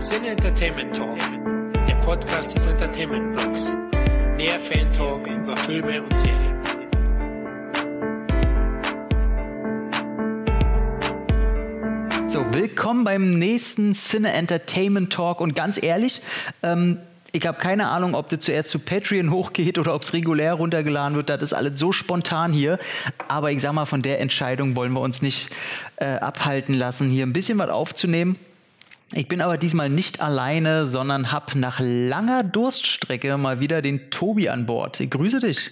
Sin Entertainment Talk, der Podcast des Entertainment Blogs. Mehr Fan Talk über Filme und Serien. So, willkommen beim nächsten Cine Entertainment Talk. Und ganz ehrlich, ähm, ich habe keine Ahnung, ob das zuerst zu Patreon hochgeht oder ob es regulär runtergeladen wird. Das ist alles so spontan hier. Aber ich sag mal, von der Entscheidung wollen wir uns nicht äh, abhalten lassen, hier ein bisschen was aufzunehmen. Ich bin aber diesmal nicht alleine, sondern habe nach langer Durststrecke mal wieder den Tobi an Bord. Ich grüße dich.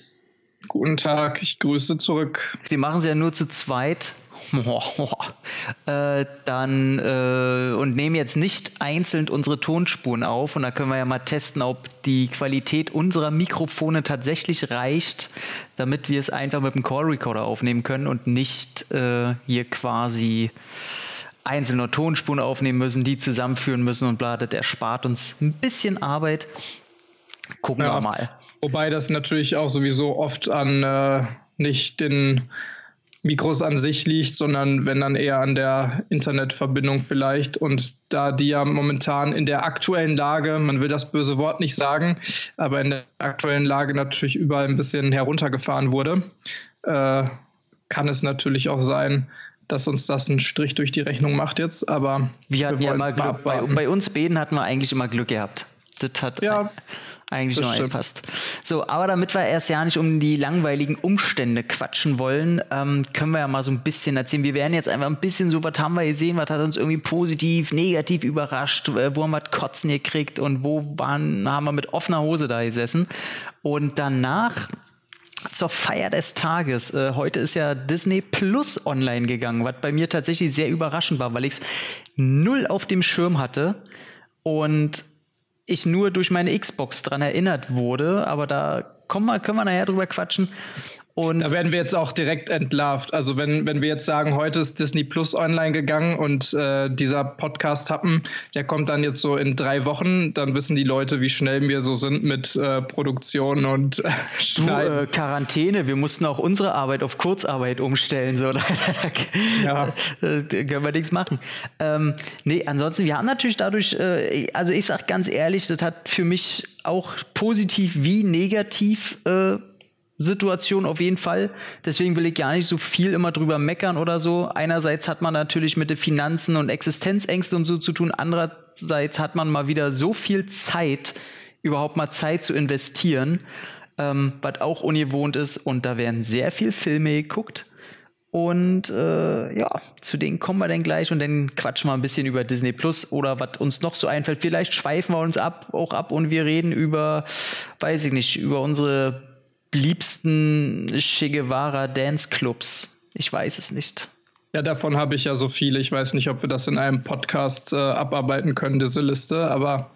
Guten Tag, ich grüße zurück. Wir machen es ja nur zu zweit. äh, dann äh, und nehmen jetzt nicht einzeln unsere Tonspuren auf und da können wir ja mal testen, ob die Qualität unserer Mikrofone tatsächlich reicht, damit wir es einfach mit dem Call Recorder aufnehmen können und nicht äh, hier quasi einzelne Tonspuren aufnehmen müssen, die zusammenführen müssen und bla, das erspart uns ein bisschen Arbeit. Gucken ja, wir mal. Wobei das natürlich auch sowieso oft an äh, nicht den Mikros an sich liegt, sondern wenn dann eher an der Internetverbindung vielleicht. Und da die ja momentan in der aktuellen Lage, man will das böse Wort nicht sagen, aber in der aktuellen Lage natürlich überall ein bisschen heruntergefahren wurde, äh, kann es natürlich auch sein, dass uns das einen Strich durch die Rechnung macht jetzt, aber wir hatten wir ja immer Glück. Bei, bei, uns beiden hatten wir eigentlich immer Glück gehabt. Das hat ja, eigentlich nur eingepasst. So, aber damit wir erst ja nicht um die langweiligen Umstände quatschen wollen, ähm, können wir ja mal so ein bisschen erzählen. Wir werden jetzt einfach ein bisschen so, was haben wir gesehen, was hat uns irgendwie positiv, negativ überrascht, äh, wo haben wir Kotzen gekriegt und wo waren, haben wir mit offener Hose da gesessen. Und danach zur Feier des Tages. Äh, heute ist ja Disney Plus online gegangen, was bei mir tatsächlich sehr überraschend war, weil ich es null auf dem Schirm hatte und ich nur durch meine Xbox dran erinnert wurde. Aber da kommen wir, können wir nachher drüber quatschen. Und da werden wir jetzt auch direkt entlarvt. Also wenn, wenn wir jetzt sagen, heute ist Disney Plus online gegangen und äh, dieser Podcast Happen, der kommt dann jetzt so in drei Wochen, dann wissen die Leute, wie schnell wir so sind mit äh, Produktion und äh, du, äh, Quarantäne, wir mussten auch unsere Arbeit auf Kurzarbeit umstellen. So. ja. da können wir nichts machen. Ähm, nee, ansonsten, wir haben natürlich dadurch, äh, also ich sag ganz ehrlich, das hat für mich auch positiv wie negativ äh, Situation auf jeden Fall. Deswegen will ich gar nicht so viel immer drüber meckern oder so. Einerseits hat man natürlich mit den Finanzen und Existenzängsten und so zu tun. Andererseits hat man mal wieder so viel Zeit, überhaupt mal Zeit zu investieren, ähm, was auch ungewohnt ist. Und da werden sehr viel Filme geguckt. Und äh, ja, zu denen kommen wir dann gleich und dann quatschen wir ein bisschen über Disney Plus oder was uns noch so einfällt. Vielleicht schweifen wir uns ab, auch ab und wir reden über, weiß ich nicht, über unsere liebsten Che Guevara Dance Clubs? Ich weiß es nicht. Ja, davon habe ich ja so viele. Ich weiß nicht, ob wir das in einem Podcast äh, abarbeiten können, diese Liste, aber.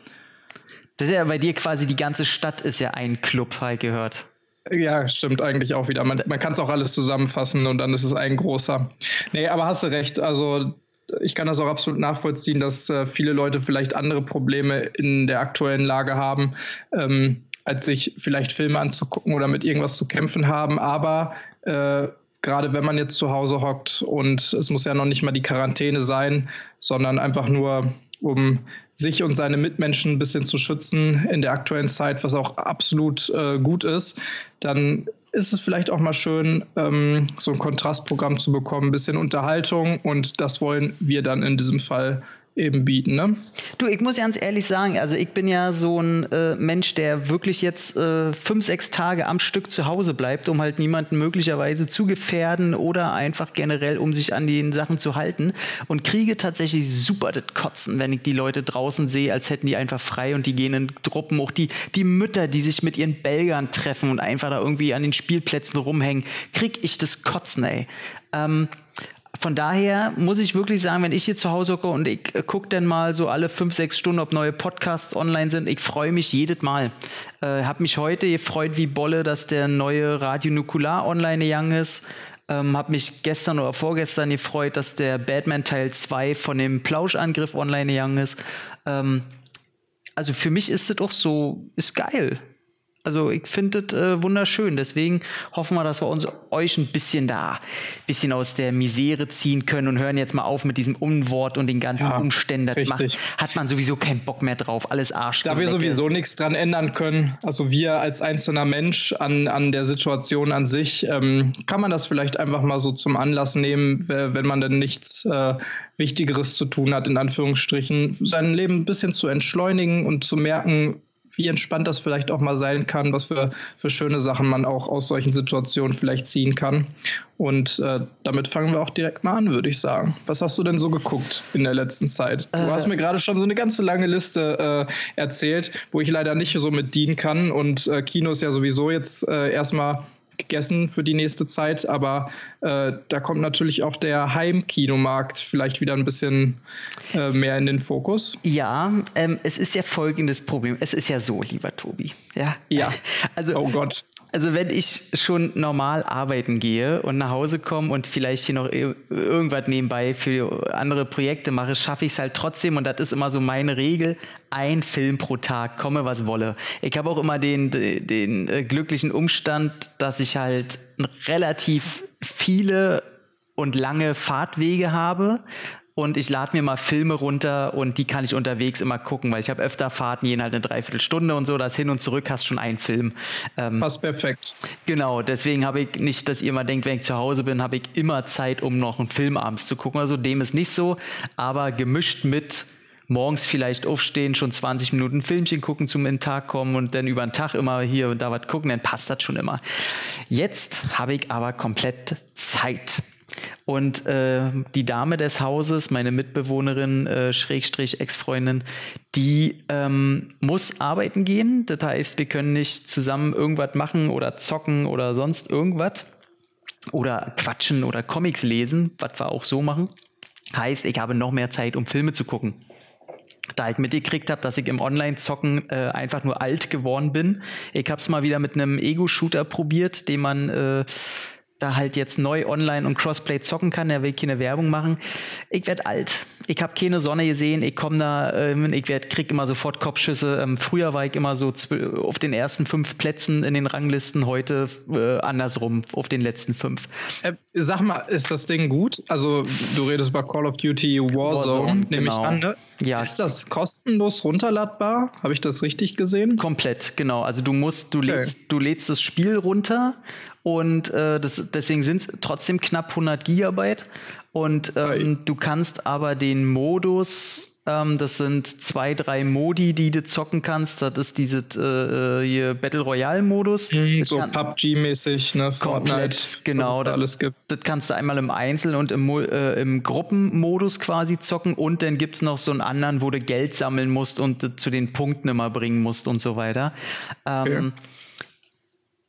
Das ist ja bei dir quasi die ganze Stadt ist ja ein Club, halt gehört. Ja, stimmt eigentlich auch wieder. Man, man kann es auch alles zusammenfassen und dann ist es ein großer. Nee, aber hast du recht. Also ich kann das auch absolut nachvollziehen, dass äh, viele Leute vielleicht andere Probleme in der aktuellen Lage haben. Ähm, als sich vielleicht Filme anzugucken oder mit irgendwas zu kämpfen haben. Aber äh, gerade wenn man jetzt zu Hause hockt und es muss ja noch nicht mal die Quarantäne sein, sondern einfach nur um sich und seine Mitmenschen ein bisschen zu schützen in der aktuellen Zeit, was auch absolut äh, gut ist, dann ist es vielleicht auch mal schön, ähm, so ein Kontrastprogramm zu bekommen, ein bisschen Unterhaltung und das wollen wir dann in diesem Fall eben bieten. Ne? Du, ich muss ganz ehrlich sagen, also ich bin ja so ein äh, Mensch, der wirklich jetzt äh, fünf, sechs Tage am Stück zu Hause bleibt, um halt niemanden möglicherweise zu gefährden oder einfach generell, um sich an den Sachen zu halten und kriege tatsächlich super das Kotzen, wenn ich die Leute draußen sehe, als hätten die einfach frei und die gehen in Gruppen, auch die, die Mütter, die sich mit ihren Belgern treffen und einfach da irgendwie an den Spielplätzen rumhängen, krieg ich das Kotzen, ey. Ähm, von daher muss ich wirklich sagen, wenn ich hier zu Hause gucke und ich äh, gucke dann mal so alle fünf, sechs Stunden, ob neue Podcasts online sind, ich freue mich jedes Mal. Äh, hab mich heute gefreut wie Bolle, dass der neue Radio Nukular online gegangen ist. Ähm, hab mich gestern oder vorgestern gefreut, dass der Batman Teil 2 von dem Plauschangriff online gegangen ist. Ähm, also für mich ist es doch so, ist geil. Also ich finde das äh, wunderschön. Deswegen hoffen wir, dass wir uns euch ein bisschen da, bisschen aus der Misere ziehen können und hören jetzt mal auf mit diesem Unwort und den ganzen ja, Umständen. Das macht, hat man sowieso keinen Bock mehr drauf. Alles Arsch. Da wir sowieso nichts dran ändern können, also wir als einzelner Mensch an, an der Situation an sich, ähm, kann man das vielleicht einfach mal so zum Anlass nehmen, wenn man dann nichts äh, Wichtigeres zu tun hat, in Anführungsstrichen, sein Leben ein bisschen zu entschleunigen und zu merken, wie entspannt das vielleicht auch mal sein kann, was für, für schöne Sachen man auch aus solchen Situationen vielleicht ziehen kann. Und äh, damit fangen wir auch direkt mal an, würde ich sagen. Was hast du denn so geguckt in der letzten Zeit? Du äh, hast mir gerade schon so eine ganze lange Liste äh, erzählt, wo ich leider nicht so mit dienen kann. Und äh, Kino ist ja sowieso jetzt äh, erstmal gegessen für die nächste Zeit, aber äh, da kommt natürlich auch der Heimkinomarkt vielleicht wieder ein bisschen äh, mehr in den Fokus. Ja, ähm, es ist ja folgendes Problem. Es ist ja so, lieber Tobi. Ja. Ja. Also, oh Gott. Also wenn ich schon normal arbeiten gehe und nach Hause komme und vielleicht hier noch irgendwas nebenbei für andere Projekte mache, schaffe ich es halt trotzdem und das ist immer so meine Regel, ein Film pro Tag, komme was wolle. Ich habe auch immer den, den, den äh, glücklichen Umstand, dass ich halt relativ viele und lange Fahrtwege habe und ich lade mir mal Filme runter und die kann ich unterwegs immer gucken, weil ich habe öfter Fahrten, jeden halt eine Dreiviertelstunde und so, das hin und zurück hast schon einen Film. Ähm, Passt perfekt. Genau, deswegen habe ich nicht, dass ihr immer denkt, wenn ich zu Hause bin, habe ich immer Zeit, um noch einen Film abends zu gucken. Also dem ist nicht so, aber gemischt mit morgens vielleicht aufstehen, schon 20 Minuten Filmchen gucken, zum in den Tag kommen und dann über den Tag immer hier und da was gucken, dann passt das schon immer. Jetzt habe ich aber komplett Zeit. Und äh, die Dame des Hauses, meine Mitbewohnerin, äh, Schrägstrich Ex-Freundin, die ähm, muss arbeiten gehen. Das heißt, wir können nicht zusammen irgendwas machen oder zocken oder sonst irgendwas. Oder quatschen oder Comics lesen, was wir auch so machen. Heißt, ich habe noch mehr Zeit, um Filme zu gucken da ich mitgekriegt habe, dass ich im Online-Zocken äh, einfach nur alt geworden bin. Ich habe es mal wieder mit einem Ego-Shooter probiert, den man äh, da halt jetzt neu online und Crossplay zocken kann, der will keine Werbung machen. Ich werd alt. Ich habe keine Sonne gesehen. Ich komme da, ähm, ich werd, krieg immer sofort Kopfschüsse. Ähm, früher war ich immer so auf den ersten fünf Plätzen in den Ranglisten, heute äh, andersrum auf den letzten fünf. Äh, sag mal, ist das Ding gut? Also du redest über Call of Duty Warzone, Warzone nehme genau. ich an. Ne? Ja. Ist das kostenlos runterladbar? Habe ich das richtig gesehen? Komplett, genau. Also du musst, du okay. lädst, du lädst das Spiel runter und äh, das, deswegen sind es trotzdem knapp 100 Gigabyte. Und ähm, du kannst aber den Modus, ähm, das sind zwei, drei Modi, die du zocken kannst. Das ist diese äh, hier Battle Royale Modus. Mhm, so PUBG-mäßig, ne? Fortnite, genau. Das, alles gibt. das kannst du einmal im Einzel- und im, äh, im Gruppenmodus quasi zocken. Und dann gibt es noch so einen anderen, wo du Geld sammeln musst und zu den Punkten immer bringen musst und so weiter. Ähm, okay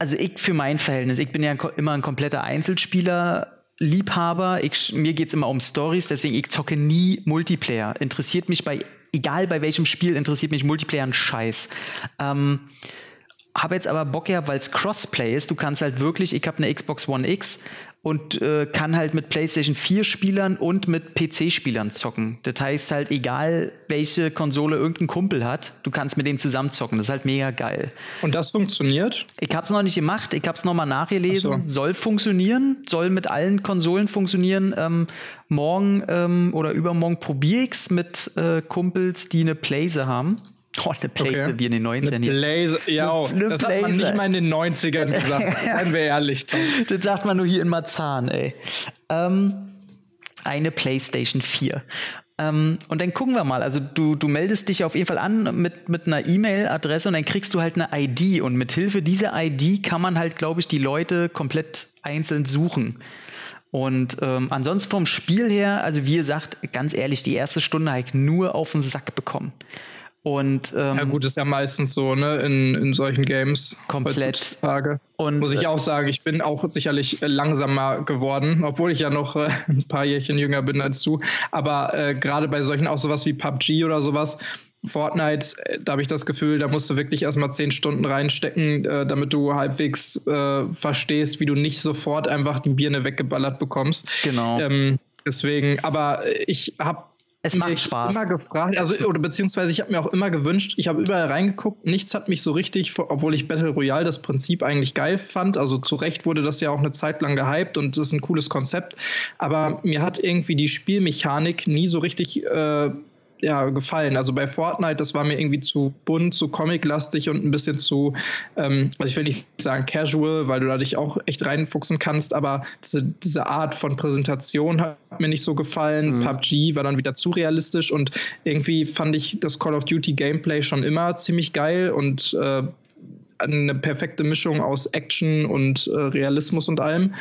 also ich für mein Verhältnis, ich bin ja immer ein kompletter Einzelspieler. Liebhaber, ich, mir geht's immer um Stories, deswegen ich zocke nie Multiplayer. Interessiert mich bei, egal bei welchem Spiel, interessiert mich Multiplayer ein Scheiß. Ähm, habe jetzt aber Bock ja, weil es Crossplay ist. Du kannst halt wirklich, ich habe eine Xbox One X und äh, kann halt mit PlayStation 4 Spielern und mit PC-Spielern zocken. Das heißt halt, egal welche Konsole irgendein Kumpel hat, du kannst mit dem zusammen zocken. Das ist halt mega geil. Und das funktioniert? Ich habe es noch nicht gemacht, ich habe es nochmal nachgelesen. So. Soll funktionieren, soll mit allen Konsolen funktionieren. Ähm, morgen ähm, oder übermorgen probiere ich es mit äh, Kumpels, die eine Playse haben. Oh, eine Blaze okay. wie in den 90ern. Eine Blaze, ja, eine, eine das Blaze. hat man nicht mal in den 90ern gesagt. Seien wir ehrlich, Tom. Das sagt man nur hier in Marzahn, ey. Ähm, eine PlayStation 4. Ähm, und dann gucken wir mal. Also du, du meldest dich auf jeden Fall an mit, mit einer E-Mail-Adresse und dann kriegst du halt eine ID. Und mit Hilfe dieser ID kann man halt, glaube ich, die Leute komplett einzeln suchen. Und ähm, ansonsten vom Spiel her, also wie gesagt, ganz ehrlich, die erste Stunde habe ich nur auf den Sack bekommen. Und, ähm, ja gut, ist ja meistens so, ne, in, in solchen Games. Komplett. Heutzutage. Und, Muss ich äh, auch sagen, ich bin auch sicherlich langsamer geworden, obwohl ich ja noch äh, ein paar Jährchen jünger bin als du. Aber äh, gerade bei solchen auch sowas wie PUBG oder sowas, Fortnite, äh, da habe ich das Gefühl, da musst du wirklich erstmal zehn Stunden reinstecken, äh, damit du halbwegs äh, verstehst, wie du nicht sofort einfach die Birne weggeballert bekommst. Genau. Ähm, deswegen, aber ich habe es macht Spaß. immer gefragt, also oder beziehungsweise ich habe mir auch immer gewünscht, ich habe überall reingeguckt, nichts hat mich so richtig, obwohl ich Battle Royale das Prinzip eigentlich geil fand, also zu Recht wurde das ja auch eine Zeit lang gehypt und das ist ein cooles Konzept, aber mir hat irgendwie die Spielmechanik nie so richtig äh, ja, gefallen. Also bei Fortnite, das war mir irgendwie zu bunt, zu comiclastig und ein bisschen zu, ähm, also ich will nicht sagen casual, weil du da dich auch echt reinfuchsen kannst, aber diese, diese Art von Präsentation hat mir nicht so gefallen. Mhm. PUBG war dann wieder zu realistisch und irgendwie fand ich das Call of Duty Gameplay schon immer ziemlich geil und äh, eine perfekte Mischung aus Action und äh, Realismus und allem.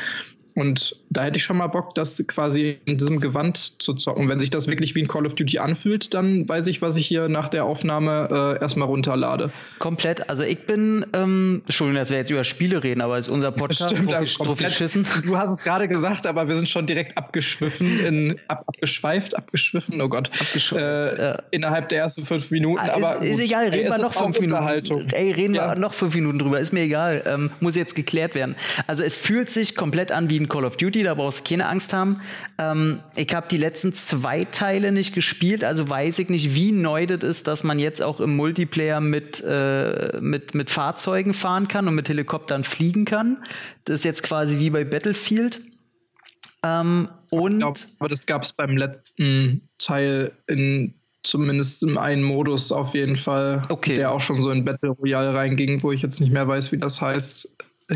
Und da hätte ich schon mal Bock, das quasi in diesem Gewand zu zocken. Wenn sich das wirklich wie ein Call of Duty anfühlt, dann weiß ich, was ich hier nach der Aufnahme äh, erstmal runterlade. Komplett. Also ich bin, ähm, Entschuldigung, dass wir jetzt über Spiele reden, aber es ist unser Podcast. Stimmt, Profi, Profi Du hast es gerade gesagt, aber wir sind schon direkt abgeschwiffen, in, ab, abgeschweift, abgeschwiffen, oh Gott. Abgeschwiffen. Äh, innerhalb der ersten fünf Minuten. Ah, aber ist, ist egal, reden wir noch fünf Minuten. Ey, reden ja. wir noch fünf Minuten drüber, ist mir egal. Ähm, muss jetzt geklärt werden. Also es fühlt sich komplett an wie ein Call of Duty, da brauchst du keine Angst haben. Ähm, ich habe die letzten zwei Teile nicht gespielt, also weiß ich nicht, wie neu das ist, dass man jetzt auch im Multiplayer mit, äh, mit, mit Fahrzeugen fahren kann und mit Helikoptern fliegen kann. Das ist jetzt quasi wie bei Battlefield. Ähm, und ich glaube, das gab es beim letzten Teil in zumindest im einen Modus auf jeden Fall, okay. der auch schon so in Battle Royale reinging, wo ich jetzt nicht mehr weiß, wie das heißt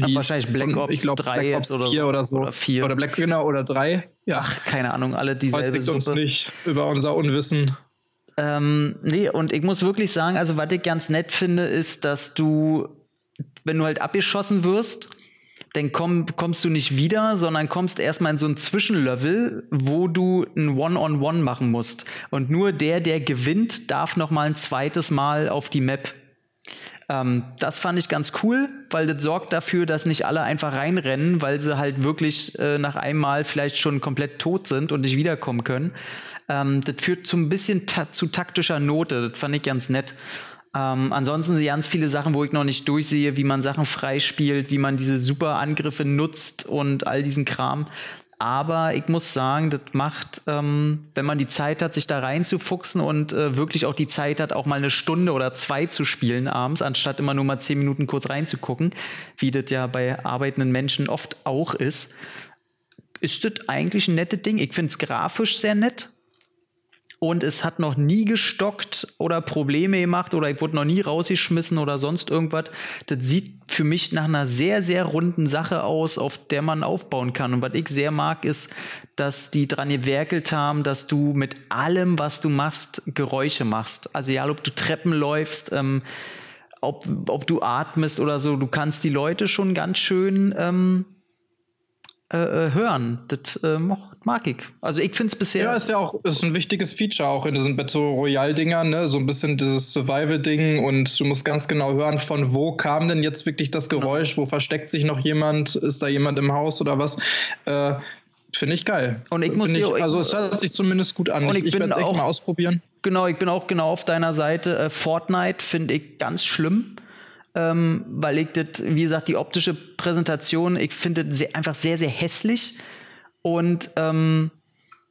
hieß. Wahrscheinlich Black Ops ich glaub, 3 Black Ops 4 oder, so. Oder 4. Oder Black, genau, oder 3. Ja. Ach, keine Ahnung, alle dieselbe Suppe. uns nicht über unser Unwissen. Ähm, nee, und ich muss wirklich sagen, also was ich ganz nett finde, ist, dass du, wenn du halt abgeschossen wirst, dann komm, kommst du nicht wieder, sondern kommst erstmal in so ein Zwischenlevel, wo du ein One-on-One -on -One machen musst. Und nur der, der gewinnt, darf noch mal ein zweites Mal auf die Map. Ähm, das fand ich ganz cool, weil das sorgt dafür, dass nicht alle einfach reinrennen, weil sie halt wirklich äh, nach einem Mal vielleicht schon komplett tot sind und nicht wiederkommen können. Ähm, das führt zu ein bisschen ta zu taktischer Note. Das fand ich ganz nett. Ähm, ansonsten ganz viele Sachen, wo ich noch nicht durchsehe, wie man Sachen freispielt, wie man diese super Angriffe nutzt und all diesen Kram. Aber ich muss sagen, das macht, ähm, wenn man die Zeit hat, sich da reinzufuchsen und äh, wirklich auch die Zeit hat, auch mal eine Stunde oder zwei zu spielen abends, anstatt immer nur mal zehn Minuten kurz reinzugucken, wie das ja bei arbeitenden Menschen oft auch ist, ist das eigentlich ein nettes Ding. Ich finde es grafisch sehr nett und es hat noch nie gestockt oder Probleme gemacht oder ich wurde noch nie rausgeschmissen oder sonst irgendwas. Das sieht für mich nach einer sehr, sehr runden Sache aus, auf der man aufbauen kann. Und was ich sehr mag, ist, dass die dran gewerkelt haben, dass du mit allem, was du machst, Geräusche machst. Also ja, ob du Treppen läufst, ähm, ob, ob du atmest oder so, du kannst die Leute schon ganz schön ähm, äh, äh hören. Das äh, mag ich. Also ich finde es bisher. Ja, ist ja auch ist ein wichtiges Feature auch in diesen Battle Royale-Dingern, ne? So ein bisschen dieses Survival-Ding und du musst ganz genau hören, von wo kam denn jetzt wirklich das Geräusch, wo versteckt sich noch jemand, ist da jemand im Haus oder was? Äh, Finde ich geil. Und ich muss ich, also es hört sich zumindest gut an. Und ich, ich werde es echt mal ausprobieren. Genau, ich bin auch genau auf deiner Seite. Äh, Fortnite finde ich ganz schlimm. Ähm, weil ich das, wie gesagt, die optische Präsentation, ich finde einfach sehr, sehr hässlich und ähm,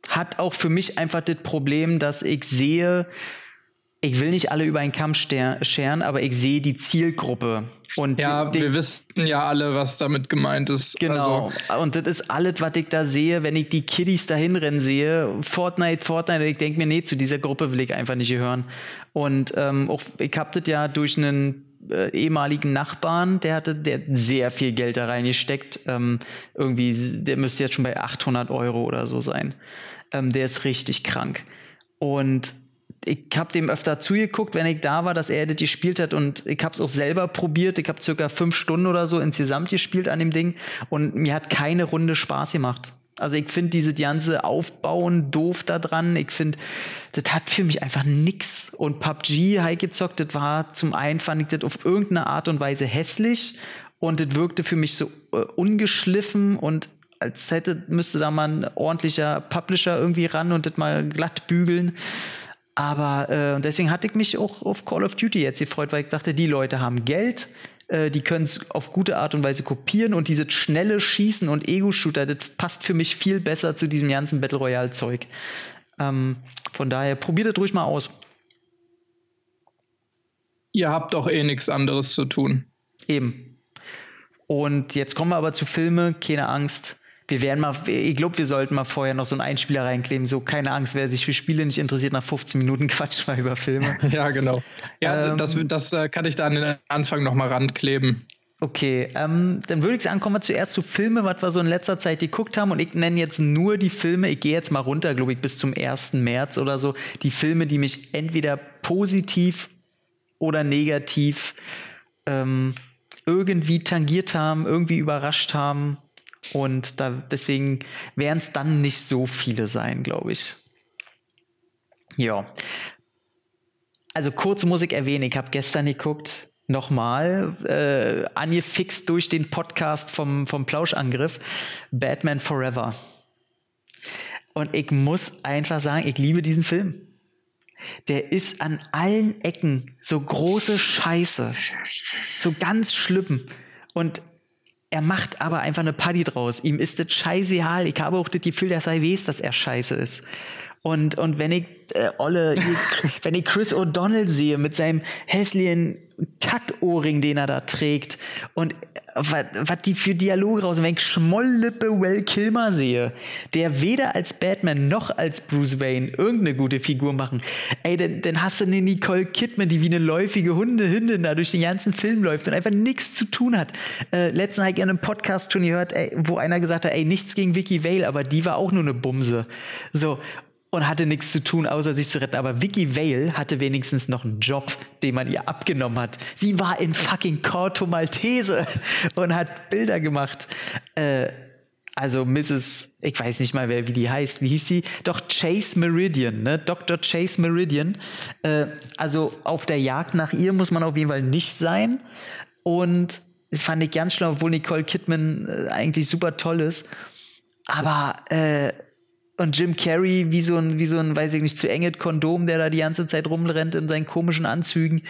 hat auch für mich einfach das Problem, dass ich sehe, ich will nicht alle über einen Kamm scheren, aber ich sehe die Zielgruppe. Und ja, die, wir wissen ja alle, was damit gemeint ist. Genau. Also. Und das ist alles, was ich da sehe, wenn ich die Kiddies da hinrennen sehe. Fortnite, Fortnite, ich denke mir, nee, zu dieser Gruppe will ich einfach nicht gehören. Und ähm, auch, ich habe das ja durch einen äh, ehemaligen Nachbarn, der hatte der sehr viel Geld da reingesteckt. Ähm, irgendwie, der müsste jetzt schon bei 800 Euro oder so sein. Ähm, der ist richtig krank. Und ich habe dem öfter zugeguckt, wenn ich da war, dass er das gespielt hat und ich habe es auch selber probiert. Ich habe circa fünf Stunden oder so insgesamt gespielt an dem Ding und mir hat keine Runde Spaß gemacht. Also ich finde diese ganze Aufbauen doof da dran. Ich finde, das hat für mich einfach nix. Und PUBG, High gezockt, das war zum einen fand ich das auf irgendeine Art und Weise hässlich und das wirkte für mich so äh, ungeschliffen und als hätte, müsste da mal ein ordentlicher Publisher irgendwie ran und das mal glatt bügeln. Aber äh, deswegen hatte ich mich auch auf Call of Duty jetzt gefreut, weil ich dachte, die Leute haben Geld, äh, die können es auf gute Art und Weise kopieren und dieses schnelle Schießen und Ego-Shooter, das passt für mich viel besser zu diesem ganzen Battle Royale-Zeug. Ähm, von daher probiert es ruhig mal aus. Ihr habt doch eh nichts anderes zu tun. Eben. Und jetzt kommen wir aber zu Filme, keine Angst. Wir werden mal, ich glaube, wir sollten mal vorher noch so einen Einspieler reinkleben. So, keine Angst, wer sich für Spiele nicht interessiert, nach 15 Minuten quatscht mal über Filme. ja, genau. Ja, ähm, das, das äh, kann ich da an den Anfang noch mal rankleben. Okay, ähm, dann würde ich sagen, kommen wir zuerst zu Filmen, was wir so in letzter Zeit geguckt haben. Und ich nenne jetzt nur die Filme, ich gehe jetzt mal runter, glaube ich, bis zum 1. März oder so, die Filme, die mich entweder positiv oder negativ ähm, irgendwie tangiert haben, irgendwie überrascht haben und da, deswegen werden es dann nicht so viele sein, glaube ich. Ja. Also kurz muss ich erwähnen, ich habe gestern geguckt, nochmal, äh, angefixt durch den Podcast vom, vom Plauschangriff, Batman Forever. Und ich muss einfach sagen, ich liebe diesen Film. Der ist an allen Ecken so große Scheiße. So ganz schlimm. Und er macht aber einfach eine Party draus. Ihm ist das scheißegal. Ich habe auch das Gefühl, dass er weiß, dass er scheiße ist. Und, und wenn ich äh, Olle, wenn ich Chris O'Donnell sehe mit seinem hässlichen Kackohrring, den er da trägt und was die für Dialoge raus, wenn ich Schmolllippe Well Kilmer sehe, der weder als Batman noch als Bruce Wayne irgendeine gute Figur machen, ey, dann, dann hast du eine Nicole Kidman, die wie eine läufige Hunde, Hündin da durch den ganzen Film läuft und einfach nichts zu tun hat. Äh, letztens habe ich in einem Podcast schon gehört, ey, wo einer gesagt hat, ey, nichts gegen Vicky Vale, aber die war auch nur eine Bumse. So, und hatte nichts zu tun, außer sich zu retten. Aber Vicky Vale hatte wenigstens noch einen Job, den man ihr abgenommen hat. Sie war in fucking Corto Maltese und hat Bilder gemacht. Äh, also Mrs., ich weiß nicht mal, wer, wie die heißt. Wie hieß sie? Doch Chase Meridian, ne? Dr. Chase Meridian. Äh, also auf der Jagd nach ihr muss man auf jeden Fall nicht sein. Und fand ich ganz schlau, obwohl Nicole Kidman äh, eigentlich super toll ist. Aber äh, und Jim Carrey wie so ein, wie so ein, weiß ich nicht, zu enges Kondom, der da die ganze Zeit rumrennt in seinen komischen Anzügen.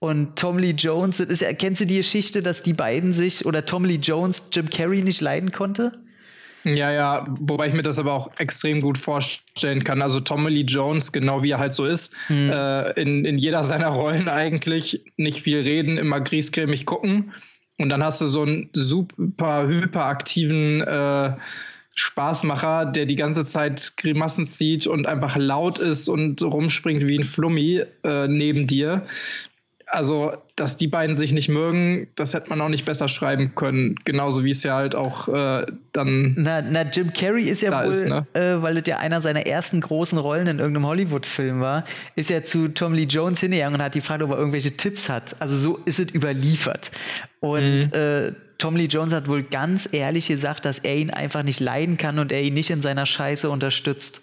Und Tom Lee Jones, ist, kennst du die Geschichte, dass die beiden sich oder Tom Lee Jones Jim Carrey nicht leiden konnte? Ja, ja, wobei ich mir das aber auch extrem gut vorstellen kann. Also Tommy Lee Jones, genau wie er halt so ist, hm. äh, in, in jeder seiner Rollen eigentlich nicht viel reden, immer griesgrämig gucken. Und dann hast du so einen super hyperaktiven äh, Spaßmacher, der die ganze Zeit Grimassen zieht und einfach laut ist und rumspringt wie ein Flummi äh, neben dir. Also, dass die beiden sich nicht mögen, das hätte man auch nicht besser schreiben können. Genauso wie es ja halt auch äh, dann. Na, na, Jim Carrey ist ja wohl, ist, ne? äh, weil es ja einer seiner ersten großen Rollen in irgendeinem Hollywood-Film war, ist ja zu Tom Lee Jones hingegangen und hat die Frage, ob er irgendwelche Tipps hat. Also so ist es überliefert. Und mhm. Tom Lee Jones hat wohl ganz ehrlich gesagt, dass er ihn einfach nicht leiden kann und er ihn nicht in seiner Scheiße unterstützt.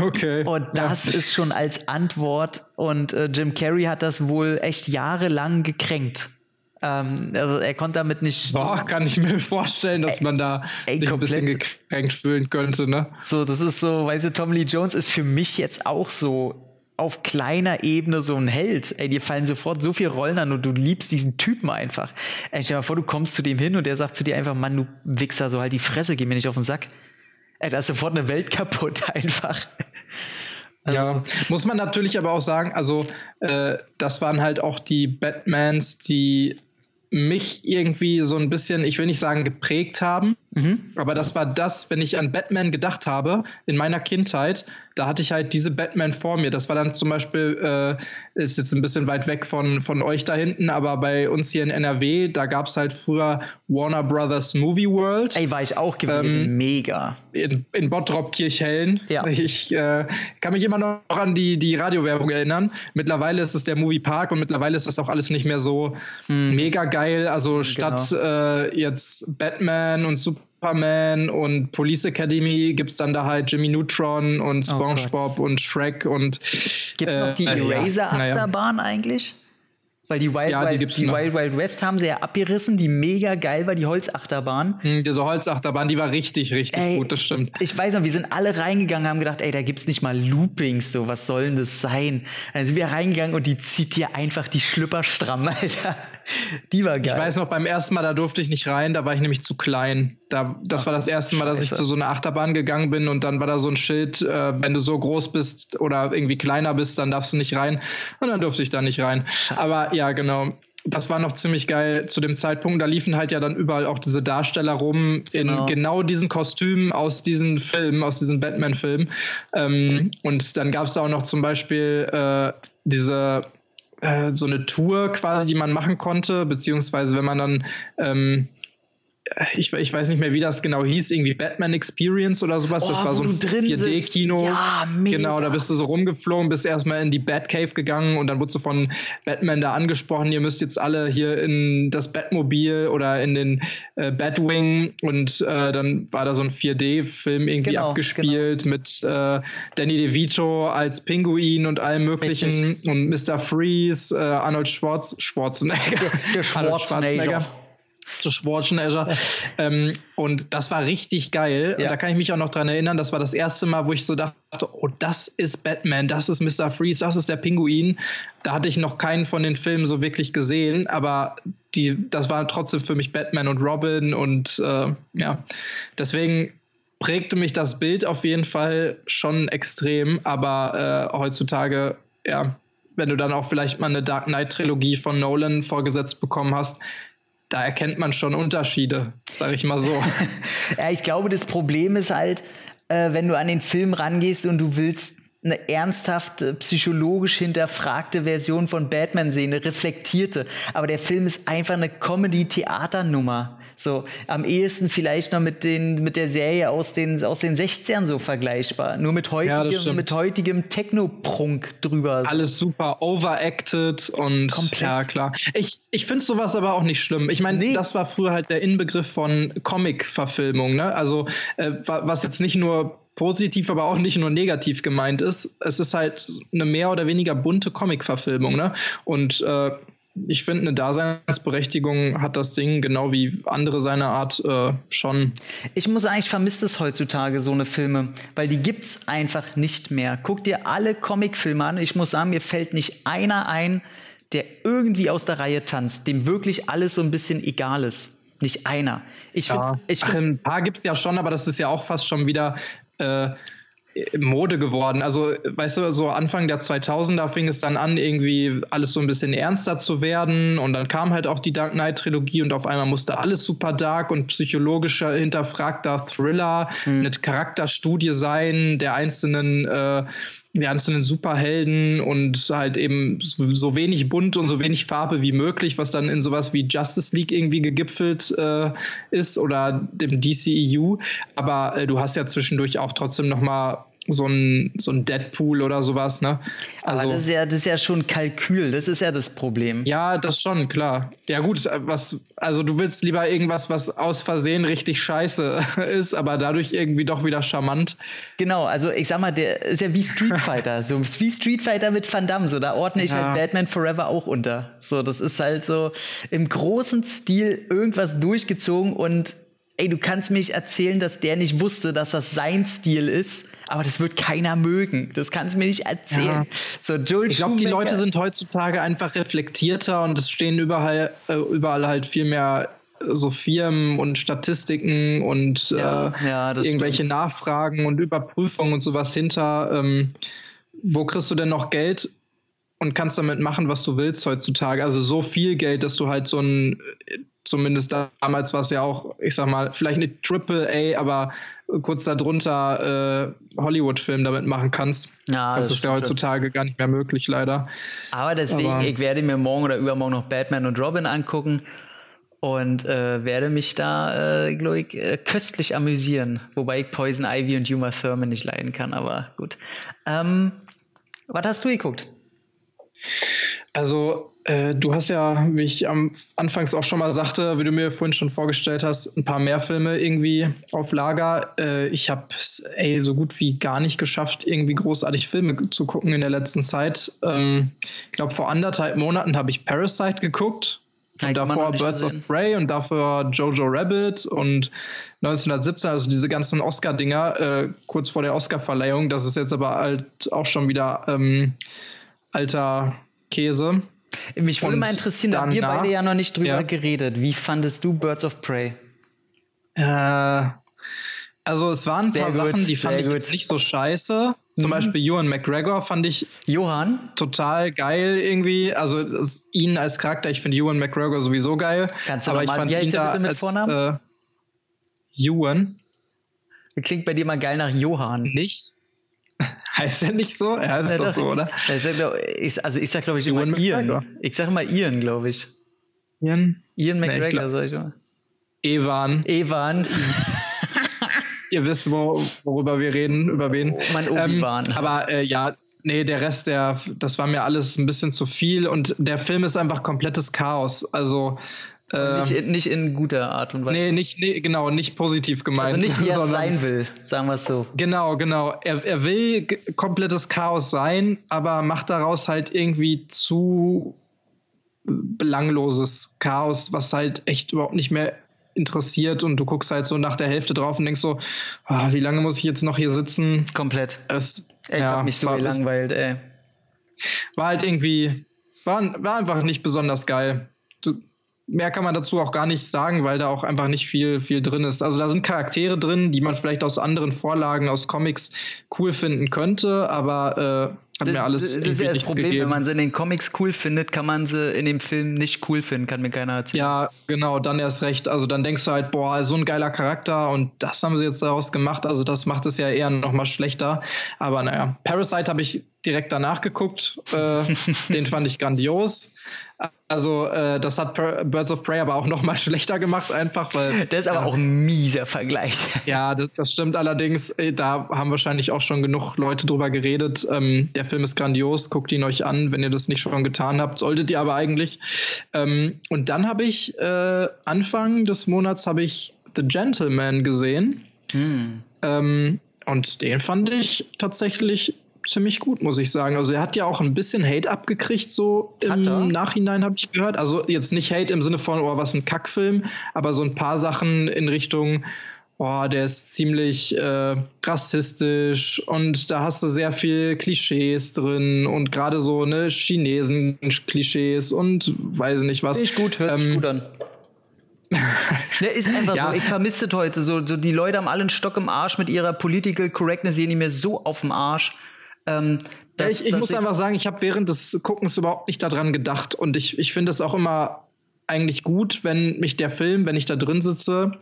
Okay. Und das ja. ist schon als Antwort. Und äh, Jim Carrey hat das wohl echt jahrelang gekränkt. Ähm, also er konnte damit nicht. Boah, so kann ich mir vorstellen, dass ey, man da ey, sich komplett. ein bisschen gekränkt fühlen könnte, ne? So, das ist so, weißt du, Tom Lee Jones ist für mich jetzt auch so auf kleiner Ebene so ein Held. Ey, dir fallen sofort so viele Rollen an und du liebst diesen Typen einfach. Ey, stell dir mal vor, du kommst zu dem hin und der sagt zu dir einfach, Mann, du Wichser, so halt die Fresse, geh mir nicht auf den Sack. Ey, da ist sofort eine Welt kaputt einfach. Also, ja, muss man natürlich aber auch sagen, also äh, das waren halt auch die Batmans, die mich irgendwie so ein bisschen, ich will nicht sagen geprägt haben, mhm. aber das war das, wenn ich an Batman gedacht habe in meiner Kindheit, da hatte ich halt diese Batman vor mir. Das war dann zum Beispiel, äh, ist jetzt ein bisschen weit weg von, von euch da hinten, aber bei uns hier in NRW, da gab es halt früher Warner Brothers Movie World. Ey, war ich auch gewesen, ähm, mega. In, in Bottrop Kirchhellen. Ja. Ich äh, kann mich immer noch an die, die Radiowerbung erinnern. Mittlerweile ist es der Movie Park und mittlerweile ist das auch alles nicht mehr so hm. mega geil. Also statt genau. äh, jetzt Batman und Super Superman und Police Academy gibt es dann da halt Jimmy Neutron und oh SpongeBob oh und Shrek und. Gibt es äh, noch die Eraser-Achterbahn ja. eigentlich? Weil die Wild, ja, die, Wild, die Wild, Wild West haben sie ja abgerissen, die mega geil war, die Holzachterbahn. Hm, diese Holzachterbahn, die war richtig, richtig ey, gut, das stimmt. Ich weiß noch, wir sind alle reingegangen, haben gedacht, ey, da gibt's nicht mal Loopings, so, was soll denn das sein? Dann sind wir reingegangen und die zieht dir einfach die Schlüpper stramm, Alter. Die war geil. Ich weiß noch, beim ersten Mal, da durfte ich nicht rein, da war ich nämlich zu klein. Da, das Ach, war das erste Mal, dass Scheiße. ich zu so einer Achterbahn gegangen bin und dann war da so ein Schild, äh, wenn du so groß bist oder irgendwie kleiner bist, dann darfst du nicht rein. Und dann durfte ich da nicht rein. Scheiße. Aber ja, genau das war noch ziemlich geil zu dem Zeitpunkt. Da liefen halt ja dann überall auch diese Darsteller rum in genau, genau diesen Kostümen aus diesen Filmen, aus diesen Batman-Filmen. Ähm, mhm. Und dann gab es auch noch zum Beispiel äh, diese so eine Tour quasi, die man machen konnte, beziehungsweise wenn man dann ähm, ich, ich, weiß nicht mehr, wie das genau hieß, irgendwie Batman Experience oder sowas. Oh, das war so ein 4D-Kino. Ja, genau, da bist du so rumgeflogen, bist erstmal in die Batcave gegangen und dann wurdest du von Batman da angesprochen, ihr müsst jetzt alle hier in das Batmobil oder in den äh, Batwing und äh, dann war da so ein 4D-Film irgendwie genau, abgespielt genau. mit äh, Danny DeVito als Pinguin und allem möglichen Richtig. und Mr. Freeze, äh, Arnold Schwarz Schwarzenegger. Der, der Schwarzenegger zu Schwarzenegger. ähm, und das war richtig geil. Ja. Und da kann ich mich auch noch dran erinnern, das war das erste Mal, wo ich so dachte, oh, das ist Batman, das ist Mr. Freeze, das ist der Pinguin. Da hatte ich noch keinen von den Filmen so wirklich gesehen, aber die, das war trotzdem für mich Batman und Robin und äh, ja, deswegen prägte mich das Bild auf jeden Fall schon extrem, aber äh, heutzutage, ja, wenn du dann auch vielleicht mal eine Dark Knight Trilogie von Nolan vorgesetzt bekommen hast, da erkennt man schon Unterschiede, sage ich mal so. ja, ich glaube, das Problem ist halt, äh, wenn du an den Film rangehst und du willst eine ernsthaft psychologisch hinterfragte Version von Batman sehen, eine reflektierte. Aber der Film ist einfach eine Comedy-Theaternummer. So, am ehesten vielleicht noch mit, den, mit der Serie aus den, aus den 60ern so vergleichbar. Nur mit heutigem, ja, mit heutigem Techno-Prunk drüber. Alles super overacted und Komplett. ja, klar. Ich, ich finde sowas aber auch nicht schlimm. Ich meine, nee. das war früher halt der Inbegriff von Comic-Verfilmung, ne? Also, äh, was jetzt nicht nur positiv, aber auch nicht nur negativ gemeint ist. Es ist halt eine mehr oder weniger bunte Comic-Verfilmung, ne? Und äh, ich finde, eine Daseinsberechtigung hat das Ding, genau wie andere seiner Art, äh, schon. Ich muss sagen, ich vermisse es heutzutage, so eine Filme, weil die gibt es einfach nicht mehr. Guck dir alle Comicfilme an. Ich muss sagen, mir fällt nicht einer ein, der irgendwie aus der Reihe tanzt, dem wirklich alles so ein bisschen egal ist. Nicht einer. Ich ja. find, ich find, Ach, ein paar gibt es ja schon, aber das ist ja auch fast schon wieder äh, Mode geworden. Also, weißt du, so Anfang der 2000er fing es dann an, irgendwie alles so ein bisschen ernster zu werden. Und dann kam halt auch die Dark Knight-Trilogie und auf einmal musste alles super dark und psychologischer, hinterfragter Thriller, mhm. eine Charakterstudie sein der einzelnen. Äh, die einzelnen Superhelden und halt eben so, wenig bunt und so wenig Farbe wie möglich, was dann in sowas wie Justice League irgendwie gegipfelt äh, ist oder dem DCEU. Aber äh, du hast ja zwischendurch auch trotzdem noch mal so ein, so ein Deadpool oder sowas, ne? Also, Aber das ist, ja, das ist ja schon Kalkül, das ist ja das Problem. Ja, das schon, klar. Ja, gut, was, also du willst lieber irgendwas, was aus Versehen richtig scheiße ist, aber dadurch irgendwie doch wieder charmant. Genau, also ich sag mal, der ist ja wie Street Fighter, so wie Street Fighter mit Van Damme, so da ordne ich ja. halt Batman Forever auch unter. So, das ist halt so im großen Stil irgendwas durchgezogen und ey, du kannst mich erzählen, dass der nicht wusste, dass das sein Stil ist aber das wird keiner mögen. Das kannst du mir nicht erzählen. Ja. So, Joel ich glaube, die Leute sind heutzutage einfach reflektierter und es stehen überall, äh, überall halt viel mehr so Firmen und Statistiken und ja, äh, ja, irgendwelche stimmt. Nachfragen und Überprüfungen und sowas hinter. Ähm, wo kriegst du denn noch Geld und kannst damit machen, was du willst heutzutage? Also so viel Geld, dass du halt so ein zumindest damals war es ja auch, ich sag mal, vielleicht nicht Triple A, aber kurz darunter äh, Hollywood-Film damit machen kannst. Ja, das, das ist ja heutzutage gar nicht mehr möglich, leider. Aber deswegen, aber, ich werde mir morgen oder übermorgen noch Batman und Robin angucken und äh, werde mich da, äh, glaube ich, äh, köstlich amüsieren. Wobei ich Poison Ivy und Uma Thurman nicht leiden kann, aber gut. Ähm, was hast du geguckt? Also äh, du hast ja, wie ich am Anfangs auch schon mal sagte, wie du mir vorhin schon vorgestellt hast, ein paar mehr Filme irgendwie auf Lager. Äh, ich habe es so gut wie gar nicht geschafft, irgendwie großartig Filme zu gucken in der letzten Zeit. Ähm, ich glaube, vor anderthalb Monaten habe ich Parasite geguckt. Und davor Birds gesehen. of Prey und davor Jojo Rabbit und 1917, also diese ganzen Oscar-Dinger, äh, kurz vor der Oscar-Verleihung. Das ist jetzt aber halt auch schon wieder ähm, alter Käse. Mich würde mal interessieren, da haben wir beide ja noch nicht drüber ja. geredet. Wie fandest du Birds of Prey? Äh, also es waren ein sehr paar gut, Sachen, die fand ich jetzt nicht so scheiße. Zum mhm. Beispiel Johan McGregor fand ich Johann total geil irgendwie. Also ihn als Charakter, ich finde Johan McGregor sowieso geil. Ganz aber ich fand ihn da als äh, Ewan. Klingt bei dir mal geil nach Johann. Nicht? Heißt er nicht so? Er heißt ja, doch so, oder? Ich, also ich sag, glaube ich, Ian immer Ian. Ich sag immer Ian, glaube ich. Ian? Ian McGregor, nee, sag ich mal. Evan. Evan. Ihr wisst, wo, worüber wir reden, über wen. Oh, mein Obi-Wan. Ähm, aber äh, ja, nee, der Rest, der, das war mir alles ein bisschen zu viel und der Film ist einfach komplettes Chaos. Also äh, nicht, in, nicht, in guter Art und Weise. Nee, nicht, nee, genau, nicht positiv gemeint. Also nicht wie er sein will, sagen wir es so. Genau, genau. Er, er will komplettes Chaos sein, aber macht daraus halt irgendwie zu belangloses Chaos, was halt echt überhaupt nicht mehr interessiert und du guckst halt so nach der Hälfte drauf und denkst so, oh, wie lange muss ich jetzt noch hier sitzen? Komplett. Es, ey, ja, hat mich so gelangweilt, ey. War halt irgendwie, war, war einfach nicht besonders geil. Mehr kann man dazu auch gar nicht sagen, weil da auch einfach nicht viel, viel drin ist. Also da sind Charaktere drin, die man vielleicht aus anderen Vorlagen, aus Comics cool finden könnte, aber äh, hat das, mir alles Das ist ja das Problem, gegeben. wenn man sie in den Comics cool findet, kann man sie in dem Film nicht cool finden, kann mir keiner erzählen. Ja, genau, dann erst recht. Also dann denkst du halt, boah, so ein geiler Charakter und das haben sie jetzt daraus gemacht. Also das macht es ja eher noch mal schlechter. Aber naja, Parasite habe ich direkt danach geguckt. Äh, den fand ich grandios. Also äh, das hat Birds of Prey aber auch noch mal schlechter gemacht, einfach weil. Der ist aber ja, auch ein mieser Vergleich. Ja, das, das, stimmt allerdings. Äh, da haben wahrscheinlich auch schon genug Leute drüber geredet. Ähm, der Film ist grandios, guckt ihn euch an, wenn ihr das nicht schon getan habt. Solltet ihr aber eigentlich. Ähm, und dann habe ich äh, Anfang des Monats habe ich The Gentleman gesehen. Hm. Ähm, und den fand ich tatsächlich ziemlich gut, muss ich sagen. Also er hat ja auch ein bisschen Hate abgekriegt, so im Nachhinein habe ich gehört. Also jetzt nicht Hate im Sinne von, oh, was ein Kackfilm, aber so ein paar Sachen in Richtung, oh, der ist ziemlich äh, rassistisch und da hast du sehr viel Klischees drin und gerade so ne Chinesen-Klischees und weiß nicht was. Nicht gut, hört ähm, sich gut an. Der ist einfach ja. so. Ich vermisse heute so, so. Die Leute haben alle einen Stock im Arsch mit ihrer Political Correctness, sehen die mir so auf dem Arsch. Ähm, dass, ich, ich muss ich einfach sagen, ich habe während des Guckens überhaupt nicht daran gedacht. Und ich, ich finde es auch immer eigentlich gut, wenn mich der Film, wenn ich da drin sitze,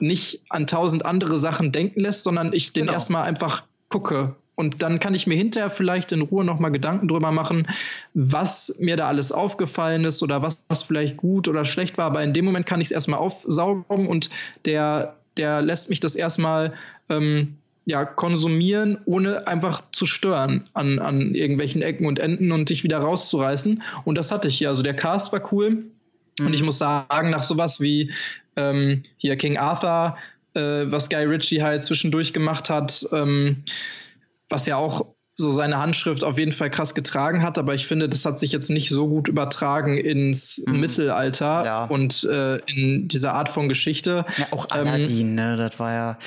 nicht an tausend andere Sachen denken lässt, sondern ich den genau. erstmal einfach gucke. Und dann kann ich mir hinterher vielleicht in Ruhe nochmal Gedanken drüber machen, was mir da alles aufgefallen ist oder was, was vielleicht gut oder schlecht war. Aber in dem Moment kann ich es erstmal aufsaugen und der, der lässt mich das erstmal ähm, ja, konsumieren, ohne einfach zu stören an, an irgendwelchen Ecken und Enden und dich wieder rauszureißen. Und das hatte ich hier. Also der Cast war cool. Mhm. Und ich muss sagen, nach sowas wie ähm, hier King Arthur, äh, was Guy Ritchie halt zwischendurch gemacht hat, ähm, was ja auch so seine Handschrift auf jeden Fall krass getragen hat, aber ich finde, das hat sich jetzt nicht so gut übertragen ins mhm. Mittelalter ja. und äh, in dieser Art von Geschichte. Ja, auch Aladdin, ähm, ne? Das war ja,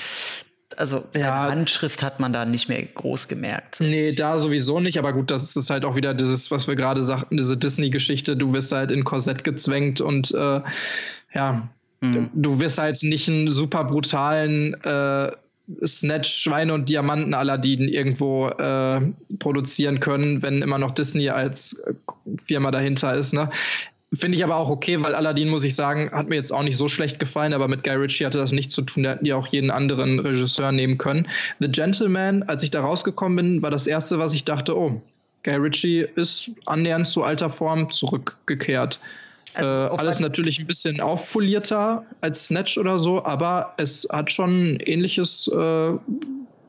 also seine ja, Handschrift hat man da nicht mehr groß gemerkt. Nee, da sowieso nicht, aber gut, das ist halt auch wieder dieses, was wir gerade sagten, diese Disney-Geschichte, du wirst halt in Korsett gezwängt und äh, ja, mhm. du wirst halt nicht einen super brutalen äh, Snatch, Schweine und Diamanten Aladdin irgendwo äh, produzieren können, wenn immer noch Disney als Firma dahinter ist. Ne? Finde ich aber auch okay, weil Aladdin, muss ich sagen, hat mir jetzt auch nicht so schlecht gefallen, aber mit Guy Ritchie hatte das nichts zu tun. Da hätten die auch jeden anderen Regisseur nehmen können. The Gentleman, als ich da rausgekommen bin, war das erste, was ich dachte, oh, Guy Ritchie ist annähernd zu alter Form zurückgekehrt. Also äh, alles natürlich ein bisschen aufpolierter als Snatch oder so, aber es hat schon ähnliches äh,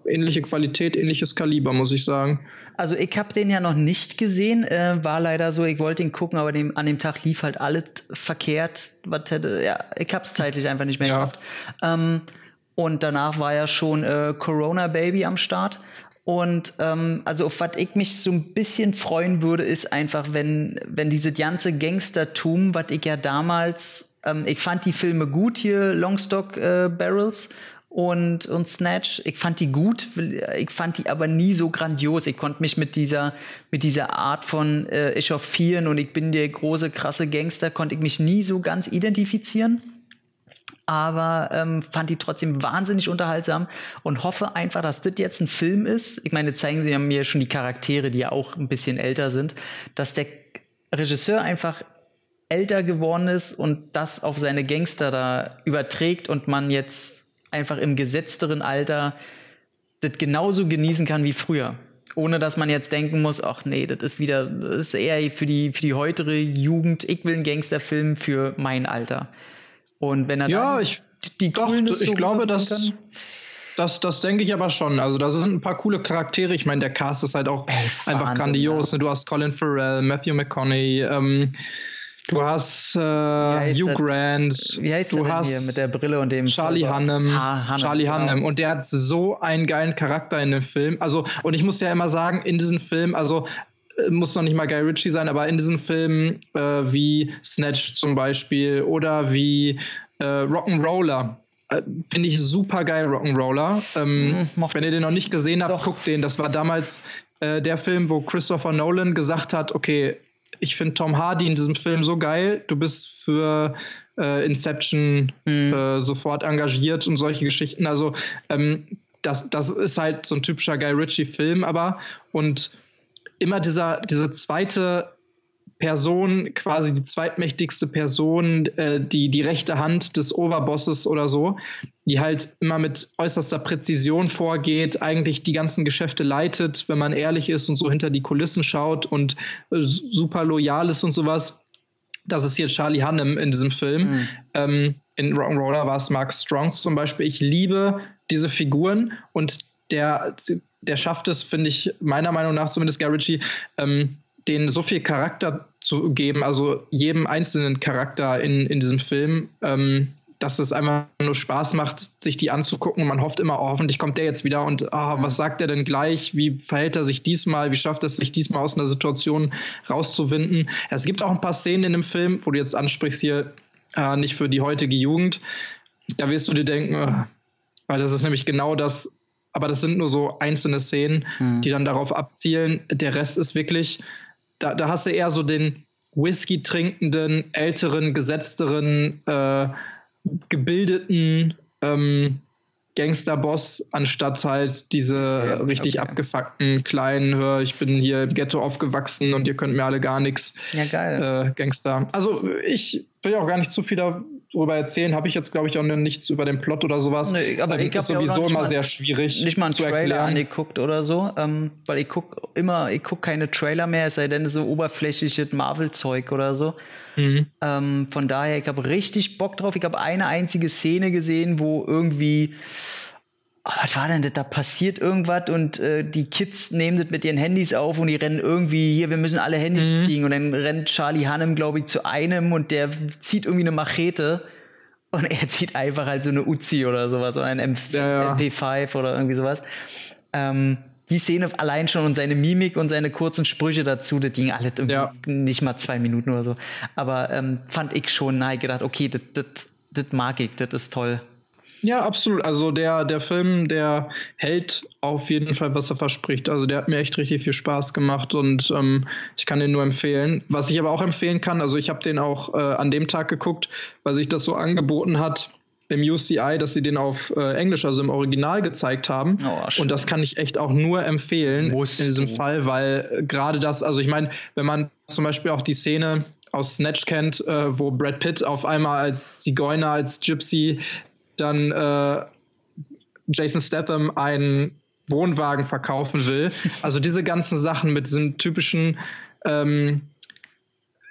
ähnliche Qualität, ähnliches Kaliber, muss ich sagen. Also ich habe den ja noch nicht gesehen, äh, war leider so, ich wollte ihn gucken, aber dem, an dem Tag lief halt alles verkehrt. Was hätte, ja, ich habe es zeitlich einfach nicht mehr ja. geschafft. Ähm, und danach war ja schon äh, Corona Baby am Start. Und ähm, also auf was ich mich so ein bisschen freuen würde, ist einfach, wenn, wenn diese ganze Gangstertum, was ich ja damals, ähm, ich fand die Filme gut hier, Longstock äh, Barrels und, und Snatch. Ich fand die gut, ich fand die aber nie so grandios. Ich konnte mich mit dieser, mit dieser Art von äh, Echauffieren und ich bin der große, krasse Gangster, konnte ich mich nie so ganz identifizieren. Aber ähm, fand die trotzdem wahnsinnig unterhaltsam und hoffe einfach, dass das jetzt ein Film ist. Ich meine, zeigen sie mir schon die Charaktere, die ja auch ein bisschen älter sind, dass der Regisseur einfach älter geworden ist und das auf seine Gangster da überträgt und man jetzt einfach im gesetzteren Alter das genauso genießen kann wie früher. Ohne dass man jetzt denken muss, ach nee, das ist wieder, das ist eher für die, für die heutere Jugend, ich will einen Gangsterfilm für mein Alter. Und wenn er ja, ich, die doch, ich so glaube, dass, das, das denke ich aber schon. Also, da sind ein paar coole Charaktere. Ich meine, der Cast ist halt auch ist einfach Wahnsinn, grandios. Ja. Du hast Colin Farrell, Matthew McConaughey, ähm, Du hast äh, Hugh Grant. Wie heißt du hast hier mit der Brille und dem Charlie Hunnam. Ha, Hunnam. Charlie genau. Hunnam. Und der hat so einen geilen Charakter in dem Film. Also, und ich muss ja immer sagen, in diesem Film, also muss noch nicht mal Guy Ritchie sein, aber in diesen Filmen äh, wie Snatch zum Beispiel oder wie äh, Rock'n'Roller, äh, finde ich super geil, Rock'n'Roller. Ähm, hm, wenn ihr den noch nicht gesehen habt, Doch. guckt den. Das war damals äh, der Film, wo Christopher Nolan gesagt hat, okay, ich finde Tom Hardy in diesem Film so geil. Du bist für äh, Inception mhm. sofort engagiert und solche Geschichten. Also ähm, das, das ist halt so ein typischer Guy Ritchie-Film, aber und immer dieser, diese zweite Person, quasi die zweitmächtigste Person, äh, die, die rechte Hand des Oberbosses oder so, die halt immer mit äußerster Präzision vorgeht, eigentlich die ganzen Geschäfte leitet, wenn man ehrlich ist und so hinter die Kulissen schaut und äh, super loyal ist und sowas. Das ist hier Charlie Hannem in diesem Film. Mhm. Ähm, in Rock'n'Roller war es Mark Strong zum Beispiel. Ich liebe diese Figuren und der, der schafft es, finde ich, meiner Meinung nach zumindest Garrity, ähm, denen so viel Charakter zu geben, also jedem einzelnen Charakter in, in diesem Film, ähm, dass es einfach nur Spaß macht, sich die anzugucken. Man hofft immer, oh, hoffentlich kommt der jetzt wieder und oh, was sagt er denn gleich? Wie verhält er sich diesmal? Wie schafft es sich diesmal aus einer Situation rauszuwinden? Es gibt auch ein paar Szenen in dem Film, wo du jetzt ansprichst hier, äh, nicht für die heutige Jugend. Da wirst du dir denken, oh, weil das ist nämlich genau das, aber das sind nur so einzelne Szenen, mhm. die dann darauf abzielen. Der Rest ist wirklich da, da hast du eher so den Whisky trinkenden, älteren, gesetzteren, äh, gebildeten ähm, Gangsterboss, anstatt halt diese ja, richtig okay. abgefuckten kleinen, hör, ich bin hier im Ghetto aufgewachsen und ihr könnt mir alle gar nichts. Ja, geil. Äh, Gangster. Also ich will auch gar nicht zu viel darüber erzählen. Habe ich jetzt, glaube ich, auch nichts über den Plot oder sowas. Nee, aber ähm, ich ist sowieso immer mal, sehr schwierig. Nicht mal einen Trailer erklären. angeguckt oder so, ähm, weil ich gucke immer, ich gucke keine Trailer mehr, es sei denn so oberflächliches Marvel-Zeug oder so. Mhm. Ähm, von daher, ich habe richtig Bock drauf. Ich habe eine einzige Szene gesehen, wo irgendwie oh, was war denn das? Da passiert irgendwas und äh, die Kids nehmen das mit ihren Handys auf und die rennen irgendwie hier, wir müssen alle Handys mhm. kriegen. Und dann rennt Charlie Hannem, glaube ich, zu einem und der zieht irgendwie eine Machete und er zieht einfach halt so eine Uzi oder sowas oder ein M ja, ja. MP5 oder irgendwie sowas. Ähm, die Szene allein schon und seine Mimik und seine kurzen Sprüche dazu, das ging alle ja. nicht mal zwei Minuten oder so. Aber ähm, fand ich schon, na, ich gedacht, okay, das mag ich, das ist toll. Ja, absolut. Also der, der Film, der hält auf jeden Fall, was er verspricht. Also der hat mir echt richtig viel Spaß gemacht und ähm, ich kann den nur empfehlen. Was ich aber auch empfehlen kann, also ich habe den auch äh, an dem Tag geguckt, weil sich das so angeboten hat im UCI, dass sie den auf äh, Englisch, also im Original gezeigt haben. Oh, und das kann ich echt auch nur empfehlen Musst in diesem du. Fall, weil gerade das, also ich meine, wenn man zum Beispiel auch die Szene aus Snatch kennt, äh, wo Brad Pitt auf einmal als Zigeuner, als Gypsy dann äh, Jason Statham einen Wohnwagen verkaufen will. Also diese ganzen Sachen mit diesem typischen ähm,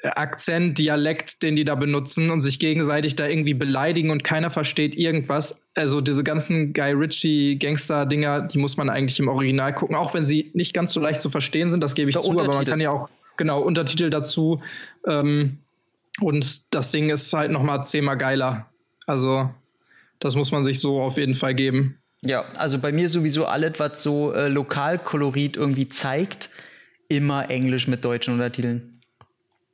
Akzent, Dialekt, den die da benutzen und sich gegenseitig da irgendwie beleidigen und keiner versteht irgendwas. Also diese ganzen Guy Ritchie Gangster-Dinger, die muss man eigentlich im Original gucken, auch wenn sie nicht ganz so leicht zu verstehen sind, das gebe ich Der zu, aber man kann ja auch genau Untertitel dazu. Ähm, und das Ding ist halt noch mal zehnmal geiler. Also das muss man sich so auf jeden Fall geben. Ja, also bei mir sowieso alles, was so äh, Lokalkolorit irgendwie zeigt, immer Englisch mit deutschen Untertiteln.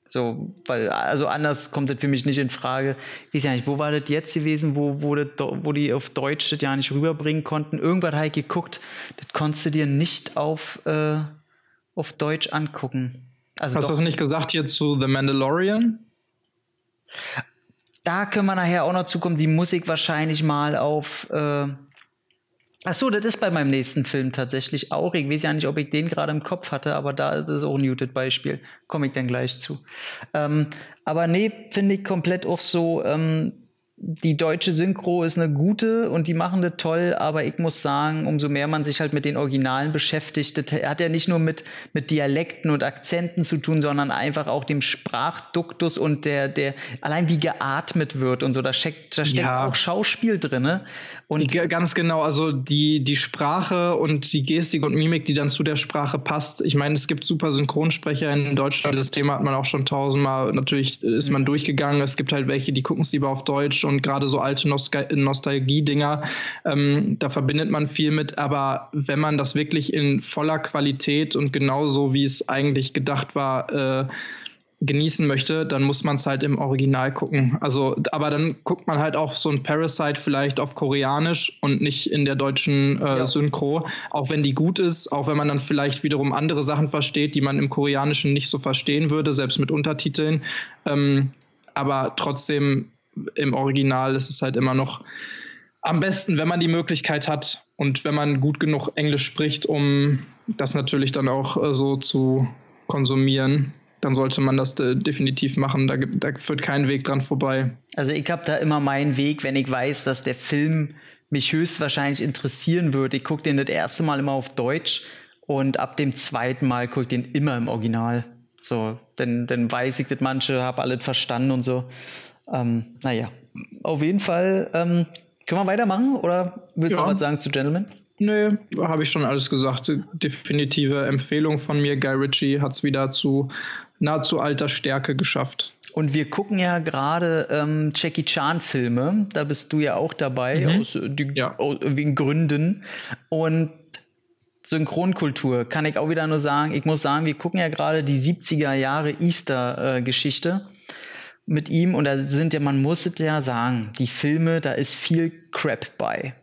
So, weil, also anders kommt das für mich nicht in Frage. Ich weiß ja nicht, wo war das jetzt gewesen, wo, wo, das, wo die auf Deutsch das ja nicht rüberbringen konnten? Irgendwann habe ich geguckt, das konntest du dir nicht auf, äh, auf Deutsch angucken. Also Hast du das nicht gesagt hier zu The Mandalorian? Da können wir nachher auch noch zukommen, die Musik wahrscheinlich mal auf. Äh, Ach so, das ist bei meinem nächsten Film tatsächlich auch. Ich weiß ja nicht, ob ich den gerade im Kopf hatte, aber da ist es auch ein Muted-Beispiel. Komme ich dann gleich zu. Ähm, aber nee, finde ich komplett auch so. Ähm, die deutsche Synchro ist eine gute und die machen das toll, aber ich muss sagen, umso mehr man sich halt mit den Originalen beschäftigt, das hat ja nicht nur mit, mit Dialekten und Akzenten zu tun, sondern einfach auch dem Sprachduktus und der, der, allein wie geatmet wird und so, da steckt, da steckt ja. auch Schauspiel drin. Und ganz genau, also die, die Sprache und die Gestik und Mimik, die dann zu der Sprache passt. Ich meine, es gibt super Synchronsprecher in Deutschland. Das Thema hat man auch schon tausendmal, natürlich ist man durchgegangen. Es gibt halt welche, die gucken es lieber auf Deutsch und gerade so alte Nostalgie-Dinger, ähm, da verbindet man viel mit. Aber wenn man das wirklich in voller Qualität und genauso wie es eigentlich gedacht war, äh, genießen möchte, dann muss man es halt im Original gucken. Also, aber dann guckt man halt auch so ein Parasite vielleicht auf Koreanisch und nicht in der deutschen äh, ja. Synchro, auch wenn die gut ist, auch wenn man dann vielleicht wiederum andere Sachen versteht, die man im Koreanischen nicht so verstehen würde, selbst mit Untertiteln. Ähm, aber trotzdem im Original ist es halt immer noch am besten, wenn man die Möglichkeit hat und wenn man gut genug Englisch spricht, um das natürlich dann auch äh, so zu konsumieren dann sollte man das de definitiv machen. Da, da führt kein Weg dran vorbei. Also ich habe da immer meinen Weg, wenn ich weiß, dass der Film mich höchstwahrscheinlich interessieren wird. Ich gucke den das erste Mal immer auf Deutsch und ab dem zweiten Mal gucke ich den immer im Original. So, denn dann weiß ich, dass manche haben alles verstanden und so. Ähm, naja, auf jeden Fall. Ähm, können wir weitermachen oder willst ja. du was sagen zu Gentleman? Nö, habe ich schon alles gesagt. Definitive Empfehlung von mir. Guy Ritchie hat es wieder zu nahezu alter Stärke geschafft. Und wir gucken ja gerade ähm, Jackie Chan-Filme. Da bist du ja auch dabei, mhm. aus, äh, die, ja. aus wegen Gründen. Und Synchronkultur kann ich auch wieder nur sagen. Ich muss sagen, wir gucken ja gerade die 70er Jahre Easter-Geschichte äh, mit ihm. Und da sind ja, man muss es ja sagen, die Filme, da ist viel Crap bei.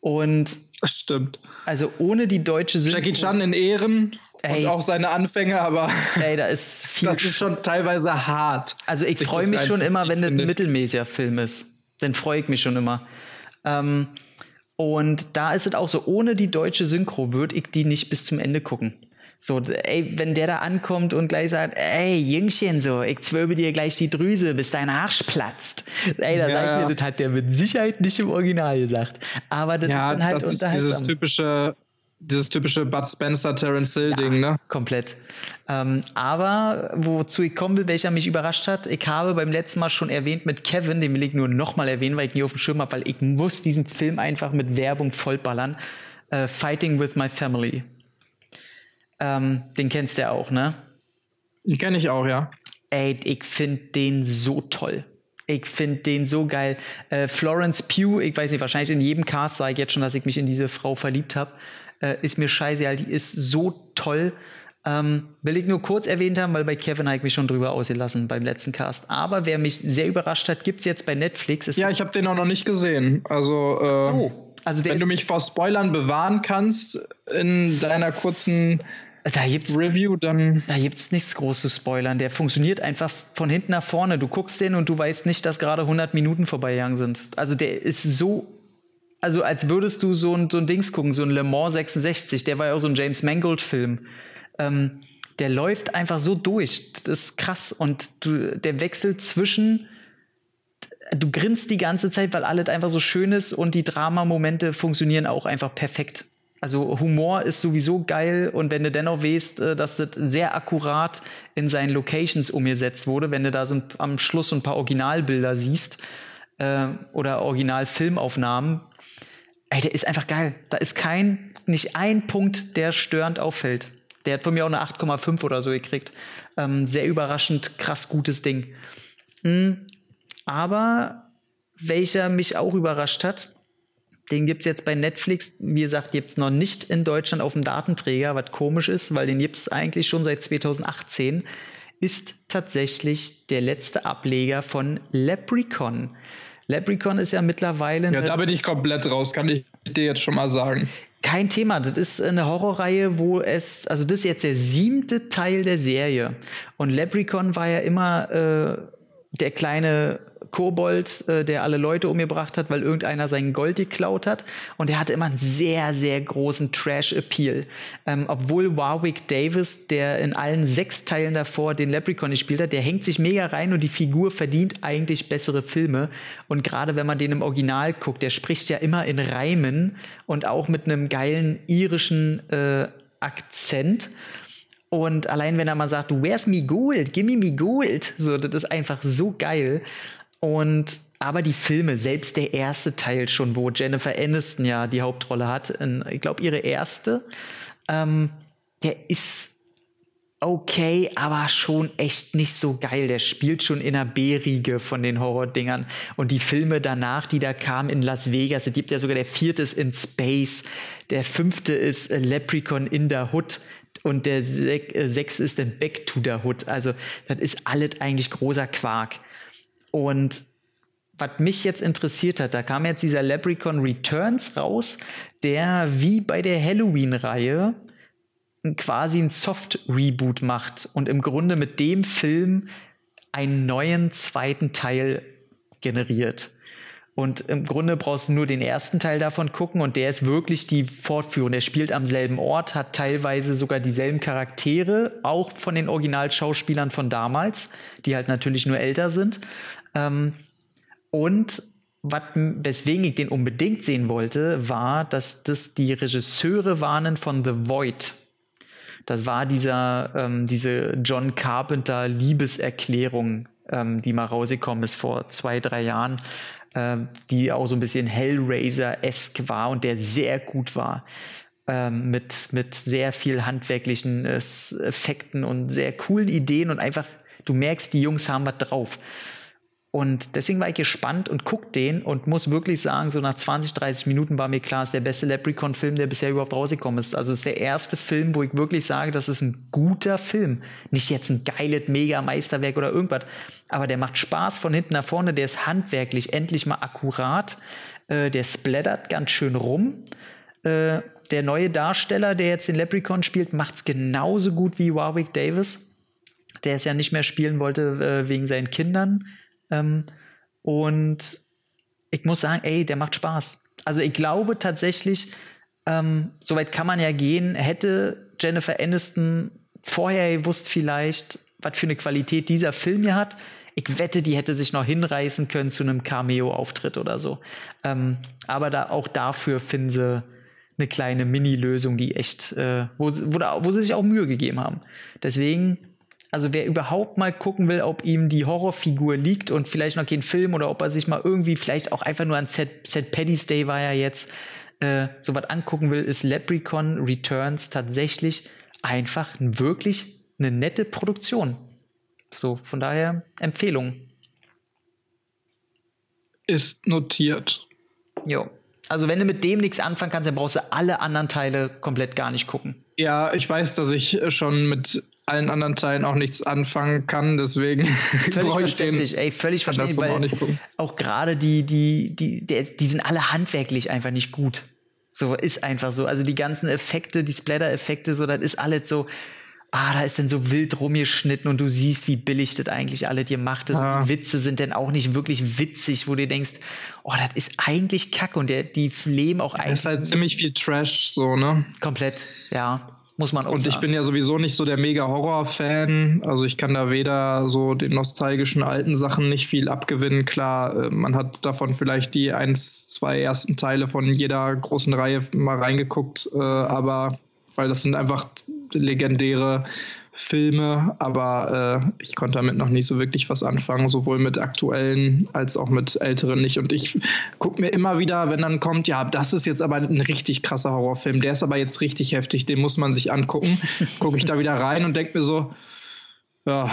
Und das stimmt. Also ohne die deutsche Synchro. Jackie Chan in Ehren. Ey, und auch seine Anfänge, aber ey, da ist viel das ist schon teilweise hart. Also ich freue mich schon immer, wenn das ein mittelmäßiger Film ist. Dann freue ich mich schon immer. Ähm, und da ist es auch so, ohne die deutsche Synchro würde ich die nicht bis zum Ende gucken. So, ey, wenn der da ankommt und gleich sagt, ey, Jüngchen, so, ich zwölbe dir gleich die Drüse, bis dein Arsch platzt. Ey, da ja, sag ich mir, das hat der mit Sicherheit nicht im Original gesagt. Aber das ja, ist dann halt das unterhaltsam. Ist dieses typische dieses typische Bud Spencer, Terence Hill-Ding, ja, ne? Komplett. Ähm, aber wozu ich kommen will, welcher mich überrascht hat, ich habe beim letzten Mal schon erwähnt mit Kevin, den will ich nur nochmal erwähnen, weil ich nie auf dem Schirm habe, weil ich muss diesen Film einfach mit Werbung vollballern. Äh, Fighting with My Family. Ähm, den kennst du ja auch, ne? Den kenne ich auch, ja. Ey, ich finde den so toll. Ich finde den so geil. Äh, Florence Pugh, ich weiß nicht, wahrscheinlich in jedem Cast sage ich jetzt schon, dass ich mich in diese Frau verliebt habe. Äh, ist mir scheiße, die ist so toll. Ähm, will ich nur kurz erwähnt haben, weil bei Kevin habe ich mich schon drüber ausgelassen beim letzten Cast. Aber wer mich sehr überrascht hat, gibt es jetzt bei Netflix. Es ja, ich habe den auch noch nicht gesehen. Also, äh, so. also wenn du mich vor Spoilern bewahren kannst in deiner kurzen da gibt's, Review, dann. Da gibt es nichts Großes Spoilern. Der funktioniert einfach von hinten nach vorne. Du guckst den und du weißt nicht, dass gerade 100 Minuten vorbeigegangen sind. Also der ist so also als würdest du so ein, so ein Dings gucken, so ein Le Mans 66, der war ja auch so ein James Mangold-Film. Ähm, der läuft einfach so durch. Das ist krass. Und du, der Wechsel zwischen, du grinst die ganze Zeit, weil alles einfach so schön ist und die Dramamomente funktionieren auch einfach perfekt. Also Humor ist sowieso geil und wenn du dennoch weißt, äh, dass das sehr akkurat in seinen Locations umgesetzt wurde, wenn du da so am Schluss ein paar Originalbilder siehst äh, oder Originalfilmaufnahmen, ey, der ist einfach geil. Da ist kein, nicht ein Punkt, der störend auffällt. Der hat von mir auch eine 8,5 oder so gekriegt. Ähm, sehr überraschend, krass gutes Ding. Mhm. Aber welcher mich auch überrascht hat, den gibt es jetzt bei Netflix, wie gesagt, gibt es noch nicht in Deutschland auf dem Datenträger, was komisch ist, weil den gibt es eigentlich schon seit 2018, ist tatsächlich der letzte Ableger von Leprechaun. Leprechaun ist ja mittlerweile. Ja, da bin ich komplett raus, kann ich dir jetzt schon mal sagen. Kein Thema. Das ist eine Horrorreihe, wo es, also das ist jetzt der siebte Teil der Serie. Und Leprechaun war ja immer äh, der kleine Kobold, äh, der alle Leute umgebracht hat, weil irgendeiner sein Gold geklaut hat. Und er hatte immer einen sehr, sehr großen Trash-Appeal. Ähm, obwohl Warwick Davis, der in allen sechs Teilen davor den Leprechaun gespielt hat, der hängt sich mega rein und die Figur verdient eigentlich bessere Filme. Und gerade wenn man den im Original guckt, der spricht ja immer in Reimen und auch mit einem geilen irischen äh, Akzent. Und allein wenn er mal sagt, where's me gold? Gimme me gold. So, das ist einfach so geil. Und aber die Filme, selbst der erste Teil schon, wo Jennifer Aniston ja die Hauptrolle hat, in, ich glaube ihre erste, ähm, der ist okay, aber schon echt nicht so geil. Der spielt schon in der B-Riege von den Horror-Dingern. Und die Filme danach, die da kamen in Las Vegas, es gibt ja sogar der vierte ist in Space, der fünfte ist Leprechaun in der Hood und der äh, sechste ist dann Back to the Hood. Also das ist alles eigentlich großer Quark. Und was mich jetzt interessiert hat, da kam jetzt dieser Leprechaun Returns raus, der wie bei der Halloween-Reihe quasi ein Soft-Reboot macht und im Grunde mit dem Film einen neuen zweiten Teil generiert. Und im Grunde brauchst du nur den ersten Teil davon gucken und der ist wirklich die Fortführung. Der spielt am selben Ort, hat teilweise sogar dieselben Charaktere, auch von den Originalschauspielern von damals, die halt natürlich nur älter sind. Ähm, und wat, weswegen ich den unbedingt sehen wollte, war, dass das die Regisseure waren von The Void. Das war dieser, ähm, diese John Carpenter Liebeserklärung, ähm, die mal rausgekommen ist vor zwei, drei Jahren, ähm, die auch so ein bisschen Hellraiser-esque war und der sehr gut war. Ähm, mit, mit sehr viel handwerklichen äh, Effekten und sehr coolen Ideen und einfach, du merkst, die Jungs haben was drauf. Und deswegen war ich gespannt und guck den und muss wirklich sagen, so nach 20, 30 Minuten war mir klar, es ist der beste Leprechaun-Film, der bisher überhaupt rausgekommen ist. Also es ist der erste Film, wo ich wirklich sage, das ist ein guter Film. Nicht jetzt ein geiles Mega-Meisterwerk oder irgendwas, aber der macht Spaß von hinten nach vorne, der ist handwerklich endlich mal akkurat, äh, der splattert ganz schön rum. Äh, der neue Darsteller, der jetzt den Leprechaun spielt, macht es genauso gut wie Warwick Davis, der es ja nicht mehr spielen wollte äh, wegen seinen Kindern ähm, und ich muss sagen, ey, der macht Spaß. Also ich glaube tatsächlich, ähm, soweit kann man ja gehen, hätte Jennifer Aniston vorher gewusst vielleicht, was für eine Qualität dieser Film hier hat. Ich wette, die hätte sich noch hinreißen können zu einem Cameo-Auftritt oder so. Ähm, aber da, auch dafür finden sie eine kleine Mini-Lösung, die echt, äh, wo, wo, wo sie sich auch Mühe gegeben haben. Deswegen also wer überhaupt mal gucken will, ob ihm die Horrorfigur liegt und vielleicht noch keinen Film oder ob er sich mal irgendwie vielleicht auch einfach nur an Set, Set Paddy's Day war ja jetzt äh, sowas angucken will, ist Leprechaun Returns tatsächlich einfach wirklich eine nette Produktion. So, von daher Empfehlung. Ist notiert. Jo. Also wenn du mit dem nichts anfangen kannst, dann brauchst du alle anderen Teile komplett gar nicht gucken. Ja, ich weiß, dass ich schon mit allen anderen Teilen auch nichts anfangen kann, deswegen völlig verständlich, ey, völlig verständlich, weil auch, auch gerade die, die, die, die, die sind alle handwerklich einfach nicht gut. So ist einfach so. Also die ganzen Effekte, die Splatter-Effekte, so, das ist alles so, ah, da ist dann so wild rumgeschnitten und du siehst, wie billig das eigentlich alle dir macht. Ja. Die Witze sind dann auch nicht wirklich witzig, wo du denkst, oh, das ist eigentlich Kack und der, die leben auch eigentlich. Es ist halt ziemlich viel Trash, so, ne? Komplett, ja muss man auch Und sagen. ich bin ja sowieso nicht so der mega Horror-Fan. Also ich kann da weder so den nostalgischen alten Sachen nicht viel abgewinnen. Klar, äh, man hat davon vielleicht die eins, zwei ersten Teile von jeder großen Reihe mal reingeguckt, äh, aber weil das sind einfach legendäre Filme, aber äh, ich konnte damit noch nicht so wirklich was anfangen, sowohl mit aktuellen als auch mit älteren nicht. Und ich gucke mir immer wieder, wenn dann kommt, ja, das ist jetzt aber ein richtig krasser Horrorfilm, der ist aber jetzt richtig heftig, den muss man sich angucken, gucke ich da wieder rein und denke mir so, ja,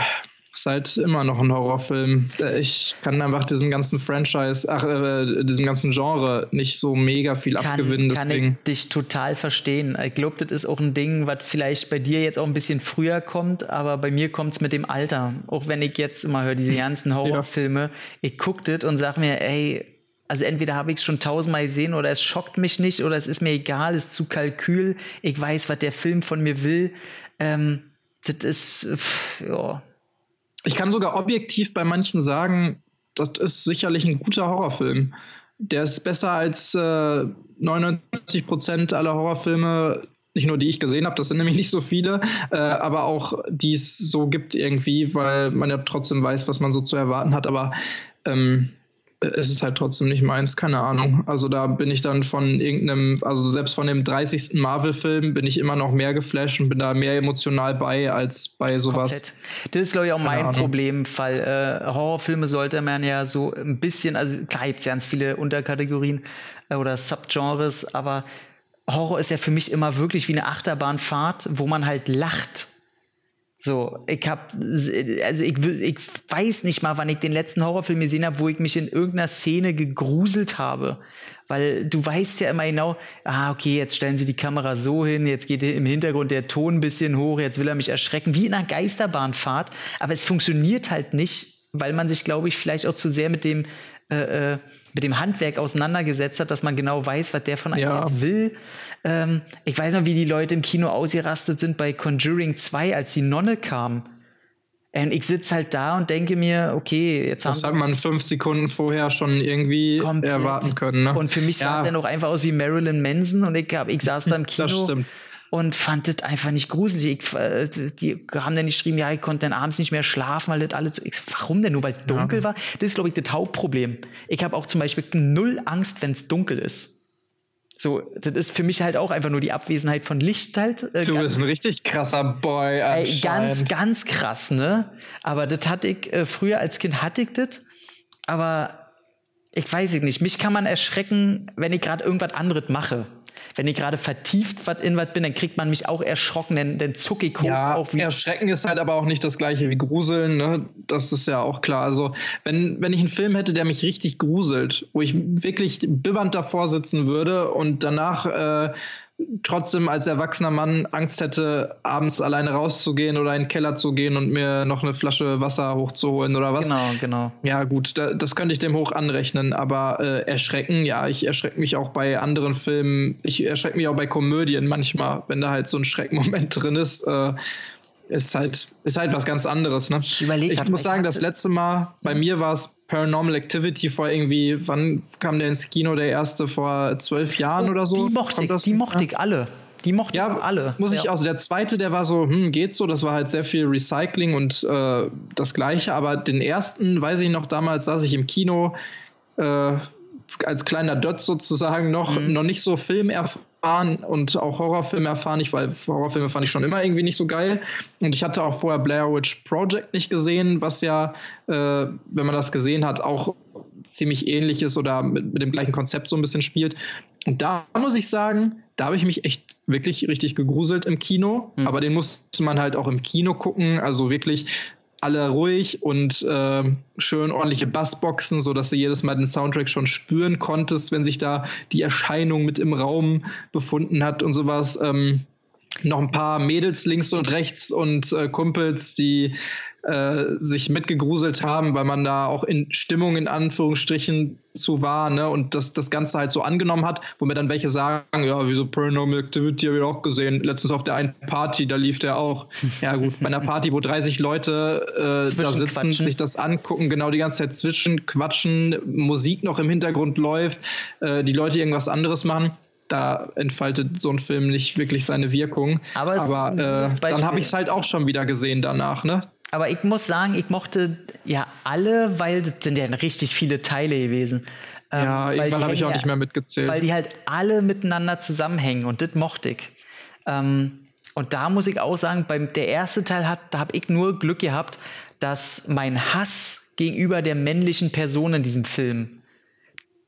ist halt immer noch ein Horrorfilm. Äh, ich kann einfach diesem ganzen Franchise, ach, äh, diesem ganzen Genre nicht so mega viel kann, abgewinnen. Deswegen. Kann ich dich total verstehen. Ich glaube, das ist auch ein Ding, was vielleicht bei dir jetzt auch ein bisschen früher kommt, aber bei mir kommt es mit dem Alter. Auch wenn ich jetzt immer höre, diese ganzen Horrorfilme, ja. ich gucke das und sage mir, ey, also entweder habe ich es schon tausendmal gesehen oder es schockt mich nicht oder es ist mir egal, es ist zu Kalkül. Ich weiß, was der Film von mir will. Ähm, das ist, pff, ja ich kann sogar objektiv bei manchen sagen, das ist sicherlich ein guter Horrorfilm. Der ist besser als äh, 99 Prozent aller Horrorfilme, nicht nur die ich gesehen habe, das sind nämlich nicht so viele, äh, aber auch die es so gibt irgendwie, weil man ja trotzdem weiß, was man so zu erwarten hat. Aber ähm, es ist halt trotzdem nicht meins, keine Ahnung. Also da bin ich dann von irgendeinem, also selbst von dem 30. Marvel-Film bin ich immer noch mehr geflasht und bin da mehr emotional bei als bei sowas. Komplett. Das ist, glaube ich, auch keine mein Ahnung. Problem, weil äh, Horrorfilme sollte man ja so ein bisschen, also klar gibt es ganz viele Unterkategorien äh, oder Subgenres, aber Horror ist ja für mich immer wirklich wie eine Achterbahnfahrt, wo man halt lacht so, ich hab, also ich, ich weiß nicht mal, wann ich den letzten Horrorfilm gesehen habe, wo ich mich in irgendeiner Szene gegruselt habe. Weil du weißt ja immer genau, ah, okay, jetzt stellen sie die Kamera so hin, jetzt geht im Hintergrund der Ton ein bisschen hoch, jetzt will er mich erschrecken, wie in einer Geisterbahnfahrt. Aber es funktioniert halt nicht, weil man sich, glaube ich, vielleicht auch zu sehr mit dem, äh, äh mit dem Handwerk auseinandergesetzt hat, dass man genau weiß, was der von einem ja. jetzt will. Ähm, ich weiß noch, wie die Leute im Kino ausgerastet sind bei Conjuring 2, als die Nonne kam. Und ich sitze halt da und denke mir, okay, jetzt haben. Das hat man fünf Sekunden vorher schon irgendwie komplett. erwarten können. Ne? Und für mich sah ja. der noch einfach aus wie Marilyn Manson und ich, hab, ich saß da im Kino. Das stimmt und fand das einfach nicht gruselig. Ich, äh, die haben dann geschrieben, ja, ich konnte dann abends nicht mehr schlafen, weil das alles so. Ich, warum denn nur, weil es dunkel ja. war? Das ist, glaube ich, das Hauptproblem. Ich habe auch zum Beispiel null Angst, wenn es dunkel ist. So, das ist für mich halt auch einfach nur die Abwesenheit von Licht halt. Äh, du bist ein richtig krasser Boy. Ey, ganz, ganz krass, ne? Aber das hatte ich, äh, früher als Kind hatte ich das. Aber ich weiß nicht, mich kann man erschrecken, wenn ich gerade irgendwas anderes mache wenn ich gerade vertieft in was bin, dann kriegt man mich auch erschrocken, dann, dann zucke ich hoch. Ja, auf erschrecken ist halt aber auch nicht das gleiche wie gruseln, ne? Das ist ja auch klar. Also, wenn, wenn ich einen Film hätte, der mich richtig gruselt, wo ich wirklich bibbernd davor sitzen würde und danach äh, trotzdem als erwachsener Mann Angst hätte, abends alleine rauszugehen oder in den Keller zu gehen und mir noch eine Flasche Wasser hochzuholen oder was. Genau, genau. Ja, gut, da, das könnte ich dem hoch anrechnen, aber äh, erschrecken, ja, ich erschrecke mich auch bei anderen Filmen, ich erschrecke mich auch bei Komödien manchmal, wenn da halt so ein Schreckmoment drin ist. Äh, ist halt, ist halt was ganz anderes. Ne? Ich, überleg, ich muss sagen, das letzte Mal bei mir war es Paranormal Activity vor irgendwie, wann kam der ins Kino, der erste vor zwölf Jahren oh, oder so? Die mochte ich, die mochte ich alle. Die mochte ja, ich alle. Muss ich ja. also der zweite, der war so, hm, geht so, das war halt sehr viel Recycling und äh, das gleiche, aber den ersten, weiß ich noch, damals saß ich im Kino, äh, als kleiner Dött sozusagen noch, mhm. noch nicht so filmerfahren erfahren und auch Horrorfilme erfahren ich, weil Horrorfilme fand ich schon immer irgendwie nicht so geil. Und ich hatte auch vorher Blair Witch Project nicht gesehen, was ja, äh, wenn man das gesehen hat, auch ziemlich ähnlich ist oder mit, mit dem gleichen Konzept so ein bisschen spielt. Und da muss ich sagen, da habe ich mich echt wirklich richtig gegruselt im Kino. Mhm. Aber den musste man halt auch im Kino gucken. Also wirklich alle ruhig und äh, schön ordentliche Bassboxen, so dass du jedes Mal den Soundtrack schon spüren konntest, wenn sich da die Erscheinung mit im Raum befunden hat und sowas. Ähm, noch ein paar Mädels links und rechts und äh, Kumpels, die äh, sich mitgegruselt haben, weil man da auch in Stimmung in Anführungsstrichen zu war, ne, und das, das Ganze halt so angenommen hat, wo mir dann welche sagen, ja, wieso Paranormal Activity habe ich auch gesehen, letztens auf der einen Party, da lief der auch. Ja gut, bei einer Party, wo 30 Leute äh, da sitzen, sich das angucken, genau die ganze Zeit zwischen, quatschen, Musik noch im Hintergrund läuft, äh, die Leute irgendwas anderes machen da entfaltet so ein Film nicht wirklich seine Wirkung. Aber, Aber äh, dann habe ich es halt auch schon wieder gesehen danach, ne? Aber ich muss sagen, ich mochte ja alle, weil das sind ja richtig viele Teile gewesen. Ähm, ja, irgendwann habe ich auch nicht mehr mitgezählt. Weil die halt alle miteinander zusammenhängen und das mochte ich. Ähm, und da muss ich auch sagen, beim der erste Teil hat, da habe ich nur Glück gehabt, dass mein Hass gegenüber der männlichen Person in diesem Film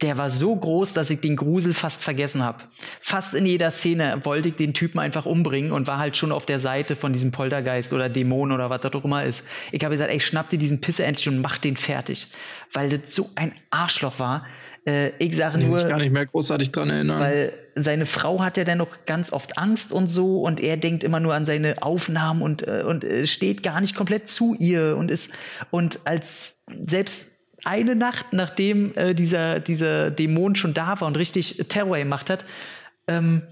der war so groß, dass ich den Grusel fast vergessen habe. Fast in jeder Szene wollte ich den Typen einfach umbringen und war halt schon auf der Seite von diesem Poltergeist oder Dämon oder was das auch immer ist. Ich habe gesagt, ey, schnapp dir diesen Pisser endlich und mach den fertig. Weil das so ein Arschloch war. Äh, ich sage nur. Ich gar nicht mehr großartig dran erinnern. Weil seine Frau hat ja dann noch ganz oft Angst und so und er denkt immer nur an seine Aufnahmen und, äh, und äh, steht gar nicht komplett zu ihr und ist, und als selbst eine Nacht, nachdem äh, dieser, dieser Dämon schon da war und richtig Terror gemacht hat, ähm,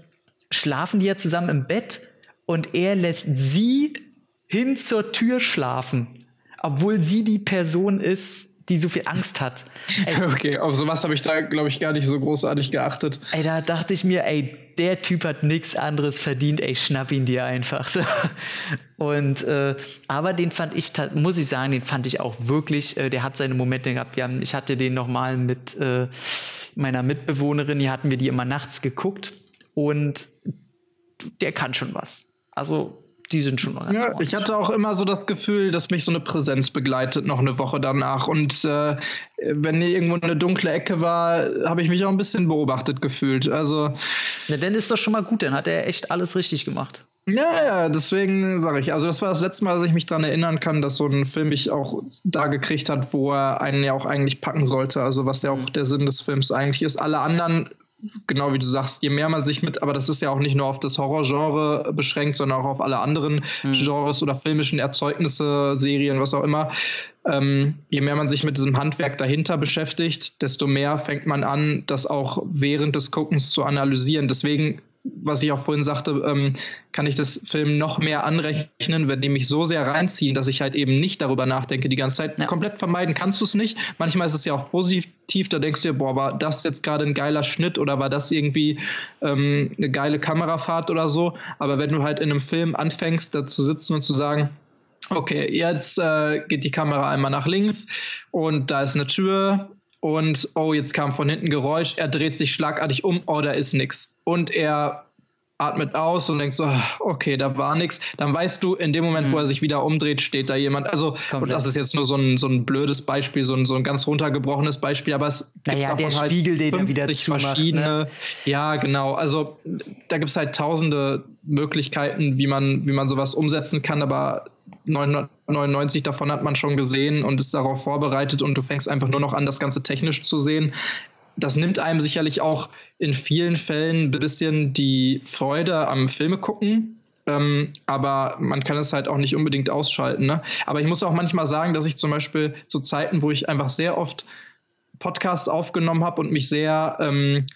schlafen die ja zusammen im Bett und er lässt sie hin zur Tür schlafen, obwohl sie die Person ist, die so viel Angst hat. Ey, okay, auf sowas habe ich da, glaube ich, gar nicht so großartig geachtet. Ey, da dachte ich mir, ey, der Typ hat nichts anderes verdient, ey, schnapp ihn dir einfach. So. Und äh, aber den fand ich, muss ich sagen, den fand ich auch wirklich, äh, der hat seine Momente gehabt. Wir haben, ich hatte den nochmal mit äh, meiner Mitbewohnerin, hier hatten wir die immer nachts geguckt und der kann schon was. Also die sind schon ja, Ich hatte auch immer so das Gefühl, dass mich so eine Präsenz begleitet, noch eine Woche danach. Und äh, wenn hier irgendwo eine dunkle Ecke war, habe ich mich auch ein bisschen beobachtet gefühlt. Also. Ja, dann ist doch schon mal gut, dann hat er echt alles richtig gemacht. Ja, ja, deswegen sage ich, also das war das letzte Mal, dass ich mich daran erinnern kann, dass so ein Film mich auch da gekriegt hat, wo er einen ja auch eigentlich packen sollte. Also was ja auch der Sinn des Films eigentlich ist. Alle anderen genau wie du sagst, je mehr man sich mit, aber das ist ja auch nicht nur auf das Horrorgenre beschränkt, sondern auch auf alle anderen mhm. Genres oder filmischen Erzeugnisse, Serien, was auch immer. Ähm, je mehr man sich mit diesem Handwerk dahinter beschäftigt, desto mehr fängt man an, das auch während des Guckens zu analysieren. Deswegen was ich auch vorhin sagte, ähm, kann ich das Film noch mehr anrechnen, wenn die mich so sehr reinziehen, dass ich halt eben nicht darüber nachdenke die ganze Zeit. Ja. Komplett vermeiden kannst du es nicht. Manchmal ist es ja auch positiv, da denkst du dir, boah, war das jetzt gerade ein geiler Schnitt oder war das irgendwie ähm, eine geile Kamerafahrt oder so. Aber wenn du halt in einem Film anfängst, da zu sitzen und zu sagen, okay, jetzt äh, geht die Kamera einmal nach links und da ist eine Tür und oh, jetzt kam von hinten Geräusch, er dreht sich schlagartig um, oh, da ist nichts. Und er atmet aus und denkt so, ah, okay, da war nichts. Dann weißt du, in dem Moment, mhm. wo er sich wieder umdreht, steht da jemand. Also, und das ist jetzt nur so ein, so ein blödes Beispiel, so ein, so ein ganz runtergebrochenes Beispiel, aber es gibt naja, der halt Spiegel, den er wieder zumacht, verschiedene. Ne? Ja, genau. Also da gibt es halt tausende Möglichkeiten, wie man, wie man sowas umsetzen kann, aber 999 davon hat man schon gesehen und ist darauf vorbereitet und du fängst einfach nur noch an, das Ganze technisch zu sehen. Das nimmt einem sicherlich auch in vielen Fällen ein bisschen die Freude am Filme gucken. Ähm, aber man kann es halt auch nicht unbedingt ausschalten. Ne? Aber ich muss auch manchmal sagen, dass ich zum Beispiel zu Zeiten, wo ich einfach sehr oft Podcasts aufgenommen habe und mich sehr ähm,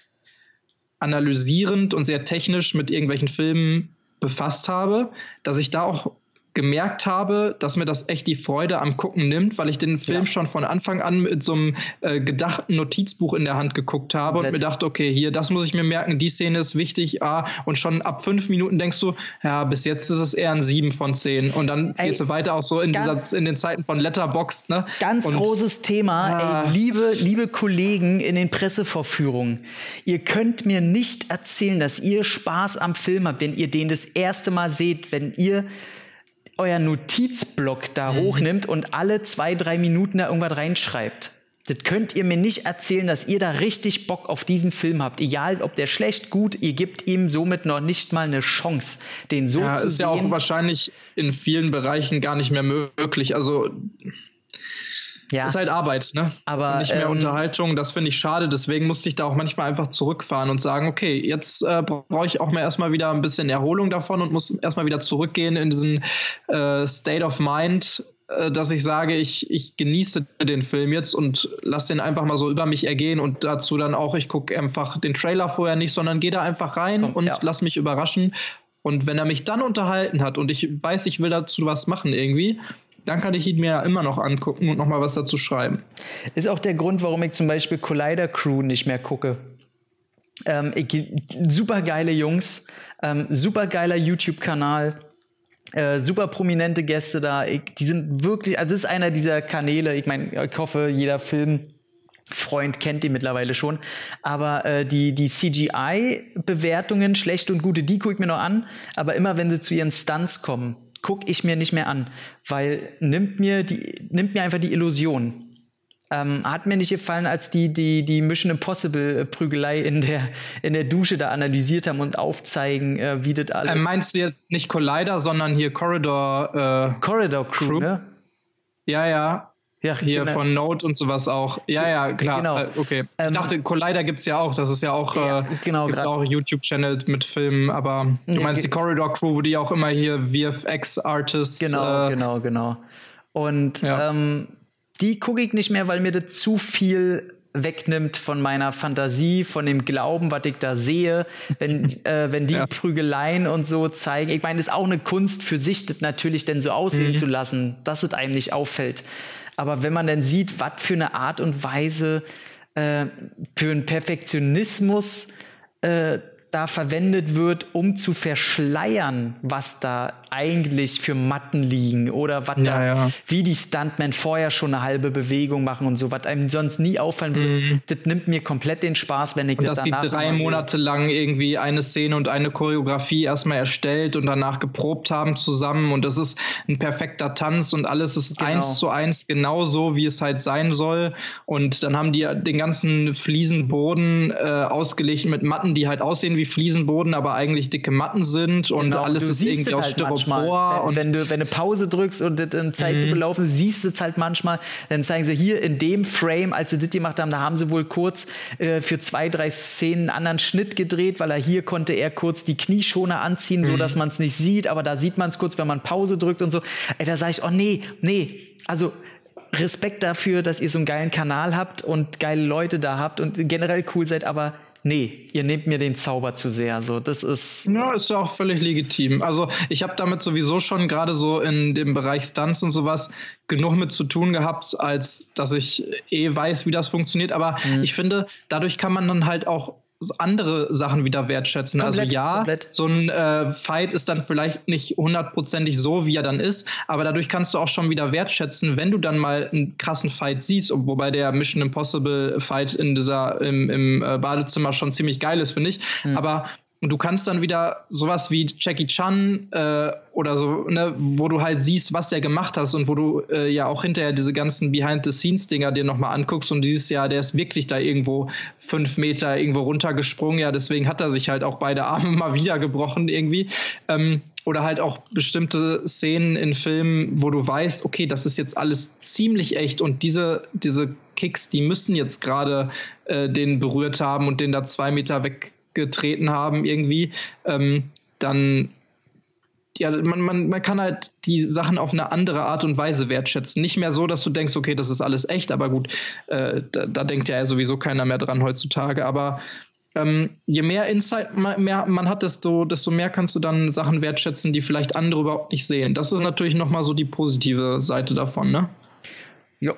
analysierend und sehr technisch mit irgendwelchen Filmen befasst habe, dass ich da auch gemerkt habe, dass mir das echt die Freude am Gucken nimmt, weil ich den Film ja. schon von Anfang an mit so einem äh, gedachten Notizbuch in der Hand geguckt habe Komplett. und mir dachte, okay, hier, das muss ich mir merken, die Szene ist wichtig, ah, und schon ab fünf Minuten denkst du, ja, bis jetzt ist es eher ein sieben von zehn und dann ey, gehst du weiter auch so in, dieser, in den Zeiten von Letterboxd, ne? Ganz und, großes Thema, ah, ey, liebe, liebe Kollegen in den Pressevorführungen, ihr könnt mir nicht erzählen, dass ihr Spaß am Film habt, wenn ihr den das erste Mal seht, wenn ihr euer Notizblock da mhm. hochnimmt und alle zwei, drei Minuten da irgendwas reinschreibt. Das könnt ihr mir nicht erzählen, dass ihr da richtig Bock auf diesen Film habt. Egal, ob der schlecht, gut, ihr gebt ihm somit noch nicht mal eine Chance, den so ja, zu ist sehen. Ist ja auch wahrscheinlich in vielen Bereichen gar nicht mehr möglich. Also ja. Ist halt Arbeit, ne? Aber und nicht mehr ähm, Unterhaltung. Das finde ich schade. Deswegen musste ich da auch manchmal einfach zurückfahren und sagen, okay, jetzt äh, brauche ich auch mal erstmal wieder ein bisschen Erholung davon und muss erstmal wieder zurückgehen in diesen äh, State of Mind, äh, dass ich sage, ich, ich genieße den Film jetzt und lasse den einfach mal so über mich ergehen und dazu dann auch, ich gucke einfach den Trailer vorher nicht, sondern gehe da einfach rein Komm, und ja. lass mich überraschen. Und wenn er mich dann unterhalten hat und ich weiß, ich will dazu was machen irgendwie, dann kann ich ihn mir immer noch angucken und nochmal was dazu schreiben. Ist auch der Grund, warum ich zum Beispiel Collider Crew nicht mehr gucke. Ähm, super geile Jungs, ähm, super geiler YouTube-Kanal. Äh, super prominente Gäste da. Ich, die sind wirklich, also das ist einer dieser Kanäle. Ich meine, ich hoffe, jeder Filmfreund kennt die mittlerweile schon. Aber äh, die, die CGI-Bewertungen, schlechte und gute, die gucke ich mir noch an. Aber immer wenn sie zu ihren Stunts kommen, gucke ich mir nicht mehr an, weil nimmt mir, die, nimmt mir einfach die Illusion. Ähm, hat mir nicht gefallen, als die die, die Mission Impossible äh, Prügelei in der, in der Dusche da analysiert haben und aufzeigen, äh, wie das alles. Äh, meinst du jetzt nicht Collider, sondern hier Corridor äh, Corridor Crew, Crew? Ne? Ja, ja. Ja, hier genau. von Note und sowas auch. Ja, ja, klar. Genau. Äh, okay. Ich ähm, dachte, Collider gibt es ja auch. Das ist ja auch, ja, äh, genau, gibt's auch YouTube-Channel mit Filmen. Aber du ja, meinst die Corridor Crew, wo die auch immer hier VFX-Artists. Genau, äh, genau, genau. Und ja. ähm, die gucke ich nicht mehr, weil mir das zu viel wegnimmt von meiner Fantasie, von dem Glauben, was ich da sehe, wenn, äh, wenn die ja. Prügeleien und so zeigen. Ich meine, es ist auch eine Kunst für sich, das natürlich denn so aussehen mhm. zu lassen, dass es einem nicht auffällt. Aber wenn man dann sieht, was für eine Art und Weise äh, für einen Perfektionismus äh, da verwendet wird, um zu verschleiern, was da eigentlich für Matten liegen oder was ja, da, ja. wie die Stuntmen vorher schon eine halbe Bewegung machen und so, was einem sonst nie auffallen würde. Mhm. Das nimmt mir komplett den Spaß, wenn ich und das danach sie drei Monate lang irgendwie eine Szene und eine Choreografie erstmal erstellt und danach geprobt haben zusammen und das ist ein perfekter Tanz und alles ist genau. eins zu eins genauso, wie es halt sein soll und dann haben die den ganzen Fliesenboden äh, ausgelegt mit Matten, die halt aussehen wie Fliesenboden, aber eigentlich dicke Matten sind und genau. alles ist irgendwie aus halt Styropor. Wenn, und wenn du wenn du Pause drückst und das in Zeitlupe mhm. laufen, siehst du es halt manchmal. Dann zeigen sie hier in dem Frame, als sie das gemacht haben, da haben sie wohl kurz äh, für zwei, drei Szenen einen anderen Schnitt gedreht, weil er hier konnte er kurz die Knieschoner anziehen, mhm. so dass man es nicht sieht, aber da sieht man es kurz, wenn man Pause drückt und so. Ey, da sage ich, oh nee, nee, also Respekt dafür, dass ihr so einen geilen Kanal habt und geile Leute da habt und generell cool seid, aber nee, ihr nehmt mir den Zauber zu sehr. So, das ist. Ja, ist ja auch völlig legitim. Also ich habe damit sowieso schon gerade so in dem Bereich Stunts und sowas genug mit zu tun gehabt, als dass ich eh weiß, wie das funktioniert. Aber mhm. ich finde, dadurch kann man dann halt auch andere Sachen wieder wertschätzen. Also komplett, also ja, komplett. so ein äh, Fight ist dann vielleicht nicht hundertprozentig so, wie er dann ist, aber dadurch kannst du auch schon wieder wertschätzen, wenn du dann mal einen krassen Fight siehst, wobei der Mission Impossible Fight in dieser im, im äh, Badezimmer schon ziemlich geil ist, finde ich. Mhm. Aber und du kannst dann wieder sowas wie Jackie Chan äh, oder so, ne, wo du halt siehst, was der gemacht hat und wo du äh, ja auch hinterher diese ganzen Behind-the-Scenes-Dinger dir nochmal anguckst und dieses Jahr, der ist wirklich da irgendwo fünf Meter irgendwo runtergesprungen, ja, deswegen hat er sich halt auch beide Arme mal wieder gebrochen irgendwie. Ähm, oder halt auch bestimmte Szenen in Filmen, wo du weißt, okay, das ist jetzt alles ziemlich echt und diese, diese Kicks, die müssen jetzt gerade äh, den berührt haben und den da zwei Meter weg getreten haben irgendwie, ähm, dann ja, man, man, man kann halt die Sachen auf eine andere Art und Weise wertschätzen. Nicht mehr so, dass du denkst, okay, das ist alles echt, aber gut, äh, da, da, denkt ja sowieso keiner mehr dran heutzutage. Aber ähm, je mehr Insight man, mehr man hat, desto, desto mehr kannst du dann Sachen wertschätzen, die vielleicht andere überhaupt nicht sehen. Das ist natürlich nochmal so die positive Seite davon, ne? Ja.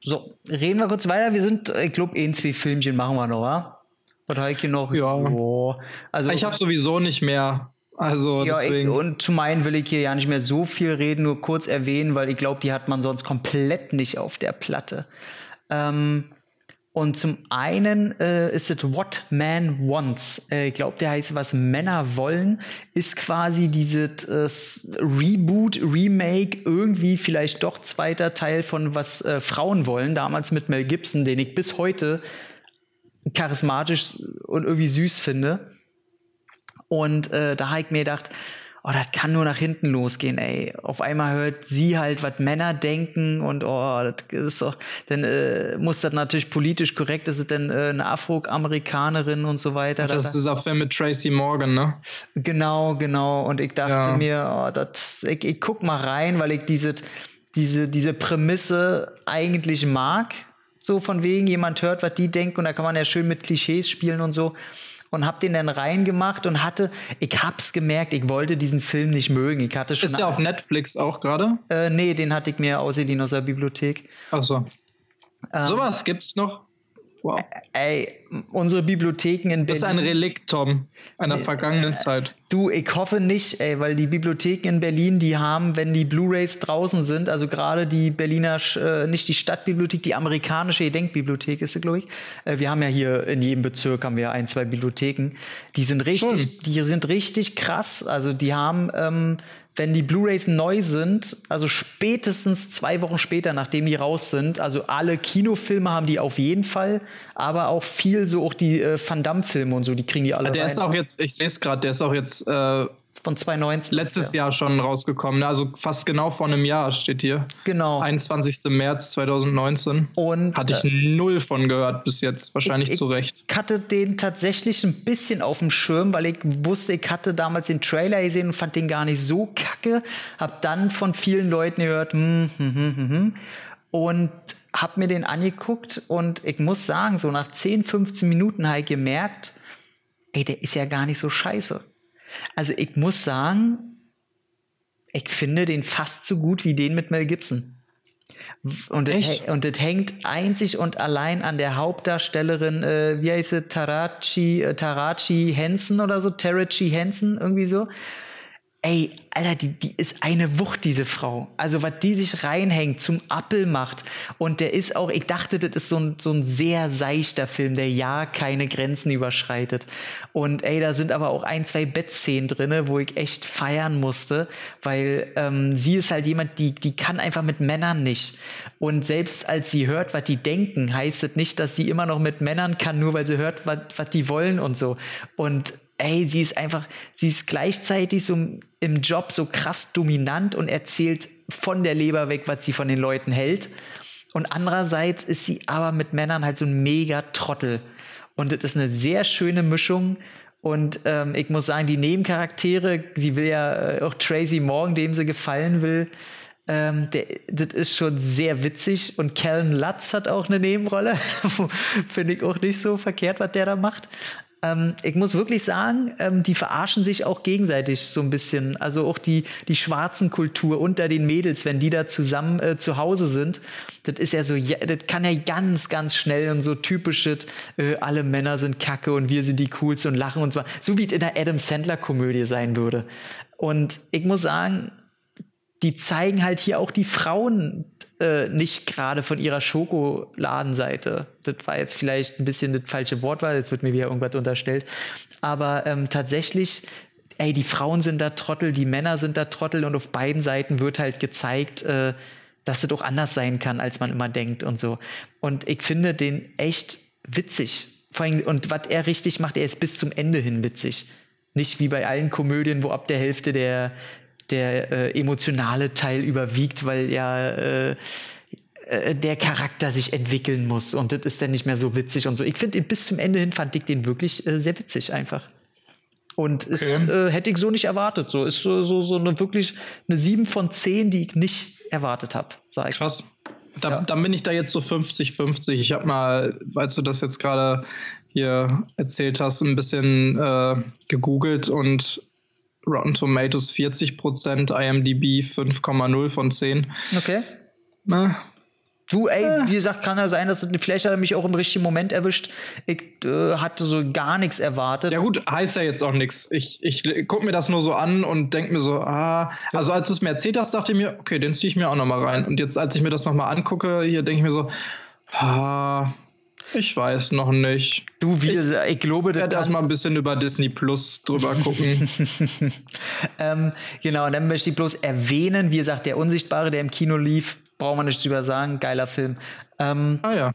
So, reden wir kurz weiter. Wir sind, ich glaube, ein, zwei Filmchen machen wir noch, wa? Was Heike noch? Ja. Oh. Also, ich habe sowieso nicht mehr. Also ja, deswegen. Ich, und zu meinen will ich hier ja nicht mehr so viel reden, nur kurz erwähnen, weil ich glaube, die hat man sonst komplett nicht auf der Platte. Ähm, und zum einen äh, ist es What Man Wants. Äh, ich glaube, der heißt, was Männer wollen, ist quasi dieses äh, Reboot, Remake, irgendwie vielleicht doch zweiter Teil von was äh, Frauen wollen, damals mit Mel Gibson, den ich bis heute charismatisch und irgendwie süß finde. Und äh, da habe ich mir gedacht, oh, das kann nur nach hinten losgehen, ey. Auf einmal hört sie halt, was Männer denken und oh, das ist doch, dann äh, muss das natürlich politisch korrekt, ist es denn äh, eine Afroamerikanerin und so weiter. Das, das ist auch Film mit Tracy Morgan, ne? Genau, genau. Und ich dachte ja. mir, oh, das, ich, ich guck mal rein, weil ich diese, diese, diese Prämisse eigentlich mag so von wegen, jemand hört, was die denken und da kann man ja schön mit Klischees spielen und so. Und hab den dann reingemacht und hatte, ich hab's gemerkt, ich wollte diesen Film nicht mögen. Ich hatte schon Ist der auf Netflix auch gerade? Äh, nee, den hatte ich mir ausgeliehen aus der Bibliothek. Ach so. Ähm, Sowas gibt's noch? Wow. Ey, unsere Bibliotheken in Berlin. Das ist ein Relikt, Tom, einer vergangenen Zeit. Du, ich hoffe nicht, ey, weil die Bibliotheken in Berlin, die haben, wenn die Blu-rays draußen sind, also gerade die Berliner, äh, nicht die Stadtbibliothek, die amerikanische Gedenkbibliothek ist sie, glaube ich. Äh, wir haben ja hier in jedem Bezirk haben wir ein, zwei Bibliotheken. Die sind richtig, Schön. die sind richtig krass. Also die haben ähm, wenn die Blu-rays neu sind, also spätestens zwei Wochen später, nachdem die raus sind, also alle Kinofilme haben die auf jeden Fall, aber auch viel so auch die äh, Van Damme-Filme und so, die kriegen die alle. Der rein. ist auch jetzt, ich sehe es gerade, der ist auch jetzt äh, von 2019. Letztes Jahr schon rausgekommen, ne? also fast genau vor einem Jahr steht hier. Genau. 21. März 2019. Und hatte ich äh, null von gehört bis jetzt, wahrscheinlich ich, zu Recht. Ich hatte den tatsächlich ein bisschen auf dem Schirm, weil ich wusste, ich hatte damals den Trailer gesehen und fand den gar nicht so kacke. Hab dann von vielen Leuten gehört, hm, hm, hm, hm, hm. und hab mir den angeguckt und ich muss sagen, so nach 10, 15 Minuten habe ich gemerkt, ey, der ist ja gar nicht so scheiße. Also ich muss sagen, ich finde den fast so gut wie den mit Mel Gibson. Und das, und das hängt einzig und allein an der Hauptdarstellerin, äh, wie heißt sie, Tarachi, äh, Tarachi Henson oder so, Tarachi Henson, irgendwie so. Ey, Alter, die, die ist eine Wucht, diese Frau. Also, was die sich reinhängt, zum Appel macht. Und der ist auch, ich dachte, das ist so ein, so ein sehr seichter Film, der ja keine Grenzen überschreitet. Und ey, da sind aber auch ein, zwei Bettszenen drin, wo ich echt feiern musste, weil ähm, sie ist halt jemand, die, die kann einfach mit Männern nicht. Und selbst als sie hört, was die denken, heißt es das nicht, dass sie immer noch mit Männern kann, nur weil sie hört, was, was die wollen und so. Und ey, sie ist einfach, sie ist gleichzeitig so im Job so krass dominant und erzählt von der Leber weg, was sie von den Leuten hält. Und andererseits ist sie aber mit Männern halt so ein mega Trottel. Und das ist eine sehr schöne Mischung. Und ähm, ich muss sagen, die Nebencharaktere, sie will ja äh, auch Tracy Morgan, dem sie gefallen will, ähm, der, das ist schon sehr witzig. Und Callan Lutz hat auch eine Nebenrolle. Finde ich auch nicht so verkehrt, was der da macht. Ähm, ich muss wirklich sagen, ähm, die verarschen sich auch gegenseitig so ein bisschen. Also auch die, die schwarzen Kultur unter den Mädels, wenn die da zusammen äh, zu Hause sind. Das ist ja so, ja, das kann ja ganz, ganz schnell und so typische, äh, alle Männer sind kacke und wir sind die coolsten und lachen und zwar, so wie es in der Adam Sandler-Komödie sein würde. Und ich muss sagen, die zeigen halt hier auch die Frauen äh, nicht gerade von ihrer Schokoladenseite. Das war jetzt vielleicht ein bisschen das falsche Wort, weil jetzt wird mir wieder irgendwas unterstellt. Aber ähm, tatsächlich, ey, die Frauen sind da Trottel, die Männer sind da Trottel und auf beiden Seiten wird halt gezeigt, äh, dass es doch anders sein kann, als man immer denkt und so. Und ich finde den echt witzig. Vor allem, und was er richtig macht, er ist bis zum Ende hin witzig. Nicht wie bei allen Komödien, wo ab der Hälfte der, der äh, emotionale Teil überwiegt, weil ja äh, äh, der Charakter sich entwickeln muss und das ist dann nicht mehr so witzig und so. Ich finde, bis zum Ende hin fand ich den wirklich äh, sehr witzig einfach. Und okay. ist, äh, hätte ich so nicht erwartet. So ist so, so, so eine wirklich eine 7 von 10, die ich nicht erwartet habe, sage ich. Krass. Da, ja. Dann bin ich da jetzt so 50-50. Ich habe mal, als du das jetzt gerade hier erzählt hast, ein bisschen gegoogelt und Rotten Tomatoes 40% IMDb 5,0 von 10. Okay. Na, Du, ey, äh. wie gesagt, kann ja sein, dass vielleicht hat er mich auch im richtigen Moment erwischt. Ich äh, hatte so gar nichts erwartet. Ja gut, heißt ja jetzt auch nichts. Ich, ich gucke mir das nur so an und denke mir so, ah, also als du es mir erzählt hast, dachte ich mir, okay, den ziehe ich mir auch noch mal rein. Und jetzt, als ich mir das noch mal angucke, hier denke ich mir so, ah, ich weiß noch nicht. Du, wie, ich, ich glaube, ich werde erstmal ein bisschen über Disney Plus drüber gucken. ähm, genau, und dann möchte ich bloß erwähnen, wie gesagt, der Unsichtbare, der im Kino lief, braucht man nicht drüber sagen, geiler Film. Ähm, ah ja.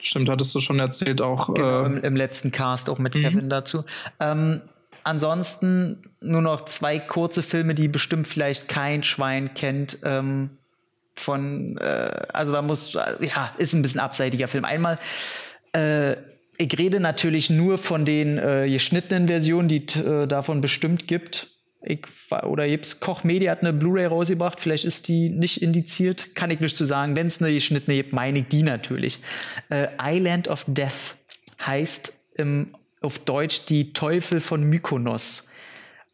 Stimmt, hattest du schon erzählt auch. Genau, äh, im, im, letzten Cast auch mit mhm. Kevin dazu. Ähm, ansonsten nur noch zwei kurze Filme, die bestimmt vielleicht kein Schwein kennt. Ähm, von, äh, also da muss, ja, ist ein bisschen abseitiger Film. Einmal äh, ich rede natürlich nur von den äh, geschnittenen Versionen, die äh, davon bestimmt gibt. Ich, oder jetzt Koch Media hat eine Blu-ray rausgebracht, vielleicht ist die nicht indiziert, kann ich nicht zu sagen. Wenn es eine geschnittene gibt, meine ich die natürlich. Äh, Island of Death heißt im, auf Deutsch die Teufel von Mykonos.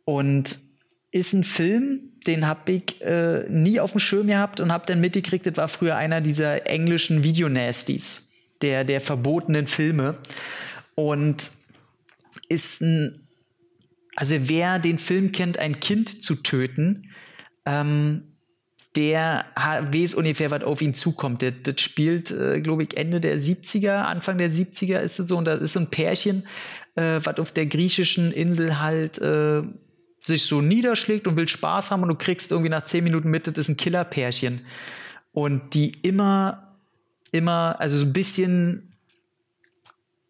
Und ist ein Film, den habe ich äh, nie auf dem Schirm gehabt und habe dann mitgekriegt, das war früher einer dieser englischen Videonasties der, der verbotenen Filme. Und ist ein, also wer den Film kennt, ein Kind zu töten, ähm, der weiß ungefähr, was auf ihn zukommt. Das, das spielt, äh, glaube ich, Ende der 70er, Anfang der 70er ist es so. Und da ist so ein Pärchen, äh, was auf der griechischen Insel halt äh, sich so niederschlägt und will Spaß haben und du kriegst irgendwie nach zehn Minuten mit, das ist ein Killerpärchen. Und die immer, immer, also so ein bisschen,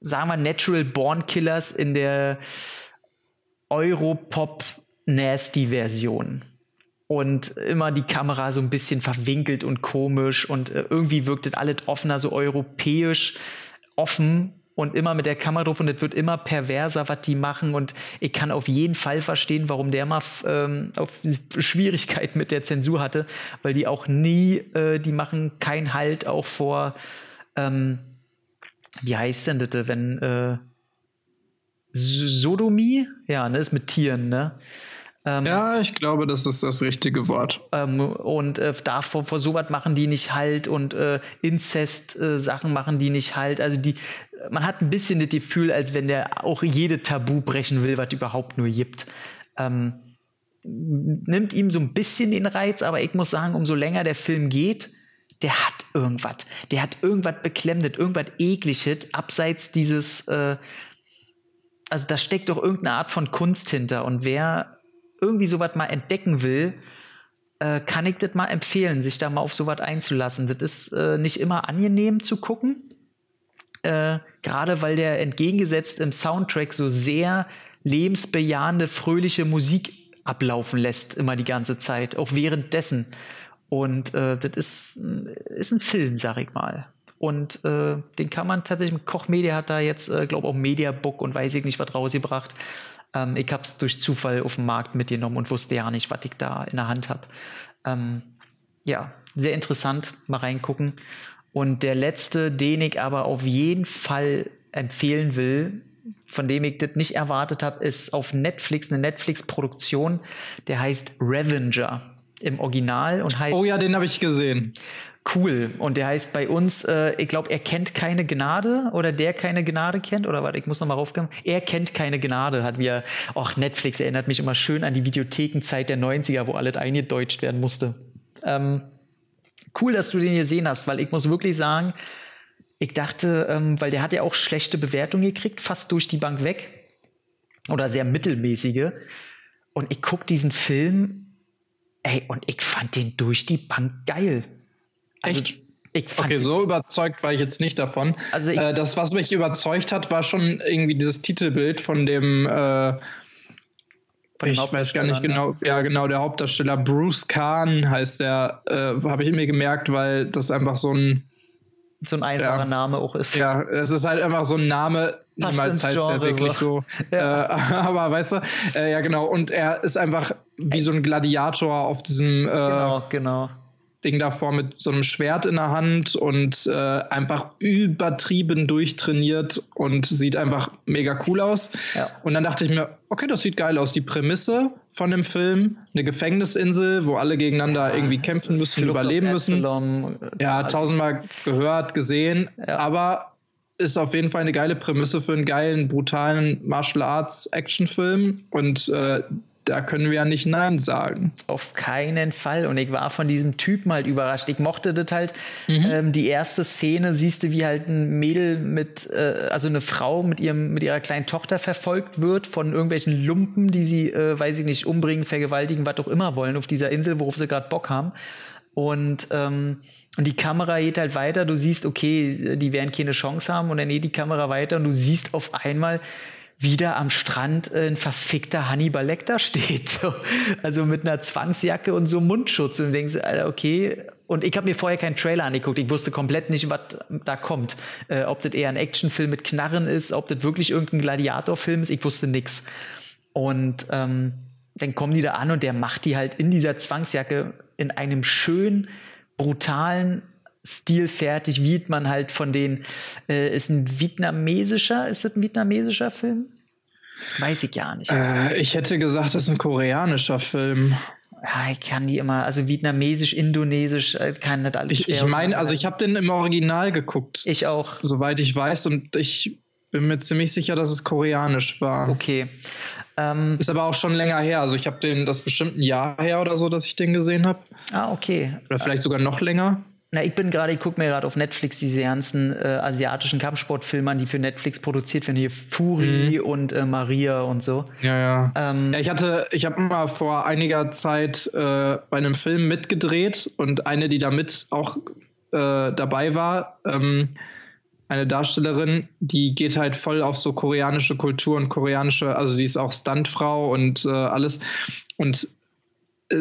sagen wir, Natural Born Killers in der Europop Nasty Version. Und immer die Kamera so ein bisschen verwinkelt und komisch und äh, irgendwie wirkt das alles offener, so europäisch offen und immer mit der Kamera drauf und es wird immer perverser, was die machen und ich kann auf jeden Fall verstehen, warum der mal ähm, auf Schwierigkeiten mit der Zensur hatte, weil die auch nie, äh, die machen keinen Halt auch vor, ähm, wie heißt denn das, wenn äh, Sodomie? Ja, ne, ist mit Tieren, ne? Ähm, ja, ich glaube, das ist das richtige Wort. Ähm, und äh, davor vor sowas machen die nicht halt und äh, Inzest-Sachen äh, machen die nicht halt. Also die, man hat ein bisschen das Gefühl, als wenn der auch jede Tabu brechen will, was überhaupt nur gibt. Ähm, nimmt ihm so ein bisschen den Reiz, aber ich muss sagen, umso länger der Film geht, der hat irgendwas. Der hat irgendwas Beklemmendes, irgendwas Ekliges, abseits dieses, äh, also da steckt doch irgendeine Art von Kunst hinter. Und wer irgendwie sowas mal entdecken will, äh, kann ich das mal empfehlen, sich da mal auf sowas einzulassen. Das ist äh, nicht immer angenehm zu gucken. Äh, Gerade weil der entgegengesetzt im Soundtrack so sehr lebensbejahende, fröhliche Musik ablaufen lässt, immer die ganze Zeit, auch währenddessen. Und äh, das ist, ist ein Film, sag ich mal. Und äh, den kann man tatsächlich, Koch Media hat da jetzt, äh, glaube auch Mediabook und weiß ich nicht, was rausgebracht. Ähm, ich habe es durch Zufall auf dem Markt mitgenommen und wusste ja nicht, was ich da in der Hand habe. Ähm, ja, sehr interessant, mal reingucken. Und der letzte, den ich aber auf jeden Fall empfehlen will, von dem ich das nicht erwartet habe, ist auf Netflix eine Netflix-Produktion, der heißt Revenger im Original und heißt. Oh ja, den habe ich gesehen cool. Und der heißt bei uns, äh, ich glaube, er kennt keine Gnade oder der keine Gnade kennt. Oder warte, ich muss nochmal raufkommen. Er kennt keine Gnade, hat mir, ach, Netflix erinnert mich immer schön an die Videothekenzeit der 90er, wo alles eingedeutscht werden musste. Ähm, cool, dass du den gesehen hast, weil ich muss wirklich sagen, ich dachte, ähm, weil der hat ja auch schlechte Bewertungen gekriegt, fast durch die Bank weg. Oder sehr mittelmäßige. Und ich guck diesen Film, ey, und ich fand den durch die Bank geil. Also, Echt? Ich fand okay, so überzeugt war ich jetzt nicht davon. Also äh, das, was mich überzeugt hat, war schon irgendwie dieses Titelbild von dem, äh, von ich weiß gar nicht genau, ne? ja genau, der Hauptdarsteller Bruce Kahn heißt der, äh, habe ich mir gemerkt, weil das einfach so ein so ein einfacher ja, Name auch ist. Ja, es ist halt einfach so ein Name, niemals heißt Genre, der wirklich so. so. Ja. Äh, aber weißt du, äh, ja genau, und er ist einfach wie so ein Gladiator auf diesem äh, Genau, genau Ding davor mit so einem Schwert in der Hand und äh, einfach übertrieben durchtrainiert und sieht einfach mega cool aus. Ja. Und dann dachte ich mir, okay, das sieht geil aus. Die Prämisse von dem Film, eine Gefängnisinsel, wo alle gegeneinander ja. irgendwie kämpfen müssen, Flucht überleben müssen. Ja, tausendmal gehört, gesehen, ja. aber ist auf jeden Fall eine geile Prämisse für einen geilen, brutalen Martial Arts Actionfilm und äh, da können wir ja nicht Nein sagen. Auf keinen Fall. Und ich war von diesem Typen halt überrascht. Ich mochte das halt. Mhm. Ähm, die erste Szene siehst du, wie halt ein Mädel mit, äh, also eine Frau mit ihrem, mit ihrer kleinen Tochter verfolgt wird von irgendwelchen Lumpen, die sie, äh, weiß ich nicht, umbringen, vergewaltigen, was auch immer wollen auf dieser Insel, worauf sie gerade Bock haben. Und ähm, und die Kamera geht halt weiter, du siehst, okay, die werden keine Chance haben und dann geht die Kamera weiter und du siehst auf einmal, wieder am Strand äh, ein verfickter Hannibal Lecter steht. So. Also mit einer Zwangsjacke und so Mundschutz. Und denkst, Alter, okay. Und ich habe mir vorher keinen Trailer angeguckt. Ich wusste komplett nicht, was da kommt. Äh, ob das eher ein Actionfilm mit Knarren ist, ob das wirklich irgendein Gladiatorfilm ist. Ich wusste nix. Und ähm, dann kommen die da an und der macht die halt in dieser Zwangsjacke in einem schön brutalen stilfertig, wie man halt von den, äh, ist ein vietnamesischer, ist das ein vietnamesischer Film? Weiß ich gar nicht. Äh, ich hätte gesagt, das ist ein koreanischer Film. Ja, ich kann die immer, also vietnamesisch, indonesisch, äh, kann das alles Ich, ich meine, also ich habe den im Original geguckt. Ich auch. Soweit ich weiß und ich bin mir ziemlich sicher, dass es koreanisch war. Okay. Ähm, ist aber auch schon länger her. Also ich habe den, das bestimmt ein Jahr her oder so, dass ich den gesehen habe. Ah, okay. Oder vielleicht sogar noch länger. Na, ich bin gerade, ich gucke mir gerade auf Netflix diese ganzen äh, asiatischen Kampfsportfilme an, die für Netflix produziert werden. Hier Fury mhm. und äh, Maria und so. Ja, ja. Ähm, ja ich hatte, ich habe mal vor einiger Zeit äh, bei einem Film mitgedreht und eine, die da mit auch äh, dabei war, ähm, eine Darstellerin, die geht halt voll auf so koreanische Kultur und koreanische, also sie ist auch Stuntfrau und äh, alles. Und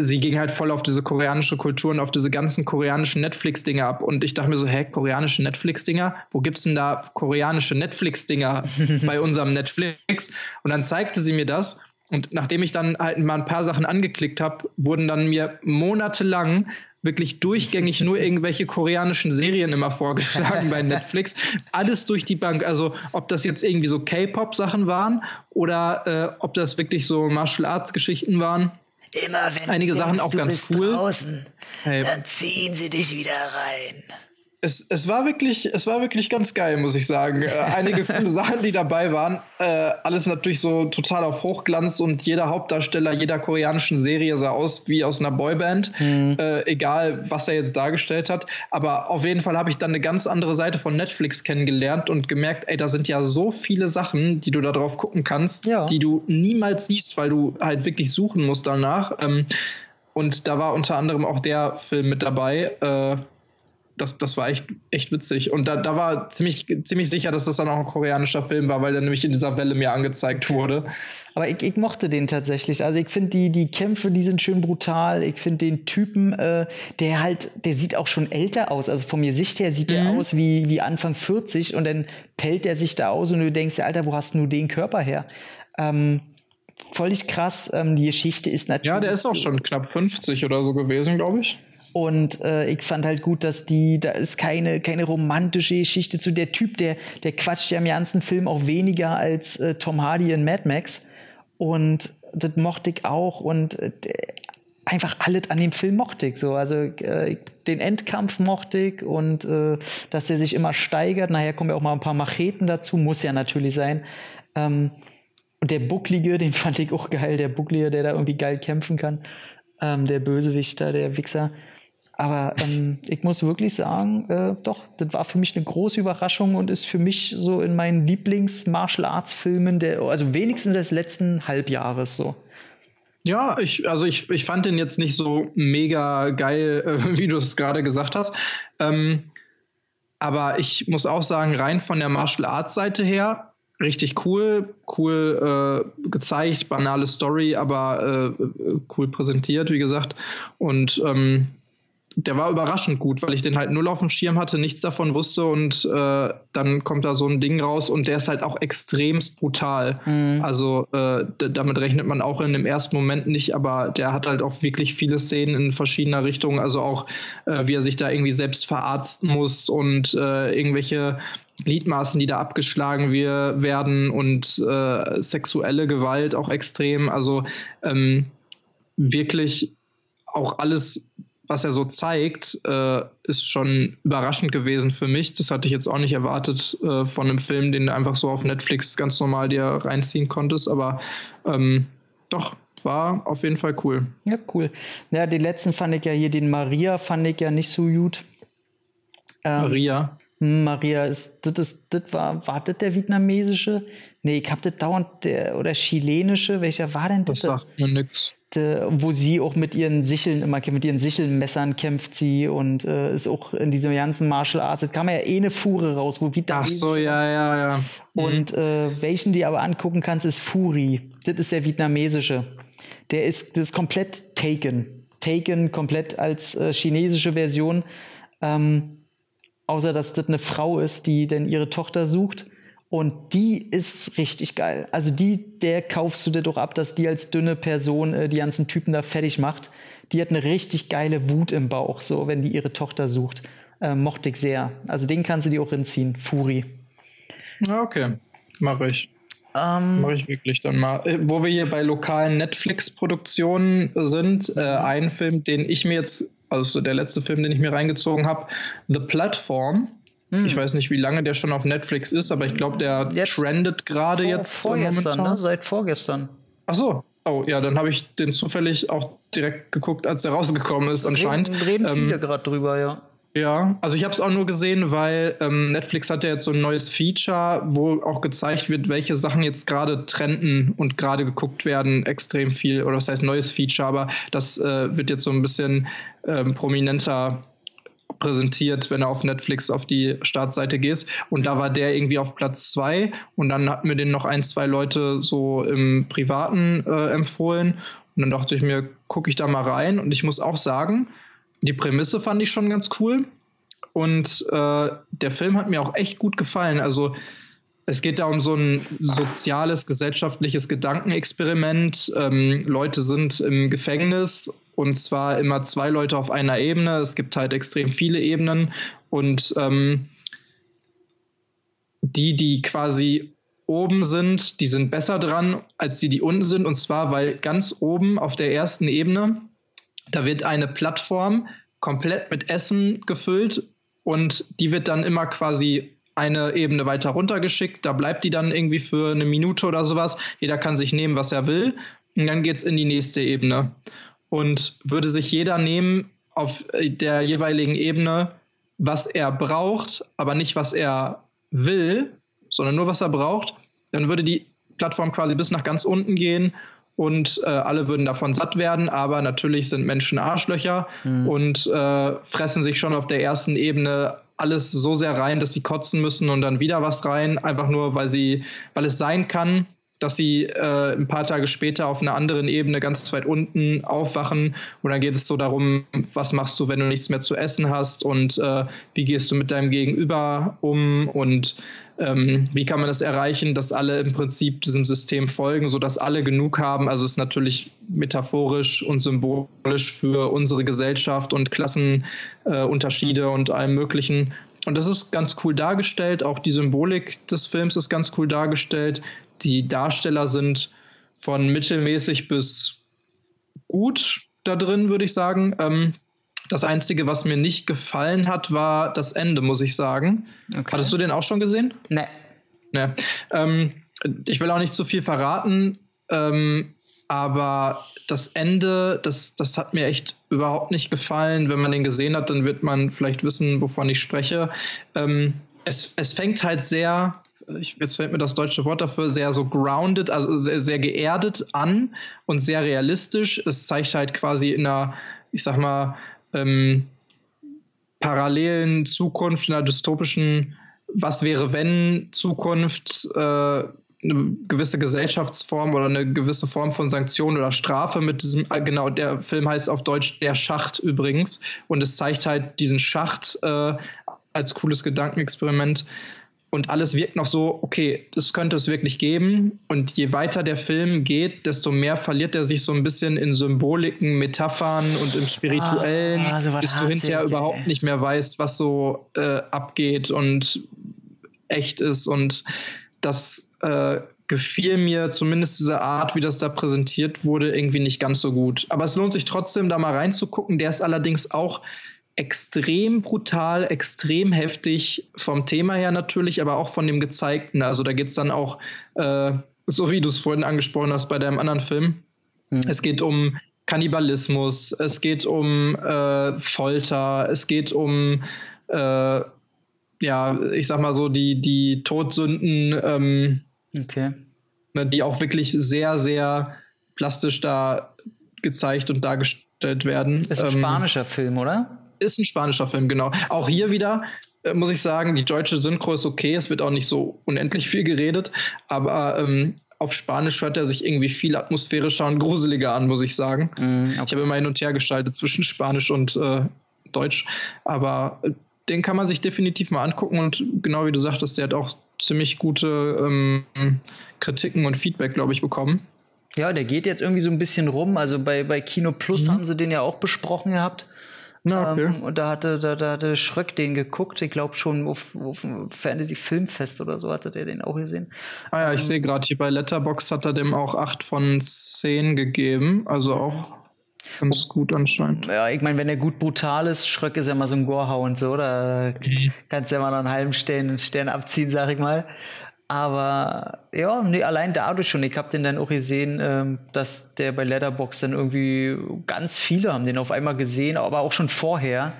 sie ging halt voll auf diese koreanische Kultur und auf diese ganzen koreanischen Netflix-Dinger ab. Und ich dachte mir so, hä, koreanische Netflix-Dinger? Wo gibt's denn da koreanische Netflix-Dinger bei unserem Netflix? Und dann zeigte sie mir das. Und nachdem ich dann halt mal ein paar Sachen angeklickt habe, wurden dann mir monatelang wirklich durchgängig nur irgendwelche koreanischen Serien immer vorgeschlagen bei Netflix. Alles durch die Bank. Also ob das jetzt irgendwie so K-Pop-Sachen waren oder äh, ob das wirklich so Martial Arts-Geschichten waren. Immer wenn Einige du Sachen denkst, auch ganz cool. draußen, hey. dann ziehen sie dich wieder rein es, es, war wirklich, es war wirklich ganz geil, muss ich sagen. Äh, einige coole Sachen, die dabei waren. Äh, alles natürlich so total auf Hochglanz und jeder Hauptdarsteller jeder koreanischen Serie sah aus wie aus einer Boyband. Mhm. Äh, egal, was er jetzt dargestellt hat. Aber auf jeden Fall habe ich dann eine ganz andere Seite von Netflix kennengelernt und gemerkt, ey, da sind ja so viele Sachen, die du da drauf gucken kannst, ja. die du niemals siehst, weil du halt wirklich suchen musst danach. Ähm, und da war unter anderem auch der Film mit dabei. Das, das war echt, echt witzig. Und da, da war ziemlich, ziemlich sicher, dass das dann auch ein koreanischer Film war, weil der nämlich in dieser Welle mir angezeigt wurde. Aber ich, ich mochte den tatsächlich. Also ich finde die, die Kämpfe, die sind schön brutal. Ich finde den Typen, äh, der halt, der sieht auch schon älter aus. Also von mir Sicht her sieht mhm. der aus wie, wie Anfang 40 und dann pellt er sich da aus und du denkst, Alter, wo hast du den Körper her? Ähm, völlig krass. Ähm, die Geschichte ist natürlich. Ja, der ist auch schon knapp 50 oder so gewesen, glaube ich. Und äh, ich fand halt gut, dass die, da ist keine, keine romantische Geschichte zu. Der Typ, der, der quatscht ja im ganzen Film auch weniger als äh, Tom Hardy in Mad Max. Und das mochte ich auch. Und äh, einfach alles an dem Film mochte ich so. Also äh, den Endkampf mochte ich und äh, dass er sich immer steigert. Nachher kommen ja auch mal ein paar Macheten dazu, muss ja natürlich sein. Ähm, und der Bucklige, den fand ich auch geil, der Bucklige, der da irgendwie geil kämpfen kann. Ähm, der Bösewichter, der Wichser. Aber ähm, ich muss wirklich sagen, äh, doch, das war für mich eine große Überraschung und ist für mich so in meinen Lieblings-Martial Arts-Filmen, also wenigstens des letzten Halbjahres so. Ja, ich, also ich, ich fand den jetzt nicht so mega geil, äh, wie du es gerade gesagt hast. Ähm, aber ich muss auch sagen, rein von der Martial Arts Seite her, richtig cool, cool äh, gezeigt, banale Story, aber äh, cool präsentiert, wie gesagt. Und ähm, der war überraschend gut, weil ich den halt null auf dem Schirm hatte, nichts davon wusste und äh, dann kommt da so ein Ding raus und der ist halt auch extremst brutal. Mhm. Also äh, damit rechnet man auch in dem ersten Moment nicht, aber der hat halt auch wirklich viele Szenen in verschiedener Richtungen, also auch äh, wie er sich da irgendwie selbst verarzten muss und äh, irgendwelche Gliedmaßen, die da abgeschlagen wir, werden und äh, sexuelle Gewalt auch extrem. Also ähm, wirklich auch alles was er so zeigt, äh, ist schon überraschend gewesen für mich. Das hatte ich jetzt auch nicht erwartet äh, von einem Film, den du einfach so auf Netflix ganz normal dir reinziehen konntest. Aber ähm, doch, war auf jeden Fall cool. Ja, cool. Ja, den letzten fand ich ja hier, den Maria fand ich ja nicht so gut. Ähm, Maria. Hm, Maria ist, das ist, das war, war das der vietnamesische? Nee, ich hab das dauernd, der, oder chilenische, welcher war denn das? Das sagt mir nix wo sie auch mit ihren Sicheln immer mit ihren Sichelmessern kämpft sie und äh, ist auch in diesem ganzen Martial Arts. Da kam ja eh eine Fuhre raus, wo Vita Ach so, ja, ja, ja. Mhm. Und äh, welchen die aber angucken kannst, ist Furi. Das ist der vietnamesische. Der ist, das ist komplett Taken. Taken komplett als äh, chinesische Version. Ähm, außer dass das eine Frau ist, die denn ihre Tochter sucht. Und die ist richtig geil. Also die, der kaufst du dir doch ab, dass die als dünne Person äh, die ganzen Typen da fertig macht. Die hat eine richtig geile Wut im Bauch, so wenn die ihre Tochter sucht. Äh, mochte ich sehr. Also den kannst du dir auch hinziehen, Furi. Okay. Mache ich. Ähm, Mache ich wirklich dann mal. Äh, wo wir hier bei lokalen Netflix-Produktionen sind, äh, ein Film, den ich mir jetzt, also der letzte Film, den ich mir reingezogen habe, The Platform hm. Ich weiß nicht, wie lange der schon auf Netflix ist, aber ich glaube, der jetzt trendet gerade jetzt. Vorgestern, ne? Seit vorgestern. Ach so. Oh, ja, dann habe ich den zufällig auch direkt geguckt, als er rausgekommen ist, anscheinend. Reden, reden ähm, viele gerade drüber, ja. Ja, also ich habe es auch nur gesehen, weil ähm, Netflix hat ja jetzt so ein neues Feature, wo auch gezeigt wird, welche Sachen jetzt gerade trenden und gerade geguckt werden, extrem viel. Oder das heißt neues Feature, aber das äh, wird jetzt so ein bisschen ähm, prominenter präsentiert, wenn du auf Netflix auf die Startseite gehst. Und da war der irgendwie auf Platz zwei und dann hatten mir den noch ein, zwei Leute so im Privaten äh, empfohlen. Und dann dachte ich mir, gucke ich da mal rein. Und ich muss auch sagen, die Prämisse fand ich schon ganz cool. Und äh, der Film hat mir auch echt gut gefallen. Also es geht da um so ein soziales, gesellschaftliches Gedankenexperiment. Ähm, Leute sind im Gefängnis und zwar immer zwei Leute auf einer Ebene. Es gibt halt extrem viele Ebenen und ähm, die, die quasi oben sind, die sind besser dran als die, die unten sind. Und zwar, weil ganz oben auf der ersten Ebene da wird eine Plattform komplett mit Essen gefüllt und die wird dann immer quasi eine Ebene weiter runtergeschickt. Da bleibt die dann irgendwie für eine Minute oder sowas. Jeder kann sich nehmen, was er will. Und dann geht es in die nächste Ebene. Und würde sich jeder nehmen auf der jeweiligen Ebene, was er braucht, aber nicht was er will, sondern nur was er braucht, dann würde die Plattform quasi bis nach ganz unten gehen und äh, alle würden davon satt werden, aber natürlich sind Menschen Arschlöcher mhm. und äh, fressen sich schon auf der ersten Ebene alles so sehr rein, dass sie kotzen müssen und dann wieder was rein, einfach nur weil sie, weil es sein kann, dass sie äh, ein paar Tage später auf einer anderen Ebene ganz weit unten aufwachen. Und dann geht es so darum, was machst du, wenn du nichts mehr zu essen hast und äh, wie gehst du mit deinem Gegenüber um und ähm, wie kann man das erreichen, dass alle im Prinzip diesem System folgen, sodass alle genug haben. Also ist natürlich metaphorisch und symbolisch für unsere Gesellschaft und Klassenunterschiede äh, und allem Möglichen. Und das ist ganz cool dargestellt. Auch die Symbolik des Films ist ganz cool dargestellt. Die Darsteller sind von mittelmäßig bis gut da drin, würde ich sagen. Ähm, das Einzige, was mir nicht gefallen hat, war das Ende, muss ich sagen. Okay. Hattest du den auch schon gesehen? Nee. Nee. Ähm, ich will auch nicht zu viel verraten, ähm, aber das Ende, das, das hat mir echt überhaupt nicht gefallen. Wenn man den gesehen hat, dann wird man vielleicht wissen, wovon ich spreche. Ähm, es, es fängt halt sehr, ich, jetzt fällt mir das deutsche Wort dafür, sehr so grounded, also sehr, sehr geerdet an und sehr realistisch. Es zeigt halt quasi in einer, ich sag mal, ähm, parallelen Zukunft, einer dystopischen Was wäre wenn Zukunft äh, eine gewisse Gesellschaftsform oder eine gewisse Form von Sanktion oder Strafe mit diesem, äh, genau, der Film heißt auf Deutsch Der Schacht übrigens. Und es zeigt halt diesen Schacht äh, als cooles Gedankenexperiment und alles wirkt noch so, okay, das könnte es wirklich geben. Und je weiter der Film geht, desto mehr verliert er sich so ein bisschen in Symboliken, Metaphern und im Spirituellen, ah, also bis du hinterher ey. überhaupt nicht mehr weißt, was so äh, abgeht und echt ist. Und das äh, gefiel mir zumindest diese Art, wie das da präsentiert wurde, irgendwie nicht ganz so gut. Aber es lohnt sich trotzdem, da mal reinzugucken. Der ist allerdings auch extrem brutal, extrem heftig vom Thema her natürlich, aber auch von dem Gezeigten. Also da geht es dann auch, äh, so wie du es vorhin angesprochen hast bei deinem anderen Film. Mhm. Es geht um Kannibalismus, es geht um äh, Folter, es geht um, äh, ja, ich sag mal so, die, die Todsünden, ähm, okay. Ne, die auch wirklich sehr, sehr plastisch da gezeigt und dargestellt werden. Das ist ein ähm, spanischer Film, oder? Ist ein spanischer Film, genau. Auch hier wieder äh, muss ich sagen, die deutsche Synchro ist okay. Es wird auch nicht so unendlich viel geredet, aber ähm, auf Spanisch hört er sich irgendwie viel atmosphärischer und gruseliger an, muss ich sagen. Mm, okay. Ich habe immer hin und her geschaltet zwischen Spanisch und äh, Deutsch, aber äh, den kann man sich definitiv mal angucken und genau wie du sagtest, der hat auch ziemlich gute ähm, Kritiken und Feedback, glaube ich, bekommen. Ja, der geht jetzt irgendwie so ein bisschen rum. Also bei, bei Kino Plus mhm. haben sie den ja auch besprochen gehabt. Na, okay. ähm, und da hatte, da, da hatte Schröck den geguckt. Ich glaube schon auf, auf Fantasy Filmfest oder so hatte der den auch gesehen. Ah ja, ich ähm, sehe gerade hier bei Letterbox hat er dem auch 8 von 10 gegeben. Also auch ganz gut anscheinend. Ja, ich meine, wenn er gut brutal ist, Schröck ist ja mal so ein Gorehau so, da mhm. kannst du ja mal noch einen halben Stern, Stern abziehen, sag ich mal. Aber ja, nee, allein dadurch schon. Ich habe den dann auch gesehen, ähm, dass der bei Letterbox dann irgendwie ganz viele haben den auf einmal gesehen, aber auch schon vorher.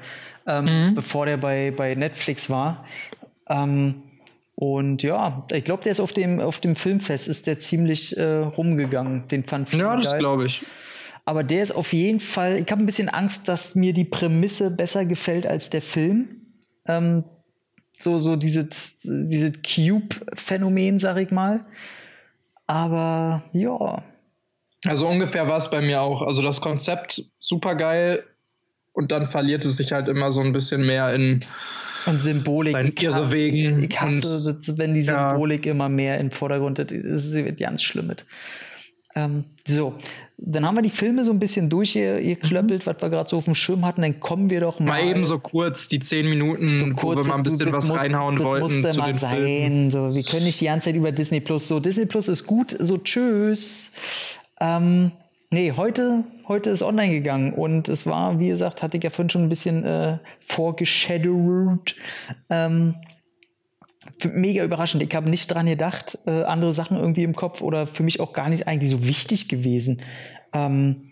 ähm, mhm. bevor der bei, bei Netflix war. Ähm, und ja, ich glaube, der ist auf dem, auf dem Filmfest, ist der ziemlich äh, rumgegangen. Den fand ich Ja, das glaube ich. Aber der ist auf jeden Fall, ich habe ein bisschen Angst, dass mir die Prämisse besser gefällt als der Film. Ähm, so, so diese, diese Cube-Phänomen, sag ich mal. Aber ja. Also ungefähr war es bei mir auch. Also das Konzept super geil und dann verliert es sich halt immer so ein bisschen mehr in und Symbolik. Ich hasse, Wegen ich hasse, wenn die Symbolik ja. immer mehr den Vordergrund. Das ist ganz schlimm mit. Ähm, so, dann haben wir die Filme so ein bisschen durchgeklöppelt, mhm. was wir gerade so auf dem Schirm hatten. Dann kommen wir doch mal. Mal eben so kurz, die zehn Minuten, so kurz, wo wir mal ein bisschen was muss, reinhauen das wollten. Musste zu mal sein. So, wir können nicht die ganze Zeit über Disney Plus. So, Disney Plus ist gut, so tschüss. Ähm, nee, heute, heute ist online gegangen und es war, wie gesagt, hatte ich ja vorhin schon ein bisschen äh, vorgeschadowed. Ähm, mega überraschend. Ich habe nicht dran gedacht, äh, andere Sachen irgendwie im Kopf oder für mich auch gar nicht eigentlich so wichtig gewesen. Ähm,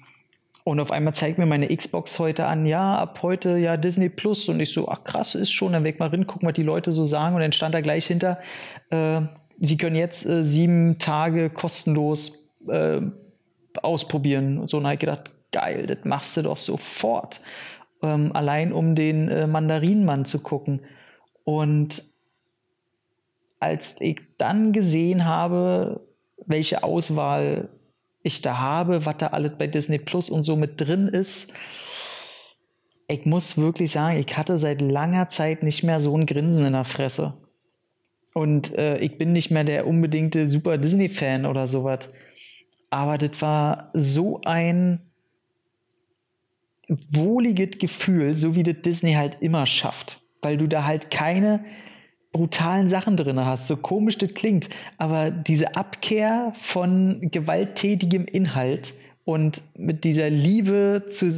und auf einmal zeigt mir meine Xbox heute an, ja, ab heute ja Disney Plus. Und ich so, ach krass, ist schon, dann weg mal rein, gucken, was die Leute so sagen. Und dann stand da gleich hinter, äh, sie können jetzt äh, sieben Tage kostenlos äh, ausprobieren. Und so, und habe ich gedacht, geil, das machst du doch sofort. Ähm, allein um den äh, Mandarinmann zu gucken. Und als ich dann gesehen habe, welche Auswahl ich da habe, was da alles bei Disney Plus und so mit drin ist, ich muss wirklich sagen, ich hatte seit langer Zeit nicht mehr so ein Grinsen in der Fresse. Und äh, ich bin nicht mehr der unbedingte super Disney-Fan oder sowas. Aber das war so ein wohliges Gefühl, so wie das Disney halt immer schafft. Weil du da halt keine brutalen Sachen drin hast, so komisch das klingt, aber diese Abkehr von gewalttätigem Inhalt und mit dieser Liebe zu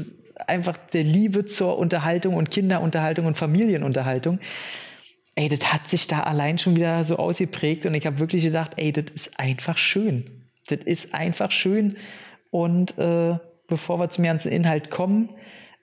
einfach der Liebe zur Unterhaltung und Kinderunterhaltung und Familienunterhaltung, ey, das hat sich da allein schon wieder so ausgeprägt und ich habe wirklich gedacht, ey, das ist einfach schön. Das ist einfach schön und äh, bevor wir zum ganzen Inhalt kommen,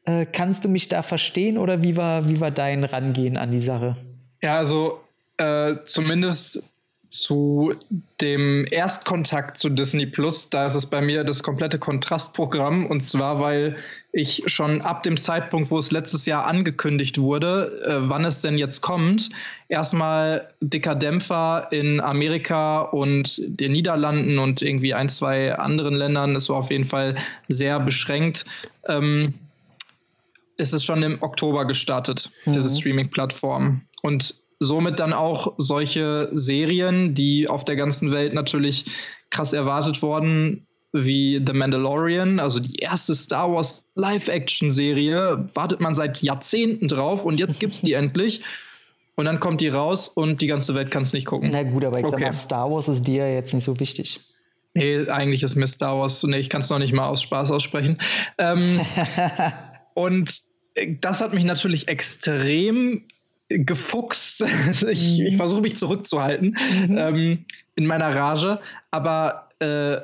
äh, kannst du mich da verstehen oder wie war, wie war dein Rangehen an die Sache? Ja, also äh, zumindest zu dem Erstkontakt zu Disney Plus, da ist es bei mir das komplette Kontrastprogramm und zwar, weil ich schon ab dem Zeitpunkt, wo es letztes Jahr angekündigt wurde, äh, wann es denn jetzt kommt, erstmal dicker Dämpfer in Amerika und den Niederlanden und irgendwie ein, zwei anderen Ländern. Es war auf jeden Fall sehr beschränkt. Ähm, ist es schon im Oktober gestartet, mhm. diese Streaming-Plattform. Und somit dann auch solche Serien, die auf der ganzen Welt natürlich krass erwartet wurden, wie The Mandalorian, also die erste Star Wars Live-Action-Serie, wartet man seit Jahrzehnten drauf und jetzt gibt's die endlich. Und dann kommt die raus und die ganze Welt kann es nicht gucken. Na gut, aber ich okay. sag mal, Star Wars ist dir jetzt nicht so wichtig. Nee, eigentlich ist mir Star Wars, nee, ich kann es noch nicht mal aus Spaß aussprechen. Ähm, und das hat mich natürlich extrem gefuchst. ich, ich mhm. versuche mich zurückzuhalten mhm. ähm, in meiner Rage. Aber äh,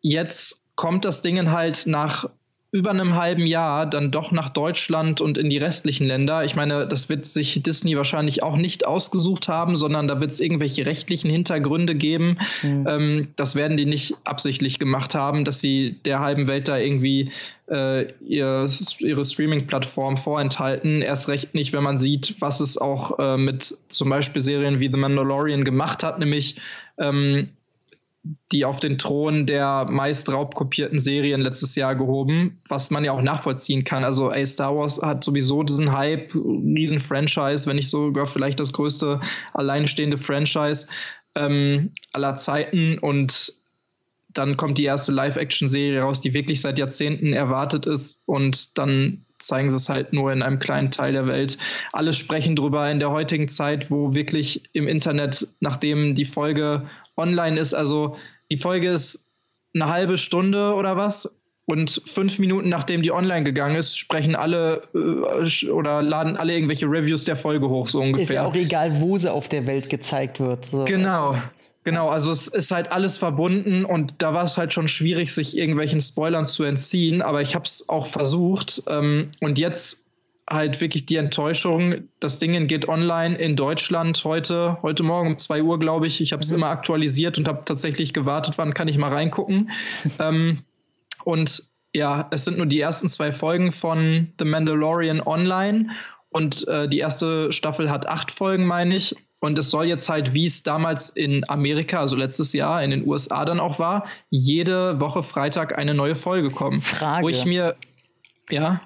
jetzt kommt das Ding halt nach über einem halben Jahr dann doch nach Deutschland und in die restlichen Länder. Ich meine, das wird sich Disney wahrscheinlich auch nicht ausgesucht haben, sondern da wird es irgendwelche rechtlichen Hintergründe geben. Mhm. Ähm, das werden die nicht absichtlich gemacht haben, dass sie der halben Welt da irgendwie äh, ihr, ihre Streaming-Plattform vorenthalten. Erst recht nicht, wenn man sieht, was es auch äh, mit zum Beispiel Serien wie The Mandalorian gemacht hat, nämlich ähm, die auf den Thron der meist raubkopierten Serien letztes Jahr gehoben, was man ja auch nachvollziehen kann. Also, ey, Star Wars hat sowieso diesen Hype, riesen Franchise, wenn nicht sogar vielleicht das größte alleinstehende Franchise ähm, aller Zeiten und dann kommt die erste Live-Action-Serie raus, die wirklich seit Jahrzehnten erwartet ist und dann zeigen sie es halt nur in einem kleinen Teil der Welt. Alle sprechen drüber in der heutigen Zeit, wo wirklich im Internet, nachdem die Folge online ist. Also die Folge ist eine halbe Stunde oder was. Und fünf Minuten nachdem die online gegangen ist, sprechen alle äh, oder laden alle irgendwelche Reviews der Folge hoch, so ungefähr. Ist ja auch egal, wo sie auf der Welt gezeigt wird. So. Genau. Genau, also es ist halt alles verbunden und da war es halt schon schwierig, sich irgendwelchen Spoilern zu entziehen, aber ich habe es auch versucht. Ähm, und jetzt halt wirklich die Enttäuschung. Das Ding geht online in Deutschland heute, heute Morgen um 2 Uhr, glaube ich. Ich habe es mhm. immer aktualisiert und habe tatsächlich gewartet, wann kann ich mal reingucken. ähm, und ja, es sind nur die ersten zwei Folgen von The Mandalorian online und äh, die erste Staffel hat acht Folgen, meine ich. Und es soll jetzt halt, wie es damals in Amerika, also letztes Jahr in den USA dann auch war, jede Woche Freitag eine neue Folge kommen. Frage. Wo ich mir, ja.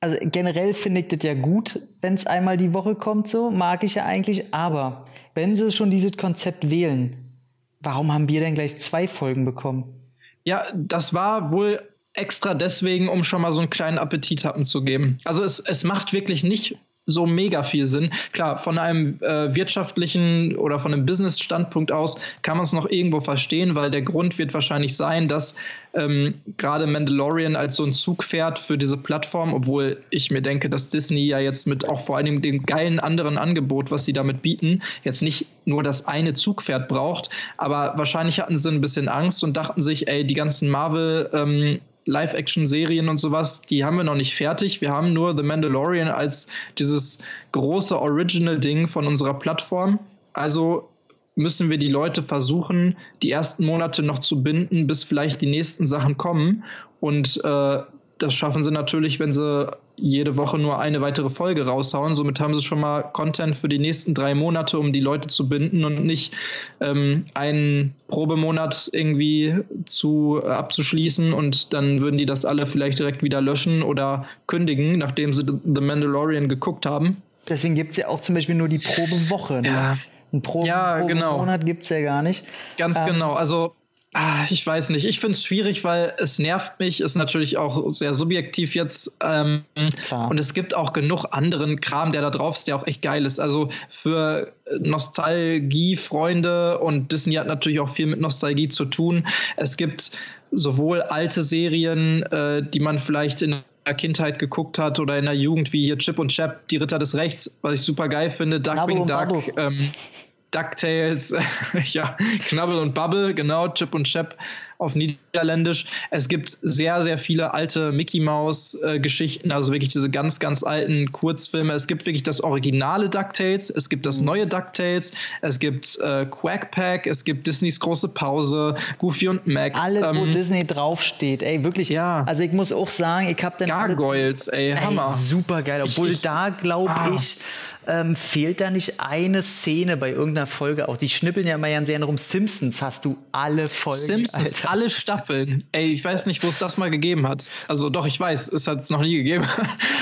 Also generell finde ich das ja gut, wenn es einmal die Woche kommt, so mag ich ja eigentlich. Aber wenn sie schon dieses Konzept wählen, warum haben wir denn gleich zwei Folgen bekommen? Ja, das war wohl extra deswegen, um schon mal so einen kleinen Appetit haben zu geben. Also es, es macht wirklich nicht so mega viel Sinn. Klar, von einem äh, wirtschaftlichen oder von einem Business-Standpunkt aus kann man es noch irgendwo verstehen, weil der Grund wird wahrscheinlich sein, dass ähm, gerade Mandalorian als so ein Zugpferd für diese Plattform, obwohl ich mir denke, dass Disney ja jetzt mit auch vor allem dem geilen anderen Angebot, was sie damit bieten, jetzt nicht nur das eine Zugpferd braucht, aber wahrscheinlich hatten sie ein bisschen Angst und dachten sich, ey, die ganzen Marvel ähm, Live-Action-Serien und sowas, die haben wir noch nicht fertig. Wir haben nur The Mandalorian als dieses große Original-Ding von unserer Plattform. Also müssen wir die Leute versuchen, die ersten Monate noch zu binden, bis vielleicht die nächsten Sachen kommen. Und äh, das schaffen sie natürlich, wenn sie jede Woche nur eine weitere Folge raushauen. Somit haben sie schon mal Content für die nächsten drei Monate, um die Leute zu binden und nicht ähm, einen Probemonat irgendwie zu äh, abzuschließen und dann würden die das alle vielleicht direkt wieder löschen oder kündigen, nachdem sie The Mandalorian geguckt haben. Deswegen gibt es ja auch zum Beispiel nur die Probewoche. Ne? Ja. Ein Probe, ja, genau. Monat gibt es ja gar nicht. Ganz ähm, genau. Also Ah, ich weiß nicht. Ich finde es schwierig, weil es nervt mich, ist natürlich auch sehr subjektiv jetzt. Ähm, und es gibt auch genug anderen Kram, der da drauf ist, der auch echt geil ist. Also für Nostalgie-Freunde und Disney hat natürlich auch viel mit Nostalgie zu tun. Es gibt sowohl alte Serien, äh, die man vielleicht in der Kindheit geguckt hat oder in der Jugend, wie hier Chip und Chap, die Ritter des Rechts, was ich super geil finde, Duckwing Duck. Ähm, DuckTales, ja, Knabbel und Bubble, genau, Chip und Chap auf Niederländisch. Es gibt sehr, sehr viele alte Mickey Mouse-Geschichten, äh, also wirklich diese ganz, ganz alten Kurzfilme. Es gibt wirklich das originale DuckTales, es gibt das mhm. neue DuckTales, es gibt äh, Quack Pack, es gibt Disneys große Pause, Goofy und Max. Alle, ähm, wo Disney draufsteht, ey, wirklich. Ja. Also ich muss auch sagen, ich habe dann. Gargoyles, ey, Hammer. super geil. Obwohl ich, da glaube ah. ich, ähm, fehlt da nicht eine Szene bei irgendeiner Folge auch. Die schnippeln ja immer ganz gerne rum. Simpsons hast du alle Folgen. Simpsons, Alter. Alle Staffeln. Ey, ich weiß nicht, wo es das mal gegeben hat. Also doch, ich weiß, es hat es noch nie gegeben.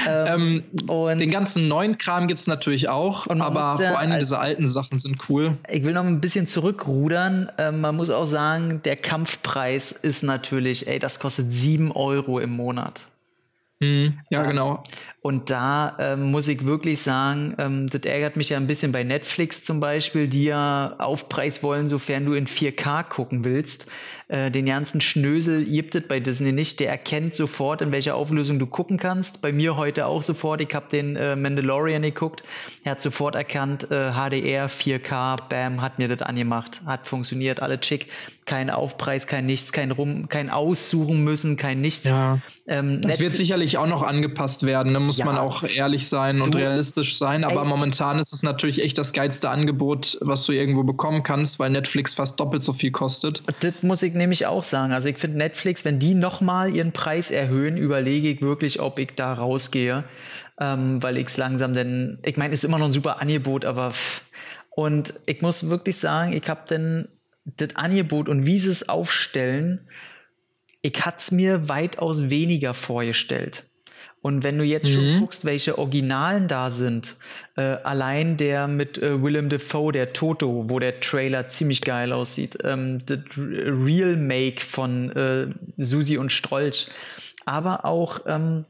Ähm, ähm, den ganzen neuen Kram gibt es natürlich auch, aber ja, vor allem diese alten Sachen sind cool. Ich will noch ein bisschen zurückrudern. Ähm, man muss auch sagen, der Kampfpreis ist natürlich, ey, das kostet 7 Euro im Monat. Mhm, ja, genau. Und da ähm, muss ich wirklich sagen, ähm, das ärgert mich ja ein bisschen bei Netflix zum Beispiel, die ja Aufpreis wollen, sofern du in 4K gucken willst. Äh, den ganzen Schnösel gibt es bei Disney nicht. Der erkennt sofort, in welcher Auflösung du gucken kannst. Bei mir heute auch sofort. Ich habe den äh, Mandalorian geguckt. Er hat sofort erkannt, äh, HDR, 4K, bam, hat mir das angemacht. Hat funktioniert, alle chick. Kein Aufpreis, kein nichts, kein Rum, kein Aussuchen müssen, kein nichts. Ja. Ähm, das wird sicherlich auch noch angepasst werden, da muss ja, man auch ehrlich sein und du, realistisch sein. Aber ey, momentan ist es natürlich echt das geilste Angebot, was du irgendwo bekommen kannst, weil Netflix fast doppelt so viel kostet. Das muss ich nämlich auch sagen. Also ich finde Netflix, wenn die nochmal ihren Preis erhöhen, überlege ich wirklich, ob ich da rausgehe. Ähm, weil ich es langsam denn, ich meine, ist immer noch ein super Angebot, aber pff. und ich muss wirklich sagen, ich habe denn das Angebot und wie sie es aufstellen, ich hatte es mir weitaus weniger vorgestellt. Und wenn du jetzt mhm. schon guckst, welche Originalen da sind, äh, allein der mit äh, Willem Dafoe, der Toto, wo der Trailer ziemlich geil aussieht, ähm, das Real Make von äh, Susi und Strolch, aber auch ähm,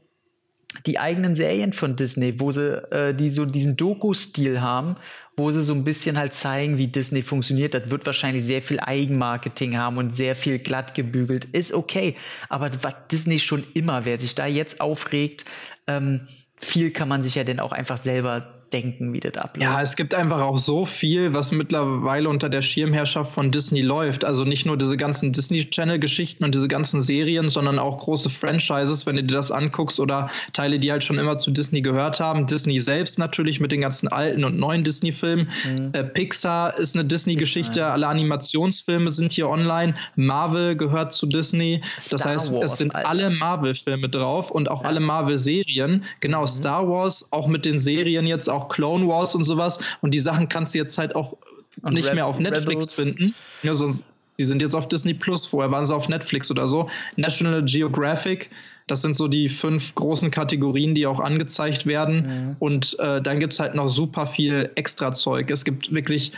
die eigenen Serien von Disney, wo sie äh, die so diesen Doku-Stil haben, wo sie so ein bisschen halt zeigen, wie Disney funktioniert. Das wird wahrscheinlich sehr viel Eigenmarketing haben und sehr viel glatt gebügelt. Ist okay. Aber was Disney schon immer, wer sich da jetzt aufregt, ähm, viel kann man sich ja dann auch einfach selber denken, wie das abläuft. Ja, es gibt einfach auch so viel, was mittlerweile unter der Schirmherrschaft von Disney läuft. Also nicht nur diese ganzen Disney Channel-Geschichten und diese ganzen Serien, sondern auch große Franchises, wenn du dir das anguckst oder Teile, die halt schon immer zu Disney gehört haben. Disney selbst natürlich mit den ganzen alten und neuen Disney-Filmen. Mhm. Äh, Pixar ist eine Disney-Geschichte, alle Animationsfilme sind hier online. Marvel gehört zu Disney. Star das heißt, Wars, es sind Alter. alle Marvel-Filme drauf und auch ja. alle Marvel-Serien. Genau, mhm. Star Wars, auch mit den Serien jetzt, auch Clone Wars und sowas. Und die Sachen kannst du jetzt halt auch und nicht Red, mehr auf Netflix Rebels. finden. Ja, sonst, sie sind jetzt auf Disney Plus. Vorher waren sie auf Netflix oder so. National Geographic. Das sind so die fünf großen Kategorien, die auch angezeigt werden. Mhm. Und äh, dann gibt es halt noch super viel Extra-Zeug. Es gibt wirklich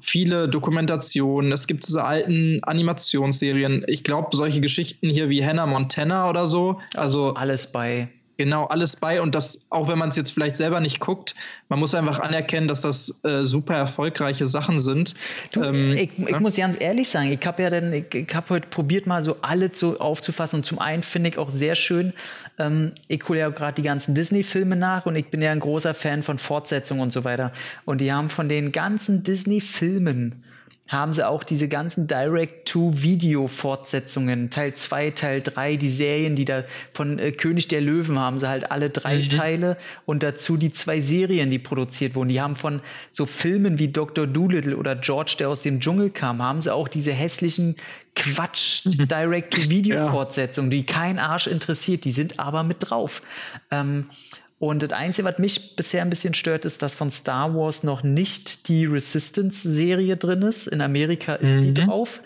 viele Dokumentationen, es gibt diese alten Animationsserien. Ich glaube, solche Geschichten hier wie Hannah Montana oder so. Also alles bei Genau, alles bei und das, auch wenn man es jetzt vielleicht selber nicht guckt, man muss einfach anerkennen, dass das äh, super erfolgreiche Sachen sind. Du, ähm, ich, ich ja? muss ganz ehrlich sagen, ich habe ja dann, ich, ich habe heute probiert mal so alle zu, aufzufassen und zum einen finde ich auch sehr schön, ähm, ich hole ja gerade die ganzen Disney-Filme nach und ich bin ja ein großer Fan von Fortsetzungen und so weiter und die haben von den ganzen Disney-Filmen haben sie auch diese ganzen Direct-to-Video-Fortsetzungen, Teil 2, Teil 3, die Serien, die da von äh, König der Löwen haben sie halt alle drei mhm. Teile und dazu die zwei Serien, die produziert wurden. Die haben von so Filmen wie Dr. Doolittle oder George, der aus dem Dschungel kam, haben sie auch diese hässlichen Quatsch Direct-to-Video-Fortsetzungen, die kein Arsch interessiert, die sind aber mit drauf. Ähm, und das Einzige, was mich bisher ein bisschen stört, ist, dass von Star Wars noch nicht die Resistance-Serie drin ist. In Amerika ist mhm. die drauf.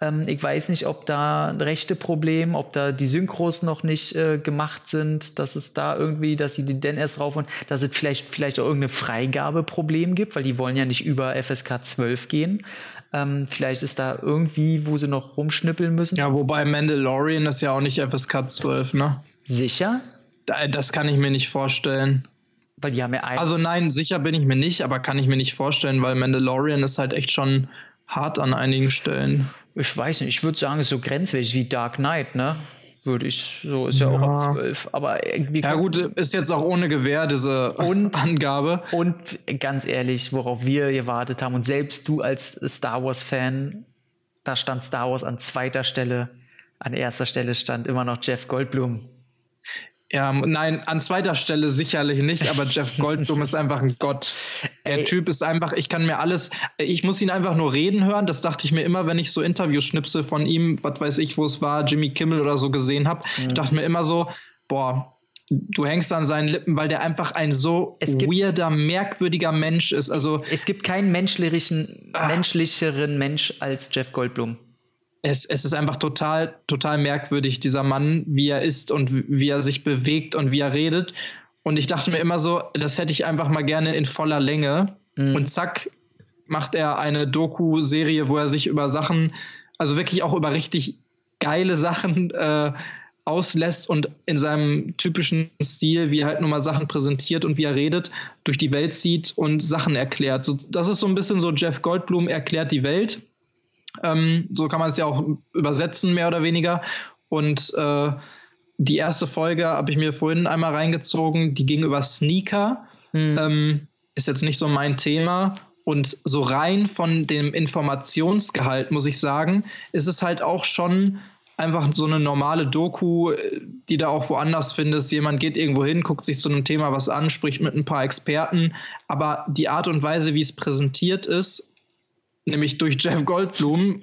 Ähm, ich weiß nicht, ob da rechte Problem, ob da die Synchros noch nicht äh, gemacht sind, dass es da irgendwie, dass sie die denn erst drauf und dass es vielleicht, vielleicht auch irgendein Freigabeproblem gibt, weil die wollen ja nicht über FSK 12 gehen. Ähm, vielleicht ist da irgendwie, wo sie noch rumschnippeln müssen. Ja, wobei Mandalorian ist ja auch nicht FSK 12, ne? Sicher? Das kann ich mir nicht vorstellen. Weil die haben ja Also nein, sicher bin ich mir nicht, aber kann ich mir nicht vorstellen, weil Mandalorian ist halt echt schon hart an einigen Stellen. Ich weiß nicht, ich würde sagen, es ist so grenzwertig wie Dark Knight, ne? Würde ich, so ist ja, ja. auch ab 12. Aber irgendwie. Ja, gut, ist jetzt auch ohne Gewähr diese und, Angabe. Und ganz ehrlich, worauf wir gewartet haben, und selbst du als Star Wars-Fan, da stand Star Wars an zweiter Stelle, an erster Stelle stand immer noch Jeff Goldblum. Ja, nein, an zweiter Stelle sicherlich nicht, aber Jeff Goldblum ist einfach ein Gott. Der Ey. Typ ist einfach, ich kann mir alles, ich muss ihn einfach nur reden hören. Das dachte ich mir immer, wenn ich so Interviewschnipsel von ihm, was weiß ich, wo es war, Jimmy Kimmel oder so gesehen habe. Mhm. Ich dachte mir immer so, boah, du hängst an seinen Lippen, weil der einfach ein so weirder, merkwürdiger Mensch ist. Also es gibt keinen menschlichen, ah. menschlicheren Mensch als Jeff Goldblum es, es ist einfach total, total merkwürdig, dieser Mann, wie er ist und wie er sich bewegt und wie er redet. Und ich dachte mir immer so, das hätte ich einfach mal gerne in voller Länge. Mhm. Und zack, macht er eine Doku-Serie, wo er sich über Sachen, also wirklich auch über richtig geile Sachen äh, auslässt und in seinem typischen Stil, wie er halt nur mal Sachen präsentiert und wie er redet, durch die Welt zieht und Sachen erklärt. So, das ist so ein bisschen so Jeff Goldblum erklärt die Welt. Ähm, so kann man es ja auch übersetzen, mehr oder weniger. Und äh, die erste Folge habe ich mir vorhin einmal reingezogen, die ging über Sneaker. Hm. Ähm, ist jetzt nicht so mein Thema. Und so rein von dem Informationsgehalt, muss ich sagen, ist es halt auch schon einfach so eine normale Doku, die da auch woanders findest. Jemand geht irgendwo hin, guckt sich zu einem Thema was an, spricht mit ein paar Experten. Aber die Art und Weise, wie es präsentiert ist, nämlich durch Jeff Goldblum,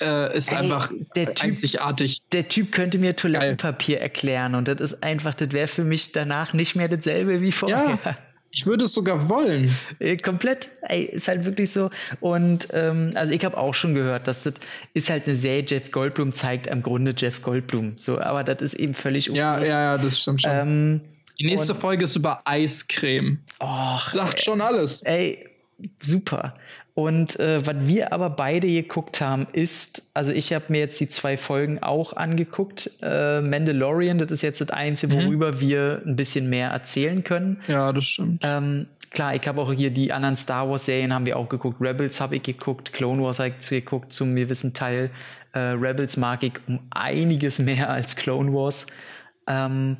äh, ist Ey, einfach der typ, einzigartig. Der Typ könnte mir Toilettenpapier Geil. erklären und das ist einfach, das wäre für mich danach nicht mehr dasselbe wie vorher. Ja. Ich würde es sogar wollen. Äh, komplett. Ey, ist halt wirklich so. Und ähm, also ich habe auch schon gehört, dass das ist halt eine Serie, Jeff Goldblum zeigt im Grunde Jeff Goldblum. So, aber das ist eben völlig okay. Ja, ja, ja, das stimmt schon. Ähm, Die nächste Folge ist über Eiscreme. Och, Sagt ey, schon alles. Ey, super. Und äh, was wir aber beide geguckt haben, ist, also ich habe mir jetzt die zwei Folgen auch angeguckt. Äh, Mandalorian, das ist jetzt das Einzige, mhm. worüber mhm. wir ein bisschen mehr erzählen können. Ja, das stimmt. Ähm, klar, ich habe auch hier die anderen Star Wars Serien haben wir auch geguckt. Rebels habe ich geguckt, Clone Wars habe ich geguckt zum gewissen Teil. Äh, Rebels mag ich um einiges mehr als Clone Wars. Ähm,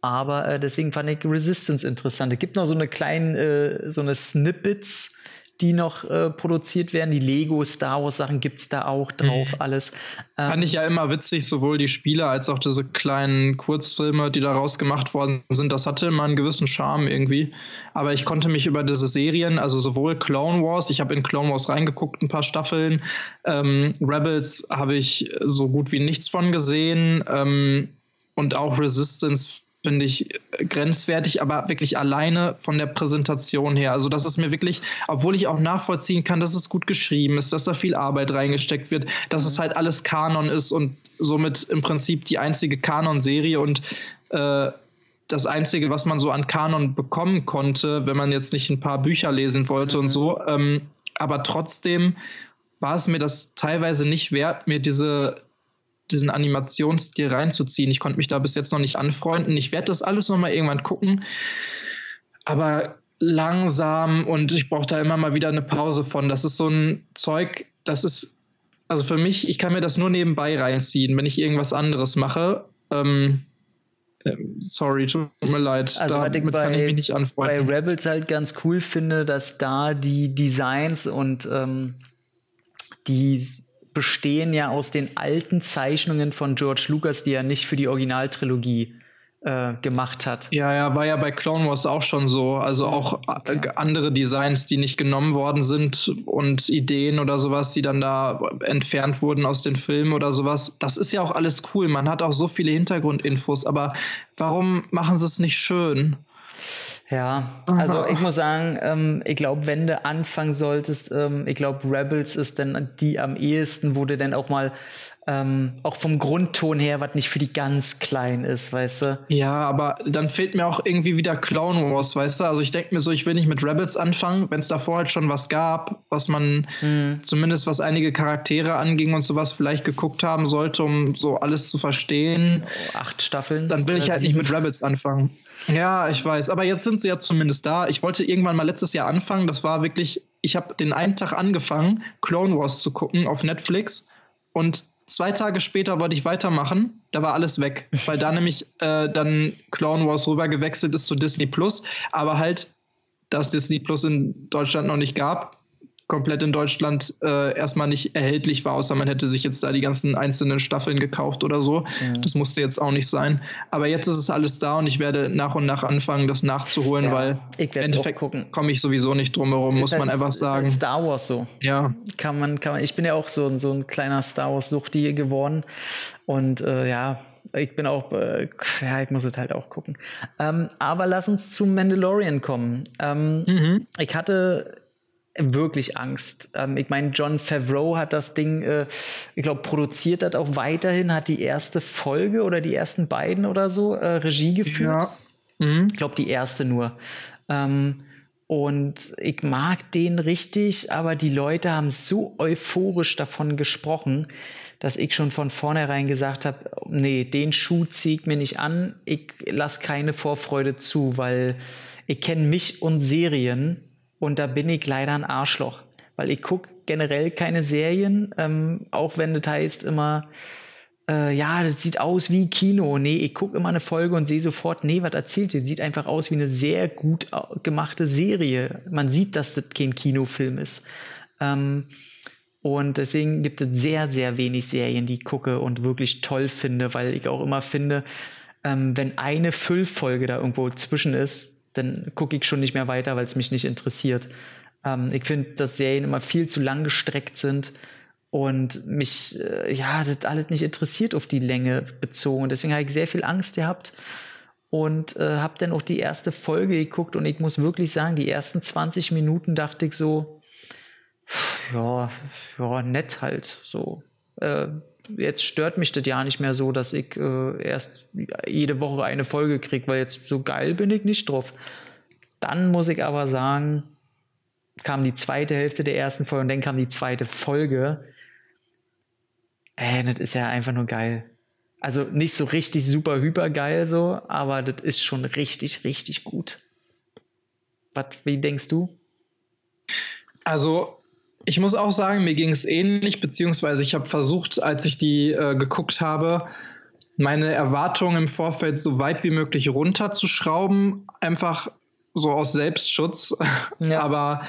Aber äh, deswegen fand ich Resistance interessant. Es gibt noch so eine kleine, äh, so eine Snippets, die noch äh, produziert werden. Die Lego Star Wars Sachen gibt es da auch drauf, mhm. alles. Ähm, Fand ich ja immer witzig, sowohl die Spiele als auch diese kleinen Kurzfilme, die da rausgemacht worden sind. Das hatte immer einen gewissen Charme irgendwie. Aber ich konnte mich über diese Serien, also sowohl Clone Wars, ich habe in Clone Wars reingeguckt, ein paar Staffeln. Ähm, Rebels habe ich so gut wie nichts von gesehen. Ähm, und auch Resistance finde ich grenzwertig, aber wirklich alleine von der Präsentation her. Also, das ist mir wirklich, obwohl ich auch nachvollziehen kann, dass es gut geschrieben ist, dass da viel Arbeit reingesteckt wird, dass mhm. es halt alles Kanon ist und somit im Prinzip die einzige Kanon-Serie und äh, das Einzige, was man so an Kanon bekommen konnte, wenn man jetzt nicht ein paar Bücher lesen wollte mhm. und so. Ähm, aber trotzdem war es mir das teilweise nicht wert, mir diese diesen Animationsstil reinzuziehen. Ich konnte mich da bis jetzt noch nicht anfreunden. Ich werde das alles noch mal irgendwann gucken. Aber langsam und ich brauche da immer mal wieder eine Pause von. Das ist so ein Zeug, das ist, also für mich, ich kann mir das nur nebenbei reinziehen, wenn ich irgendwas anderes mache. Ähm, ähm sorry, tut mir leid. Also, Damit ich bei, kann ich mich nicht anfreunden. Bei Rebels halt ganz cool finde, dass da die Designs und ähm, die bestehen ja aus den alten Zeichnungen von George Lucas, die er nicht für die Originaltrilogie äh, gemacht hat. Ja, ja, war ja bei Clone Wars auch schon so. Also auch okay. andere Designs, die nicht genommen worden sind und Ideen oder sowas, die dann da entfernt wurden aus den Filmen oder sowas. Das ist ja auch alles cool. Man hat auch so viele Hintergrundinfos, aber warum machen sie es nicht schön? Ja, also ich muss sagen, ähm, ich glaube, wenn du anfangen solltest, ähm, ich glaube, Rebels ist dann die am ehesten, wo du dann auch mal ähm, auch vom Grundton her, was nicht für die ganz klein ist, weißt du? Ja, aber dann fehlt mir auch irgendwie wieder Clone Wars, weißt du? Also ich denke mir so, ich will nicht mit Rebels anfangen, wenn es davor halt schon was gab, was man mhm. zumindest was einige Charaktere anging und sowas vielleicht geguckt haben sollte, um so alles zu verstehen. Oh, acht Staffeln. Dann will ich halt sieben. nicht mit Rebels anfangen. Ja, ich weiß. Aber jetzt sind sie ja zumindest da. Ich wollte irgendwann mal letztes Jahr anfangen. Das war wirklich, ich habe den einen Tag angefangen, Clone Wars zu gucken auf Netflix. Und zwei Tage später wollte ich weitermachen. Da war alles weg. Weil da nämlich äh, dann Clone Wars rüber gewechselt ist zu Disney Plus. Aber halt, dass Disney Plus in Deutschland noch nicht gab, komplett in Deutschland äh, erstmal nicht erhältlich war, außer man hätte sich jetzt da die ganzen einzelnen Staffeln gekauft oder so. Mhm. Das musste jetzt auch nicht sein. Aber jetzt ist es alles da und ich werde nach und nach anfangen, das nachzuholen, ja, weil im Endeffekt komme ich sowieso nicht drum herum, muss man einfach sagen. Ist Star Wars so. Ja. Kann man, kann man, ich bin ja auch so, so ein kleiner Star Wars-Suchti geworden. Und äh, ja, ich bin auch, äh, ja, ich muss es halt auch gucken. Ähm, aber lass uns zu Mandalorian kommen. Ähm, mhm. Ich hatte wirklich Angst. Ähm, ich meine, John Favreau hat das Ding, äh, ich glaube, produziert hat auch weiterhin, hat die erste Folge oder die ersten beiden oder so äh, Regie geführt. Ja. Mhm. Ich glaube, die erste nur. Ähm, und ich mag den richtig, aber die Leute haben so euphorisch davon gesprochen, dass ich schon von vornherein gesagt habe, nee, den Schuh zieht mir nicht an, ich lasse keine Vorfreude zu, weil ich kenne mich und Serien und da bin ich leider ein Arschloch, weil ich gucke generell keine Serien, ähm, auch wenn das heißt immer, äh, ja, das sieht aus wie Kino. Nee, ich gucke immer eine Folge und sehe sofort, nee, was erzählt ihr? Sieht einfach aus wie eine sehr gut gemachte Serie. Man sieht, dass das kein Kinofilm ist. Ähm, und deswegen gibt es sehr, sehr wenig Serien, die ich gucke und wirklich toll finde, weil ich auch immer finde, ähm, wenn eine Füllfolge da irgendwo zwischen ist, dann gucke ich schon nicht mehr weiter, weil es mich nicht interessiert. Ähm, ich finde, dass Serien immer viel zu lang gestreckt sind und mich, äh, ja, das alles nicht interessiert auf die Länge bezogen. Deswegen habe ich sehr viel Angst gehabt und äh, habe dann auch die erste Folge geguckt und ich muss wirklich sagen, die ersten 20 Minuten dachte ich so, ja, ja, nett halt so. Äh, jetzt stört mich das ja nicht mehr so, dass ich äh, erst jede Woche eine Folge kriege, weil jetzt so geil bin ich nicht drauf. Dann muss ich aber sagen, kam die zweite Hälfte der ersten Folge und dann kam die zweite Folge. Ey, das ist ja einfach nur geil. Also nicht so richtig super hyper geil so, aber das ist schon richtig, richtig gut. Was, wie denkst du? Also ich muss auch sagen, mir ging es ähnlich, beziehungsweise ich habe versucht, als ich die äh, geguckt habe, meine Erwartungen im Vorfeld so weit wie möglich runterzuschrauben, einfach so aus Selbstschutz. Ja. Aber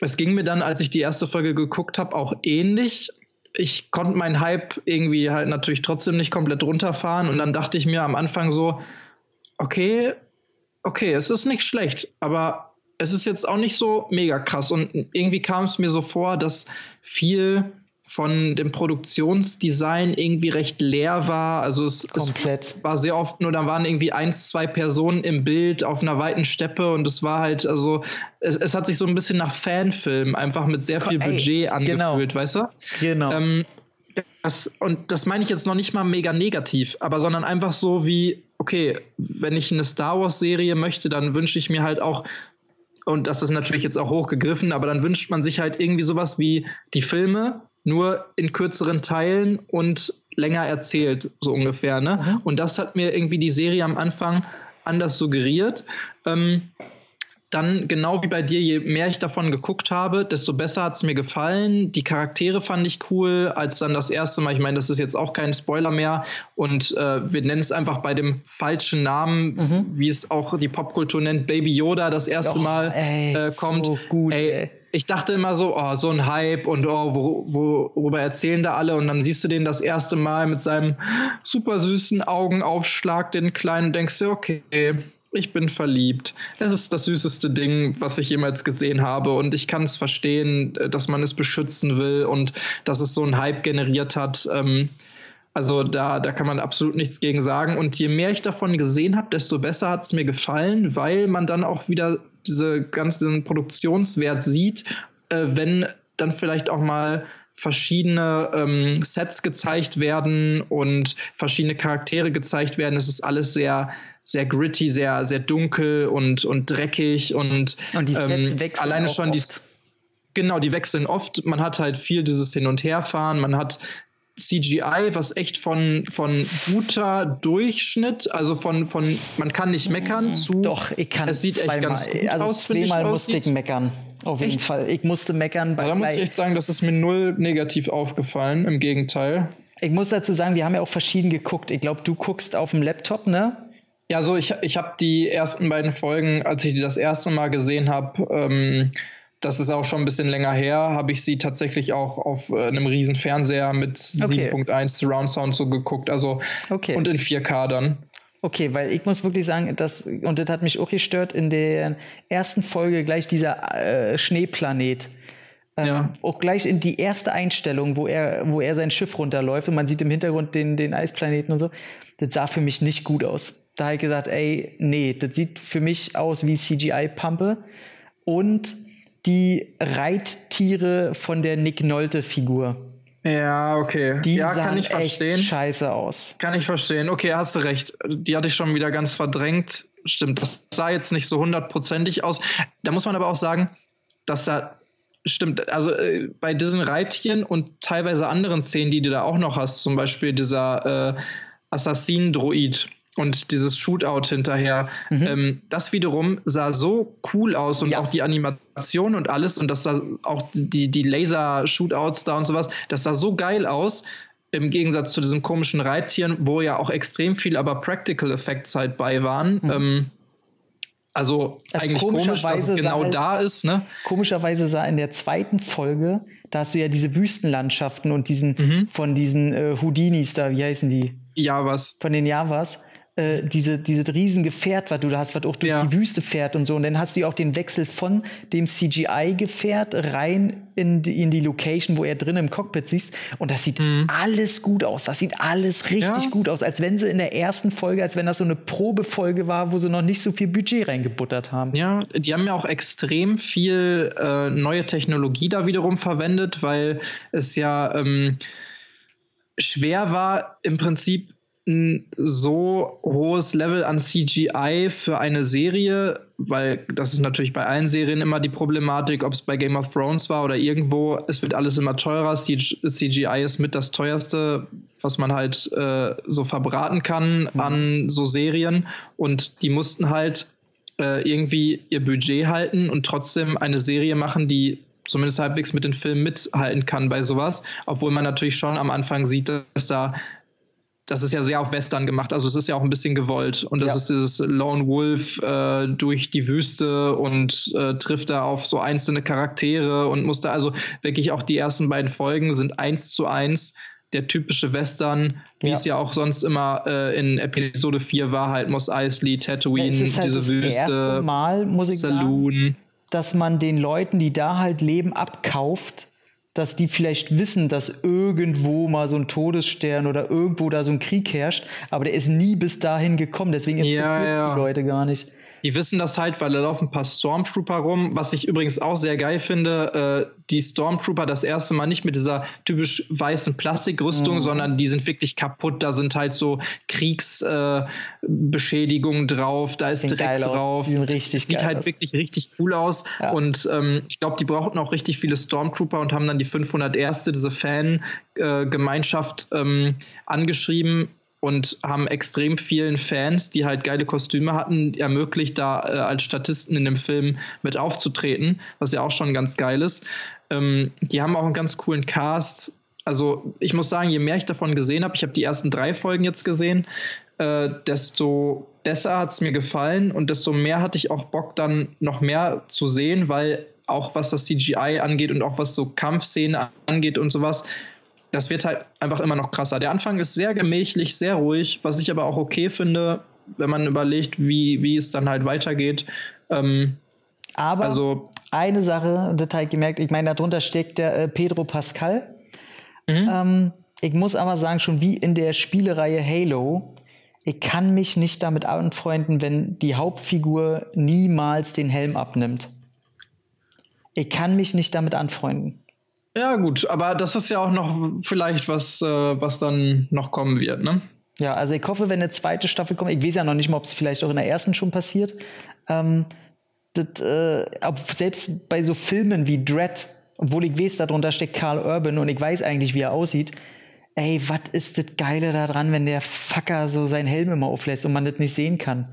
es ging mir dann, als ich die erste Folge geguckt habe, auch ähnlich. Ich konnte meinen Hype irgendwie halt natürlich trotzdem nicht komplett runterfahren und dann dachte ich mir am Anfang so, okay, okay, es ist nicht schlecht, aber es ist jetzt auch nicht so mega krass und irgendwie kam es mir so vor, dass viel von dem Produktionsdesign irgendwie recht leer war. Also es, es, war sehr oft nur, da waren irgendwie eins, zwei Personen im Bild auf einer weiten Steppe und es war halt, also es, es hat sich so ein bisschen nach Fanfilm einfach mit sehr viel Ey, Budget genau. angefühlt, weißt du? Genau. Ähm, das, und das meine ich jetzt noch nicht mal mega negativ, aber sondern einfach so wie, okay, wenn ich eine Star Wars-Serie möchte, dann wünsche ich mir halt auch und das ist natürlich jetzt auch hochgegriffen, aber dann wünscht man sich halt irgendwie sowas wie die Filme, nur in kürzeren Teilen und länger erzählt, so ungefähr. Ne? Mhm. Und das hat mir irgendwie die Serie am Anfang anders suggeriert. Ähm, dann genau wie bei dir, je mehr ich davon geguckt habe, desto besser hat es mir gefallen. Die Charaktere fand ich cool, als dann das erste Mal, ich meine, das ist jetzt auch kein Spoiler mehr und äh, wir nennen es einfach bei dem falschen Namen, mhm. wie es auch die Popkultur nennt, Baby Yoda das erste Doch, Mal ey, äh, kommt. So gut, ey, ey ich dachte immer so, oh, so ein Hype und oh, wo, wo, worüber erzählen da alle? Und dann siehst du den das erste Mal mit seinem super süßen Augenaufschlag, den kleinen, denkst du, okay, ich bin verliebt. Das ist das süßeste Ding, was ich jemals gesehen habe. Und ich kann es verstehen, dass man es beschützen will und dass es so einen Hype generiert hat. Ähm, also da, da kann man absolut nichts gegen sagen. Und je mehr ich davon gesehen habe, desto besser hat es mir gefallen, weil man dann auch wieder diese ganzen Produktionswert sieht, äh, wenn dann vielleicht auch mal verschiedene ähm, Sets gezeigt werden und verschiedene Charaktere gezeigt werden. Es ist alles sehr, sehr gritty, sehr, sehr dunkel und, und dreckig und, und die Sets ähm, wechseln alleine schon oft. die Genau, die wechseln oft. Man hat halt viel dieses Hin- und Herfahren. Man hat CGI, was echt von, von guter Durchschnitt, also von, von man kann nicht meckern zu. Doch, ich kann es sieht zweimal, echt ganz gut also aus, zweimal ich, musste ich meckern. Auf jeden echt? Fall. Ich musste meckern. Bei, da muss ich echt sagen, das ist mir null negativ aufgefallen. Im Gegenteil. Ich muss dazu sagen, wir haben ja auch verschieden geguckt. Ich glaube, du guckst auf dem Laptop, ne? Ja, so ich, ich habe die ersten beiden Folgen, als ich die das erste Mal gesehen habe, ähm, das ist auch schon ein bisschen länger her, habe ich sie tatsächlich auch auf äh, einem riesen Fernseher mit okay. 7.1 Surround Sound so geguckt, also okay. und in 4K dann. Okay, weil ich muss wirklich sagen, das, und das hat mich auch gestört, in der ersten Folge gleich dieser äh, Schneeplanet. Ähm, ja. Auch gleich in die erste Einstellung, wo er, wo er sein Schiff runterläuft und man sieht im Hintergrund den, den Eisplaneten und so. Das sah für mich nicht gut aus. Da habe ich gesagt, ey, nee, das sieht für mich aus wie CGI-Pampe. Und die Reittiere von der Nick Nolte-Figur. Ja, okay. Die ja, sahen kann ich verstehen. echt scheiße aus. Kann ich verstehen. Okay, hast du recht. Die hatte ich schon wieder ganz verdrängt. Stimmt, das sah jetzt nicht so hundertprozentig aus. Da muss man aber auch sagen, dass da stimmt, also äh, bei diesen Reittieren und teilweise anderen Szenen, die du da auch noch hast, zum Beispiel dieser äh, Assassin-Droid, und dieses Shootout hinterher. Mhm. Ähm, das wiederum sah so cool aus und ja. auch die Animation und alles und das sah auch die, die Laser-Shootouts da und sowas, das sah so geil aus. Im Gegensatz zu diesen komischen Reittieren, wo ja auch extrem viel aber Practical Effects halt bei waren. Mhm. Ähm, also, also eigentlich komisch, dass es genau halt, da ist. Ne? Komischerweise sah in der zweiten Folge, da hast du ja diese Wüstenlandschaften und diesen mhm. von diesen äh, Houdinis da, wie heißen die? Javas. Von den Javas äh, diese, diese riesen Gefährt, was du da hast, was auch durch ja. die Wüste fährt und so. Und dann hast du ja auch den Wechsel von dem CGI-Gefährt rein in die, in die Location, wo er drin im Cockpit siehst. Und das sieht mhm. alles gut aus. Das sieht alles richtig ja. gut aus. Als wenn sie in der ersten Folge, als wenn das so eine Probefolge war, wo sie noch nicht so viel Budget reingebuttert haben. Ja, die haben ja auch extrem viel äh, neue Technologie da wiederum verwendet, weil es ja ähm, schwer war, im Prinzip ein so hohes Level an CGI für eine Serie, weil das ist natürlich bei allen Serien immer die Problematik, ob es bei Game of Thrones war oder irgendwo, es wird alles immer teurer. CGI ist mit das teuerste, was man halt äh, so verbraten kann mhm. an so Serien. Und die mussten halt äh, irgendwie ihr Budget halten und trotzdem eine Serie machen, die zumindest halbwegs mit den Filmen mithalten kann bei sowas, obwohl man natürlich schon am Anfang sieht, dass da das ist ja sehr auf Western gemacht, also es ist ja auch ein bisschen gewollt. Und das ja. ist dieses Lone Wolf äh, durch die Wüste und äh, trifft da auf so einzelne Charaktere und musste also wirklich auch die ersten beiden Folgen sind eins zu eins der typische Western, wie ja. es ja auch sonst immer äh, in Episode 4 war, halt Moss Eisley, Tatooine, es ist halt diese das Wüste, erste Mal, muss ich Saloon. Sagen, dass man den Leuten, die da halt leben, abkauft, dass die vielleicht wissen, dass irgendwo mal so ein Todesstern oder irgendwo da so ein Krieg herrscht, aber der ist nie bis dahin gekommen, deswegen interessiert es ja, ja. die Leute gar nicht. Die wissen das halt, weil da laufen ein paar Stormtrooper rum. Was ich übrigens auch sehr geil finde, äh, die Stormtrooper das erste Mal nicht mit dieser typisch weißen Plastikrüstung, mhm. sondern die sind wirklich kaputt. Da sind halt so Kriegsbeschädigungen äh, drauf, da ist Dreck drauf. Richtig Sieht halt aus. wirklich richtig cool aus. Ja. Und ähm, ich glaube, die brauchten auch richtig viele Stormtrooper und haben dann die 501. diese Fan-Gemeinschaft äh, ähm, angeschrieben und haben extrem vielen Fans, die halt geile Kostüme hatten, ermöglicht, da äh, als Statisten in dem Film mit aufzutreten, was ja auch schon ganz geil ist. Ähm, die haben auch einen ganz coolen Cast. Also ich muss sagen, je mehr ich davon gesehen habe, ich habe die ersten drei Folgen jetzt gesehen, äh, desto besser hat es mir gefallen und desto mehr hatte ich auch Bock, dann noch mehr zu sehen, weil auch was das CGI angeht und auch was so Kampfszenen angeht und sowas, das wird halt einfach immer noch krasser. Der Anfang ist sehr gemächlich, sehr ruhig, was ich aber auch okay finde, wenn man überlegt, wie, wie es dann halt weitergeht. Ähm, aber also, eine Sache, Detail gemerkt, ich meine, darunter steckt der äh, Pedro Pascal. Mhm. Ähm, ich muss aber sagen, schon wie in der Spielereihe Halo, ich kann mich nicht damit anfreunden, wenn die Hauptfigur niemals den Helm abnimmt. Ich kann mich nicht damit anfreunden. Ja, gut, aber das ist ja auch noch vielleicht was, äh, was dann noch kommen wird, ne? Ja, also ich hoffe, wenn eine zweite Staffel kommt, ich weiß ja noch nicht mal, ob es vielleicht auch in der ersten schon passiert, ähm, das, äh, selbst bei so Filmen wie Dread, obwohl ich weiß, darunter steckt Carl Urban und ich weiß eigentlich, wie er aussieht, ey, was ist das Geile daran, wenn der Fucker so seinen Helm immer auflässt und man das nicht sehen kann?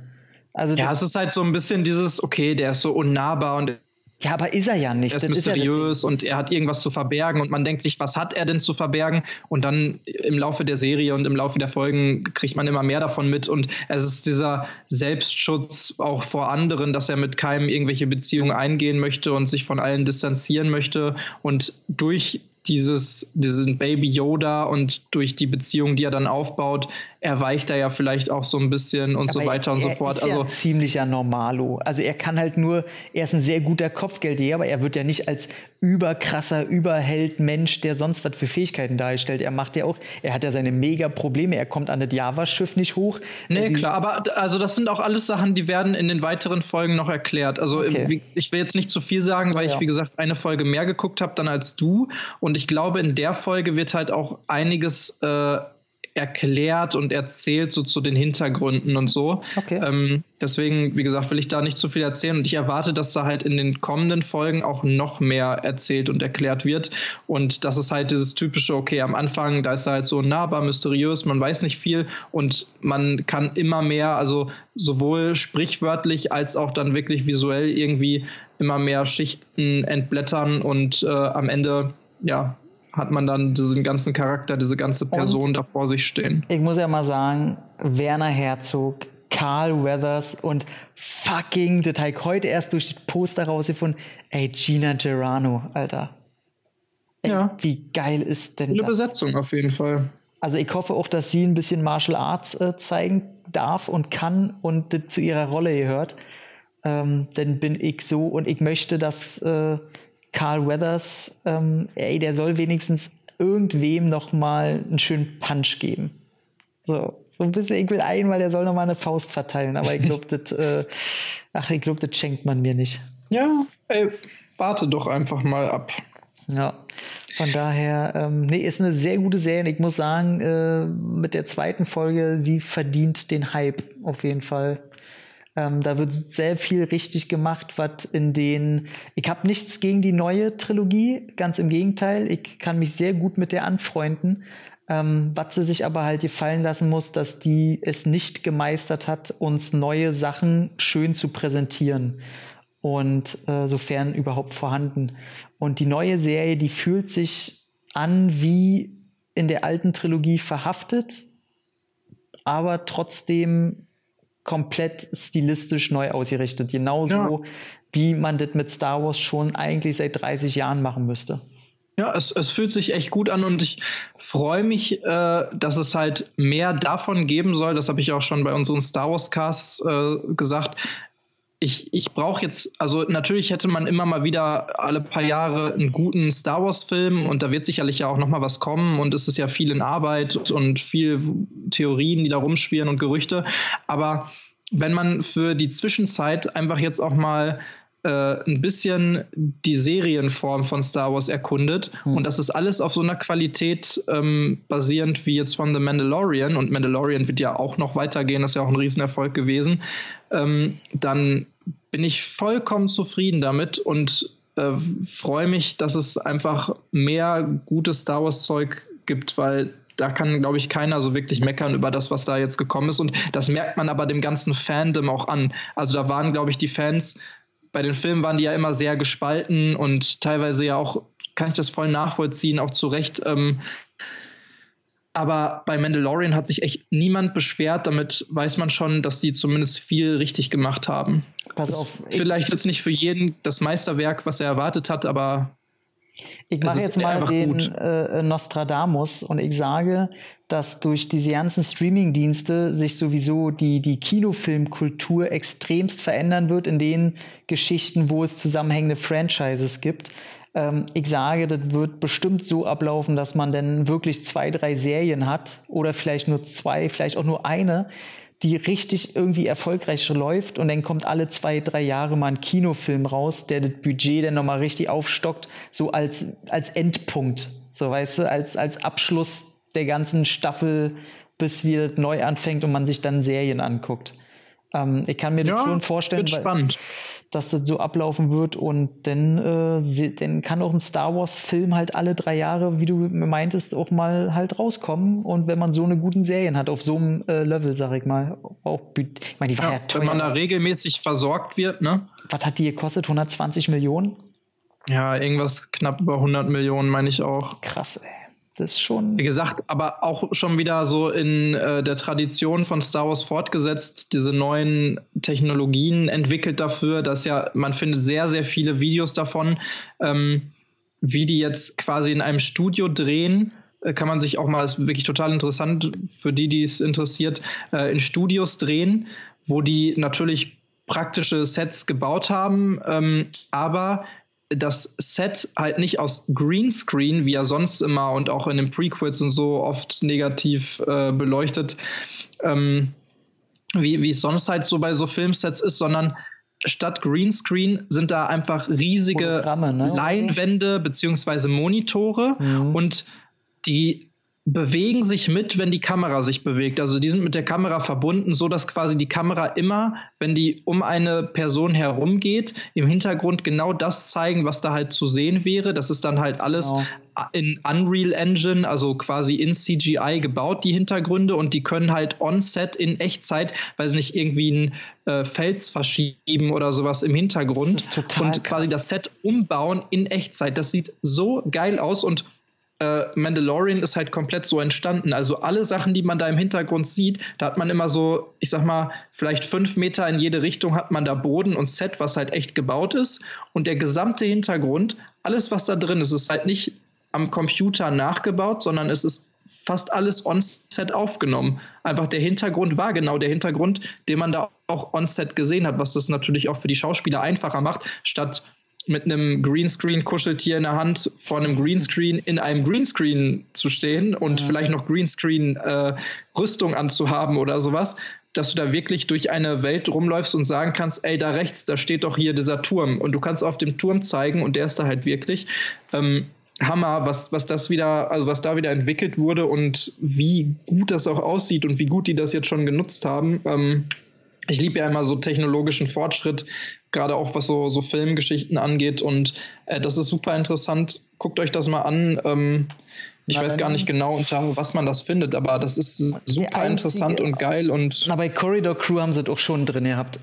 Also ja, es ist halt so ein bisschen dieses, okay, der ist so unnahbar und ja, aber ist er ja nicht. Er ist mysteriös ist und er hat irgendwas zu verbergen und man denkt sich, was hat er denn zu verbergen? Und dann im Laufe der Serie und im Laufe der Folgen kriegt man immer mehr davon mit und es ist dieser Selbstschutz auch vor anderen, dass er mit keinem irgendwelche Beziehungen eingehen möchte und sich von allen distanzieren möchte und durch dieses, diesen Baby Yoda und durch die Beziehung, die er dann aufbaut, er ja vielleicht auch so ein bisschen und Aber so weiter er, und so fort. Ist also ja ziemlicher Normalo. Also er kann halt nur, er ist ein sehr guter Kopfgeldjäger, aber er wird ja nicht als überkrasser Überheld Mensch, der sonst was für Fähigkeiten darstellt. Er macht ja auch, er hat ja seine mega Probleme. Er kommt an das Java-Schiff nicht hoch. Nee, klar, aber also das sind auch alles Sachen, die werden in den weiteren Folgen noch erklärt. Also okay. ich will jetzt nicht zu viel sagen, weil ja. ich wie gesagt eine Folge mehr geguckt habe dann als du und ich glaube in der Folge wird halt auch einiges äh, erklärt und erzählt, so zu den Hintergründen und so. Okay. Ähm, deswegen, wie gesagt, will ich da nicht zu viel erzählen und ich erwarte, dass da halt in den kommenden Folgen auch noch mehr erzählt und erklärt wird. Und das ist halt dieses typische, okay, am Anfang, da ist er halt so nahbar, mysteriös, man weiß nicht viel und man kann immer mehr, also sowohl sprichwörtlich als auch dann wirklich visuell irgendwie immer mehr Schichten entblättern und äh, am Ende ja, hat man dann diesen ganzen Charakter, diese ganze Person und da vor sich stehen. Ich muss ja mal sagen, Werner Herzog, Carl Weathers und fucking, das habe ich heute erst durch die Poster rausgefunden, ey, Gina Gerano, Alter. Ey, ja. Wie geil ist denn Eine das? Besetzung auf jeden Fall. Also ich hoffe auch, dass sie ein bisschen Martial Arts äh, zeigen darf und kann und das zu ihrer Rolle gehört. Ähm, dann bin ich so und ich möchte, dass äh, Carl Weathers, ähm, ey, der soll wenigstens irgendwem noch mal einen schönen Punch geben. So, so ein bisschen, ich will ein, weil der soll noch mal eine Faust verteilen, aber ich glaube, das, äh, ach, ich glaube, das schenkt man mir nicht. Ja, ey, warte doch einfach mal ab. Ja, von daher, ähm, nee, ist eine sehr gute Serie. Ich muss sagen, äh, mit der zweiten Folge, sie verdient den Hype auf jeden Fall. Ähm, da wird sehr viel richtig gemacht, was in den. Ich habe nichts gegen die neue Trilogie, ganz im Gegenteil. Ich kann mich sehr gut mit der anfreunden. Ähm, was sie sich aber halt gefallen lassen muss, dass die es nicht gemeistert hat, uns neue Sachen schön zu präsentieren. Und äh, sofern überhaupt vorhanden. Und die neue Serie, die fühlt sich an wie in der alten Trilogie verhaftet, aber trotzdem komplett stilistisch neu ausgerichtet. Genauso ja. wie man das mit Star Wars schon eigentlich seit 30 Jahren machen müsste. Ja, es, es fühlt sich echt gut an und ich freue mich, äh, dass es halt mehr davon geben soll. Das habe ich auch schon bei unseren Star Wars Casts äh, gesagt. Ich, ich brauche jetzt, also natürlich hätte man immer mal wieder alle paar Jahre einen guten Star Wars-Film und da wird sicherlich ja auch noch mal was kommen und es ist ja viel in Arbeit und viel Theorien, die da rumschwirren und Gerüchte. Aber wenn man für die Zwischenzeit einfach jetzt auch mal äh, ein bisschen die Serienform von Star Wars erkundet. Mhm. Und das ist alles auf so einer Qualität ähm, basierend wie jetzt von The Mandalorian. Und Mandalorian wird ja auch noch weitergehen, das ist ja auch ein Riesenerfolg gewesen. Ähm, dann bin ich vollkommen zufrieden damit und äh, freue mich, dass es einfach mehr gutes Star Wars-Zeug gibt, weil da kann, glaube ich, keiner so wirklich meckern über das, was da jetzt gekommen ist. Und das merkt man aber dem ganzen Fandom auch an. Also da waren, glaube ich, die Fans bei den Filmen waren die ja immer sehr gespalten und teilweise ja auch, kann ich das voll nachvollziehen, auch zu Recht. Ähm, aber bei Mandalorian hat sich echt niemand beschwert. Damit weiß man schon, dass sie zumindest viel richtig gemacht haben. Pass auf. Vielleicht jetzt nicht für jeden das Meisterwerk, was er erwartet hat, aber ich mache jetzt mal den äh, Nostradamus und ich sage, dass durch diese ganzen Streaming-Dienste sich sowieso die, die Kinofilmkultur extremst verändern wird in den Geschichten, wo es zusammenhängende Franchises gibt. Ähm, ich sage, das wird bestimmt so ablaufen, dass man dann wirklich zwei, drei Serien hat oder vielleicht nur zwei, vielleicht auch nur eine, die richtig irgendwie erfolgreich läuft und dann kommt alle zwei, drei Jahre mal ein Kinofilm raus, der das Budget dann nochmal richtig aufstockt, so als, als Endpunkt, so weißt du, als, als Abschluss der ganzen Staffel, bis wieder neu anfängt und man sich dann Serien anguckt. Ähm, ich kann mir ja, das schon vorstellen, weil, dass das so ablaufen wird und dann, äh, dann kann auch ein Star Wars-Film halt alle drei Jahre, wie du meintest, auch mal halt rauskommen. Und wenn man so eine guten Serien hat, auf so einem äh, Level, sag ich mal, auch, ich meine, die war ja, ja teuer. Wenn man da regelmäßig versorgt wird, ne? Was hat die gekostet? 120 Millionen? Ja, irgendwas knapp über 100 Millionen, meine ich auch. Krass, ey. Das ist schon. Wie gesagt, aber auch schon wieder so in äh, der Tradition von Star Wars fortgesetzt, diese neuen Technologien entwickelt dafür, dass ja, man findet sehr, sehr viele Videos davon, ähm, wie die jetzt quasi in einem Studio drehen. Äh, kann man sich auch mal, ist wirklich total interessant für die, die es interessiert, äh, in Studios drehen, wo die natürlich praktische Sets gebaut haben, ähm, aber das Set halt nicht aus Greenscreen, wie er sonst immer und auch in den Prequels und so oft negativ äh, beleuchtet, ähm, wie, wie es sonst halt so bei so Filmsets ist, sondern statt Greenscreen sind da einfach riesige ne? Leinwände beziehungsweise Monitore mhm. und die bewegen sich mit, wenn die Kamera sich bewegt. Also die sind mit der Kamera verbunden, so dass quasi die Kamera immer, wenn die um eine Person herumgeht, im Hintergrund genau das zeigen, was da halt zu sehen wäre. Das ist dann halt alles genau. in Unreal Engine, also quasi in CGI gebaut, die Hintergründe, und die können halt on-set in Echtzeit, weil sie nicht irgendwie ein äh, Fels verschieben oder sowas im Hintergrund und quasi das Set umbauen in Echtzeit. Das sieht so geil aus und äh, Mandalorian ist halt komplett so entstanden. Also alle Sachen, die man da im Hintergrund sieht, da hat man immer so, ich sag mal, vielleicht fünf Meter in jede Richtung hat man da Boden und Set, was halt echt gebaut ist. Und der gesamte Hintergrund, alles, was da drin ist, ist halt nicht am Computer nachgebaut, sondern es ist fast alles on-set aufgenommen. Einfach der Hintergrund war genau der Hintergrund, den man da auch on-set gesehen hat, was das natürlich auch für die Schauspieler einfacher macht, statt mit einem Greenscreen-Kuscheltier in der Hand vor einem Greenscreen in einem Greenscreen zu stehen und ja. vielleicht noch Greenscreen-Rüstung äh, anzuhaben oder sowas, dass du da wirklich durch eine Welt rumläufst und sagen kannst, ey, da rechts, da steht doch hier dieser Turm und du kannst auf dem Turm zeigen und der ist da halt wirklich. Ähm, Hammer, was, was das wieder, also was da wieder entwickelt wurde und wie gut das auch aussieht und wie gut die das jetzt schon genutzt haben. Ähm, ich liebe ja immer so technologischen Fortschritt, gerade auch was so, so Filmgeschichten angeht. Und äh, das ist super interessant. Guckt euch das mal an. Ähm, ich na, weiß gar nicht genau, unter was man das findet, aber das ist super einzige, interessant und geil. Und na, bei Corridor Crew haben sie es auch schon drin gehabt.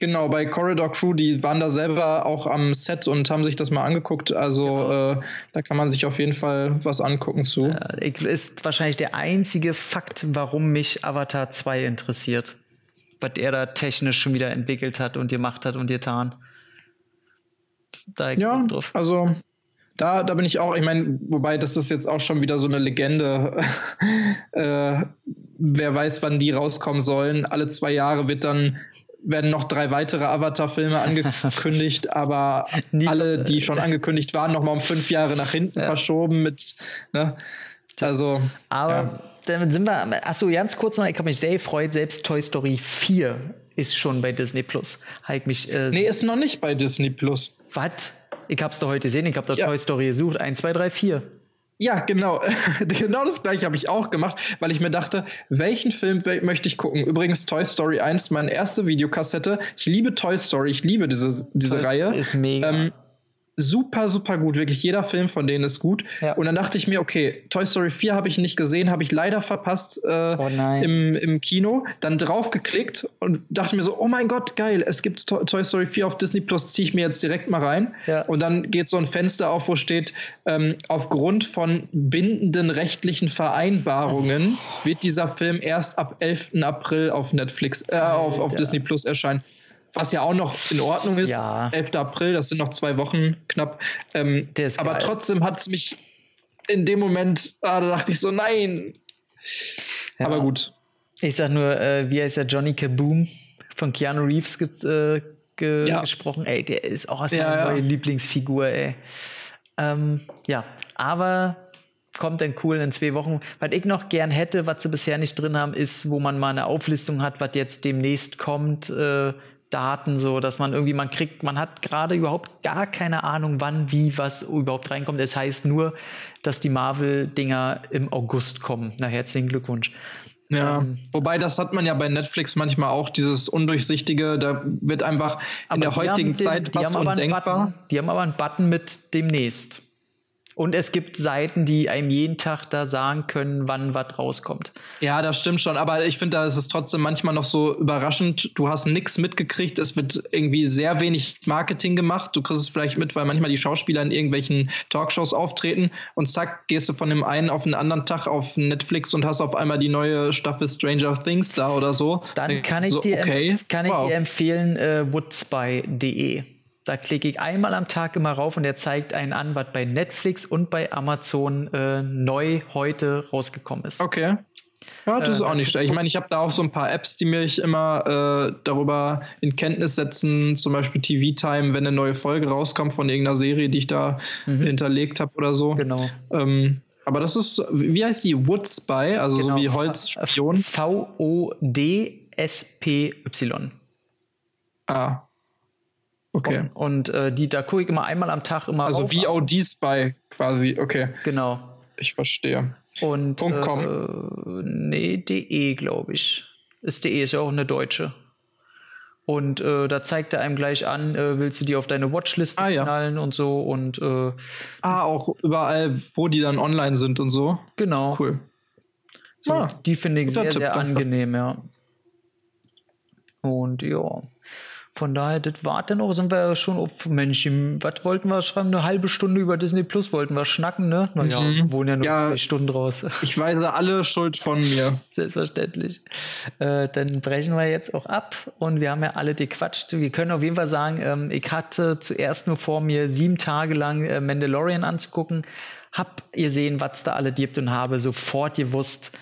Genau, bei Corridor Crew, die waren da selber auch am Set und haben sich das mal angeguckt. Also genau. äh, da kann man sich auf jeden Fall was angucken zu. Äh, ist wahrscheinlich der einzige Fakt, warum mich Avatar 2 interessiert. Was er da technisch schon wieder entwickelt hat und gemacht hat und getan. Da ja, drauf. also da, da bin ich auch, ich meine, wobei das ist jetzt auch schon wieder so eine Legende. äh, wer weiß, wann die rauskommen sollen. Alle zwei Jahre wird dann werden noch drei weitere Avatar-Filme angekündigt, aber alle, die schon angekündigt waren, noch mal um fünf Jahre nach hinten ja. verschoben mit, ne? Also. Aber ja. Damit sind wir, achso, ganz kurz noch, ich habe mich sehr gefreut, selbst Toy Story 4 ist schon bei Disney Plus. Halt mich, äh, nee, ist noch nicht bei Disney Plus. Was? Ich hab's da heute gesehen, ich hab da ja. Toy Story gesucht. 1, 2, 3, 4. Ja, genau. genau das gleiche habe ich auch gemacht, weil ich mir dachte, welchen Film möchte ich gucken? Übrigens Toy Story 1, meine erste Videokassette. Ich liebe Toy Story, ich liebe diese, diese Toy Reihe. Ist mega. Ähm, super, super gut. Wirklich jeder Film von denen ist gut. Ja. Und dann dachte ich mir, okay, Toy Story 4 habe ich nicht gesehen, habe ich leider verpasst äh, oh im, im Kino. Dann drauf geklickt und dachte mir so, oh mein Gott, geil, es gibt to Toy Story 4 auf Disney Plus, ziehe ich mir jetzt direkt mal rein. Ja. Und dann geht so ein Fenster auf, wo steht, ähm, aufgrund von bindenden rechtlichen Vereinbarungen oh. wird dieser Film erst ab 11. April auf Netflix, äh, auf, auf Disney Plus erscheinen was ja auch noch in Ordnung ist. Ja. 11. April, das sind noch zwei Wochen knapp. Ähm, aber geil. trotzdem hat es mich in dem Moment, ah, da dachte ich so, nein. Ja. Aber gut. Ich sag nur, äh, wie heißt der Johnny Kaboom von Keanu Reeves ge äh, ge ja. gesprochen? Ey, der ist auch als meine neue Lieblingsfigur, ey. Ähm, ja, aber kommt dann cool in zwei Wochen. Was ich noch gern hätte, was sie bisher nicht drin haben, ist, wo man mal eine Auflistung hat, was jetzt demnächst kommt, äh, Daten, so dass man irgendwie, man kriegt, man hat gerade überhaupt gar keine Ahnung, wann, wie, was überhaupt reinkommt. Das heißt nur, dass die Marvel-Dinger im August kommen. Na, herzlichen Glückwunsch. Ja, ähm, wobei das hat man ja bei Netflix manchmal auch, dieses Undurchsichtige, da wird einfach in der heutigen den, Zeit was undenkbar. Button, die haben aber einen Button mit demnächst. Und es gibt Seiten, die einem jeden Tag da sagen können, wann was rauskommt. Ja, das stimmt schon. Aber ich finde, da ist es trotzdem manchmal noch so überraschend. Du hast nichts mitgekriegt. Es wird irgendwie sehr wenig Marketing gemacht. Du kriegst es vielleicht mit, weil manchmal die Schauspieler in irgendwelchen Talkshows auftreten und zack, gehst du von dem einen auf den anderen Tag auf Netflix und hast auf einmal die neue Staffel Stranger Things da oder so. Dann kann ich, so, dir, okay, kann ich wow. dir empfehlen, äh, woodspy.de. Da klicke ich einmal am Tag immer rauf und der zeigt einen an, was bei Netflix und bei Amazon äh, neu heute rausgekommen ist. Okay. Ja, das äh, ist auch nicht schlecht. Ich meine, ich habe da auch so ein paar Apps, die mich immer äh, darüber in Kenntnis setzen, zum Beispiel TV Time, wenn eine neue Folge rauskommt von irgendeiner Serie, die ich da mhm. hinterlegt habe oder so. Genau. Ähm, aber das ist, wie heißt die? Wood Spy, also genau. so wie Holzspion. V-O-D-S-P-Y. Ah, Okay. Und, und äh, die, da gucke ich immer einmal am Tag immer Also VOD-Spy quasi, okay. Genau. Ich verstehe. Und Punkt .com. Äh, nee, de, glaube ich. Ist de, ist ja auch eine deutsche. Und äh, da zeigt er einem gleich an, äh, willst du die auf deine Watchliste ah, knallen ja. und so und äh, Ah, auch überall, wo die dann online sind und so. Genau. Cool. So, ah, die finde ich sehr, sehr angenehm, ja. Und ja. Von daher, das war dann auch, sind wir ja schon auf, Mensch, was wollten wir schreiben? Eine halbe Stunde über Disney Plus wollten wir schnacken, ne? Naja, mhm. wohnen ja noch ja, zwei Stunden raus. Ich weise alle Schuld von mir. Selbstverständlich. Äh, dann brechen wir jetzt auch ab und wir haben ja alle gequatscht. Wir können auf jeden Fall sagen, ähm, ich hatte zuerst nur vor mir sieben Tage lang äh, Mandalorian anzugucken, hab ihr sehen, was da alle gibt und habe sofort gewusst,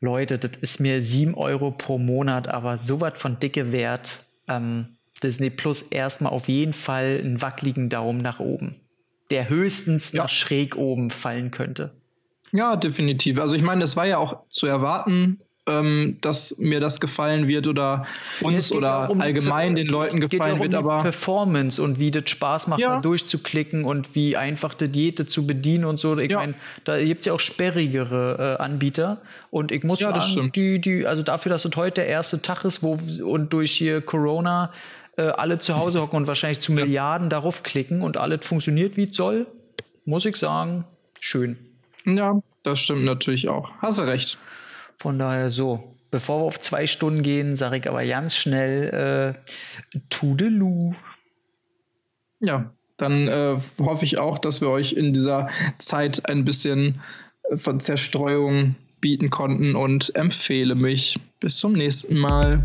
Leute, das ist mir sieben Euro pro Monat, aber so was von dicke Wert. Ähm, Disney Plus erstmal auf jeden Fall einen wackeligen Daumen nach oben, der höchstens ja. nach schräg oben fallen könnte. Ja, definitiv. Also ich meine, es war ja auch zu erwarten, ähm, dass mir das gefallen wird oder uns oder um allgemein den Leuten gefallen um wird. Aber Performance und wie das Spaß macht, ja. da durchzuklicken und wie einfach die Diäte zu bedienen und so. Ich ja. meine, da gibt es ja auch sperrigere äh, Anbieter. Und ich muss ja, sagen, die, die, also dafür, dass es heute der erste Tag ist, wo und durch hier Corona äh, alle zu Hause hocken und wahrscheinlich zu Milliarden darauf klicken und alles funktioniert, wie es soll, muss ich sagen, schön. Ja, das stimmt natürlich auch. Hast du recht. Von daher so. bevor wir auf zwei Stunden gehen, sage ich aber ganz schnell äh, Tudelu. Ja, dann äh, hoffe ich auch, dass wir euch in dieser Zeit ein bisschen äh, von Zerstreuung bieten konnten und empfehle mich. Bis zum nächsten Mal.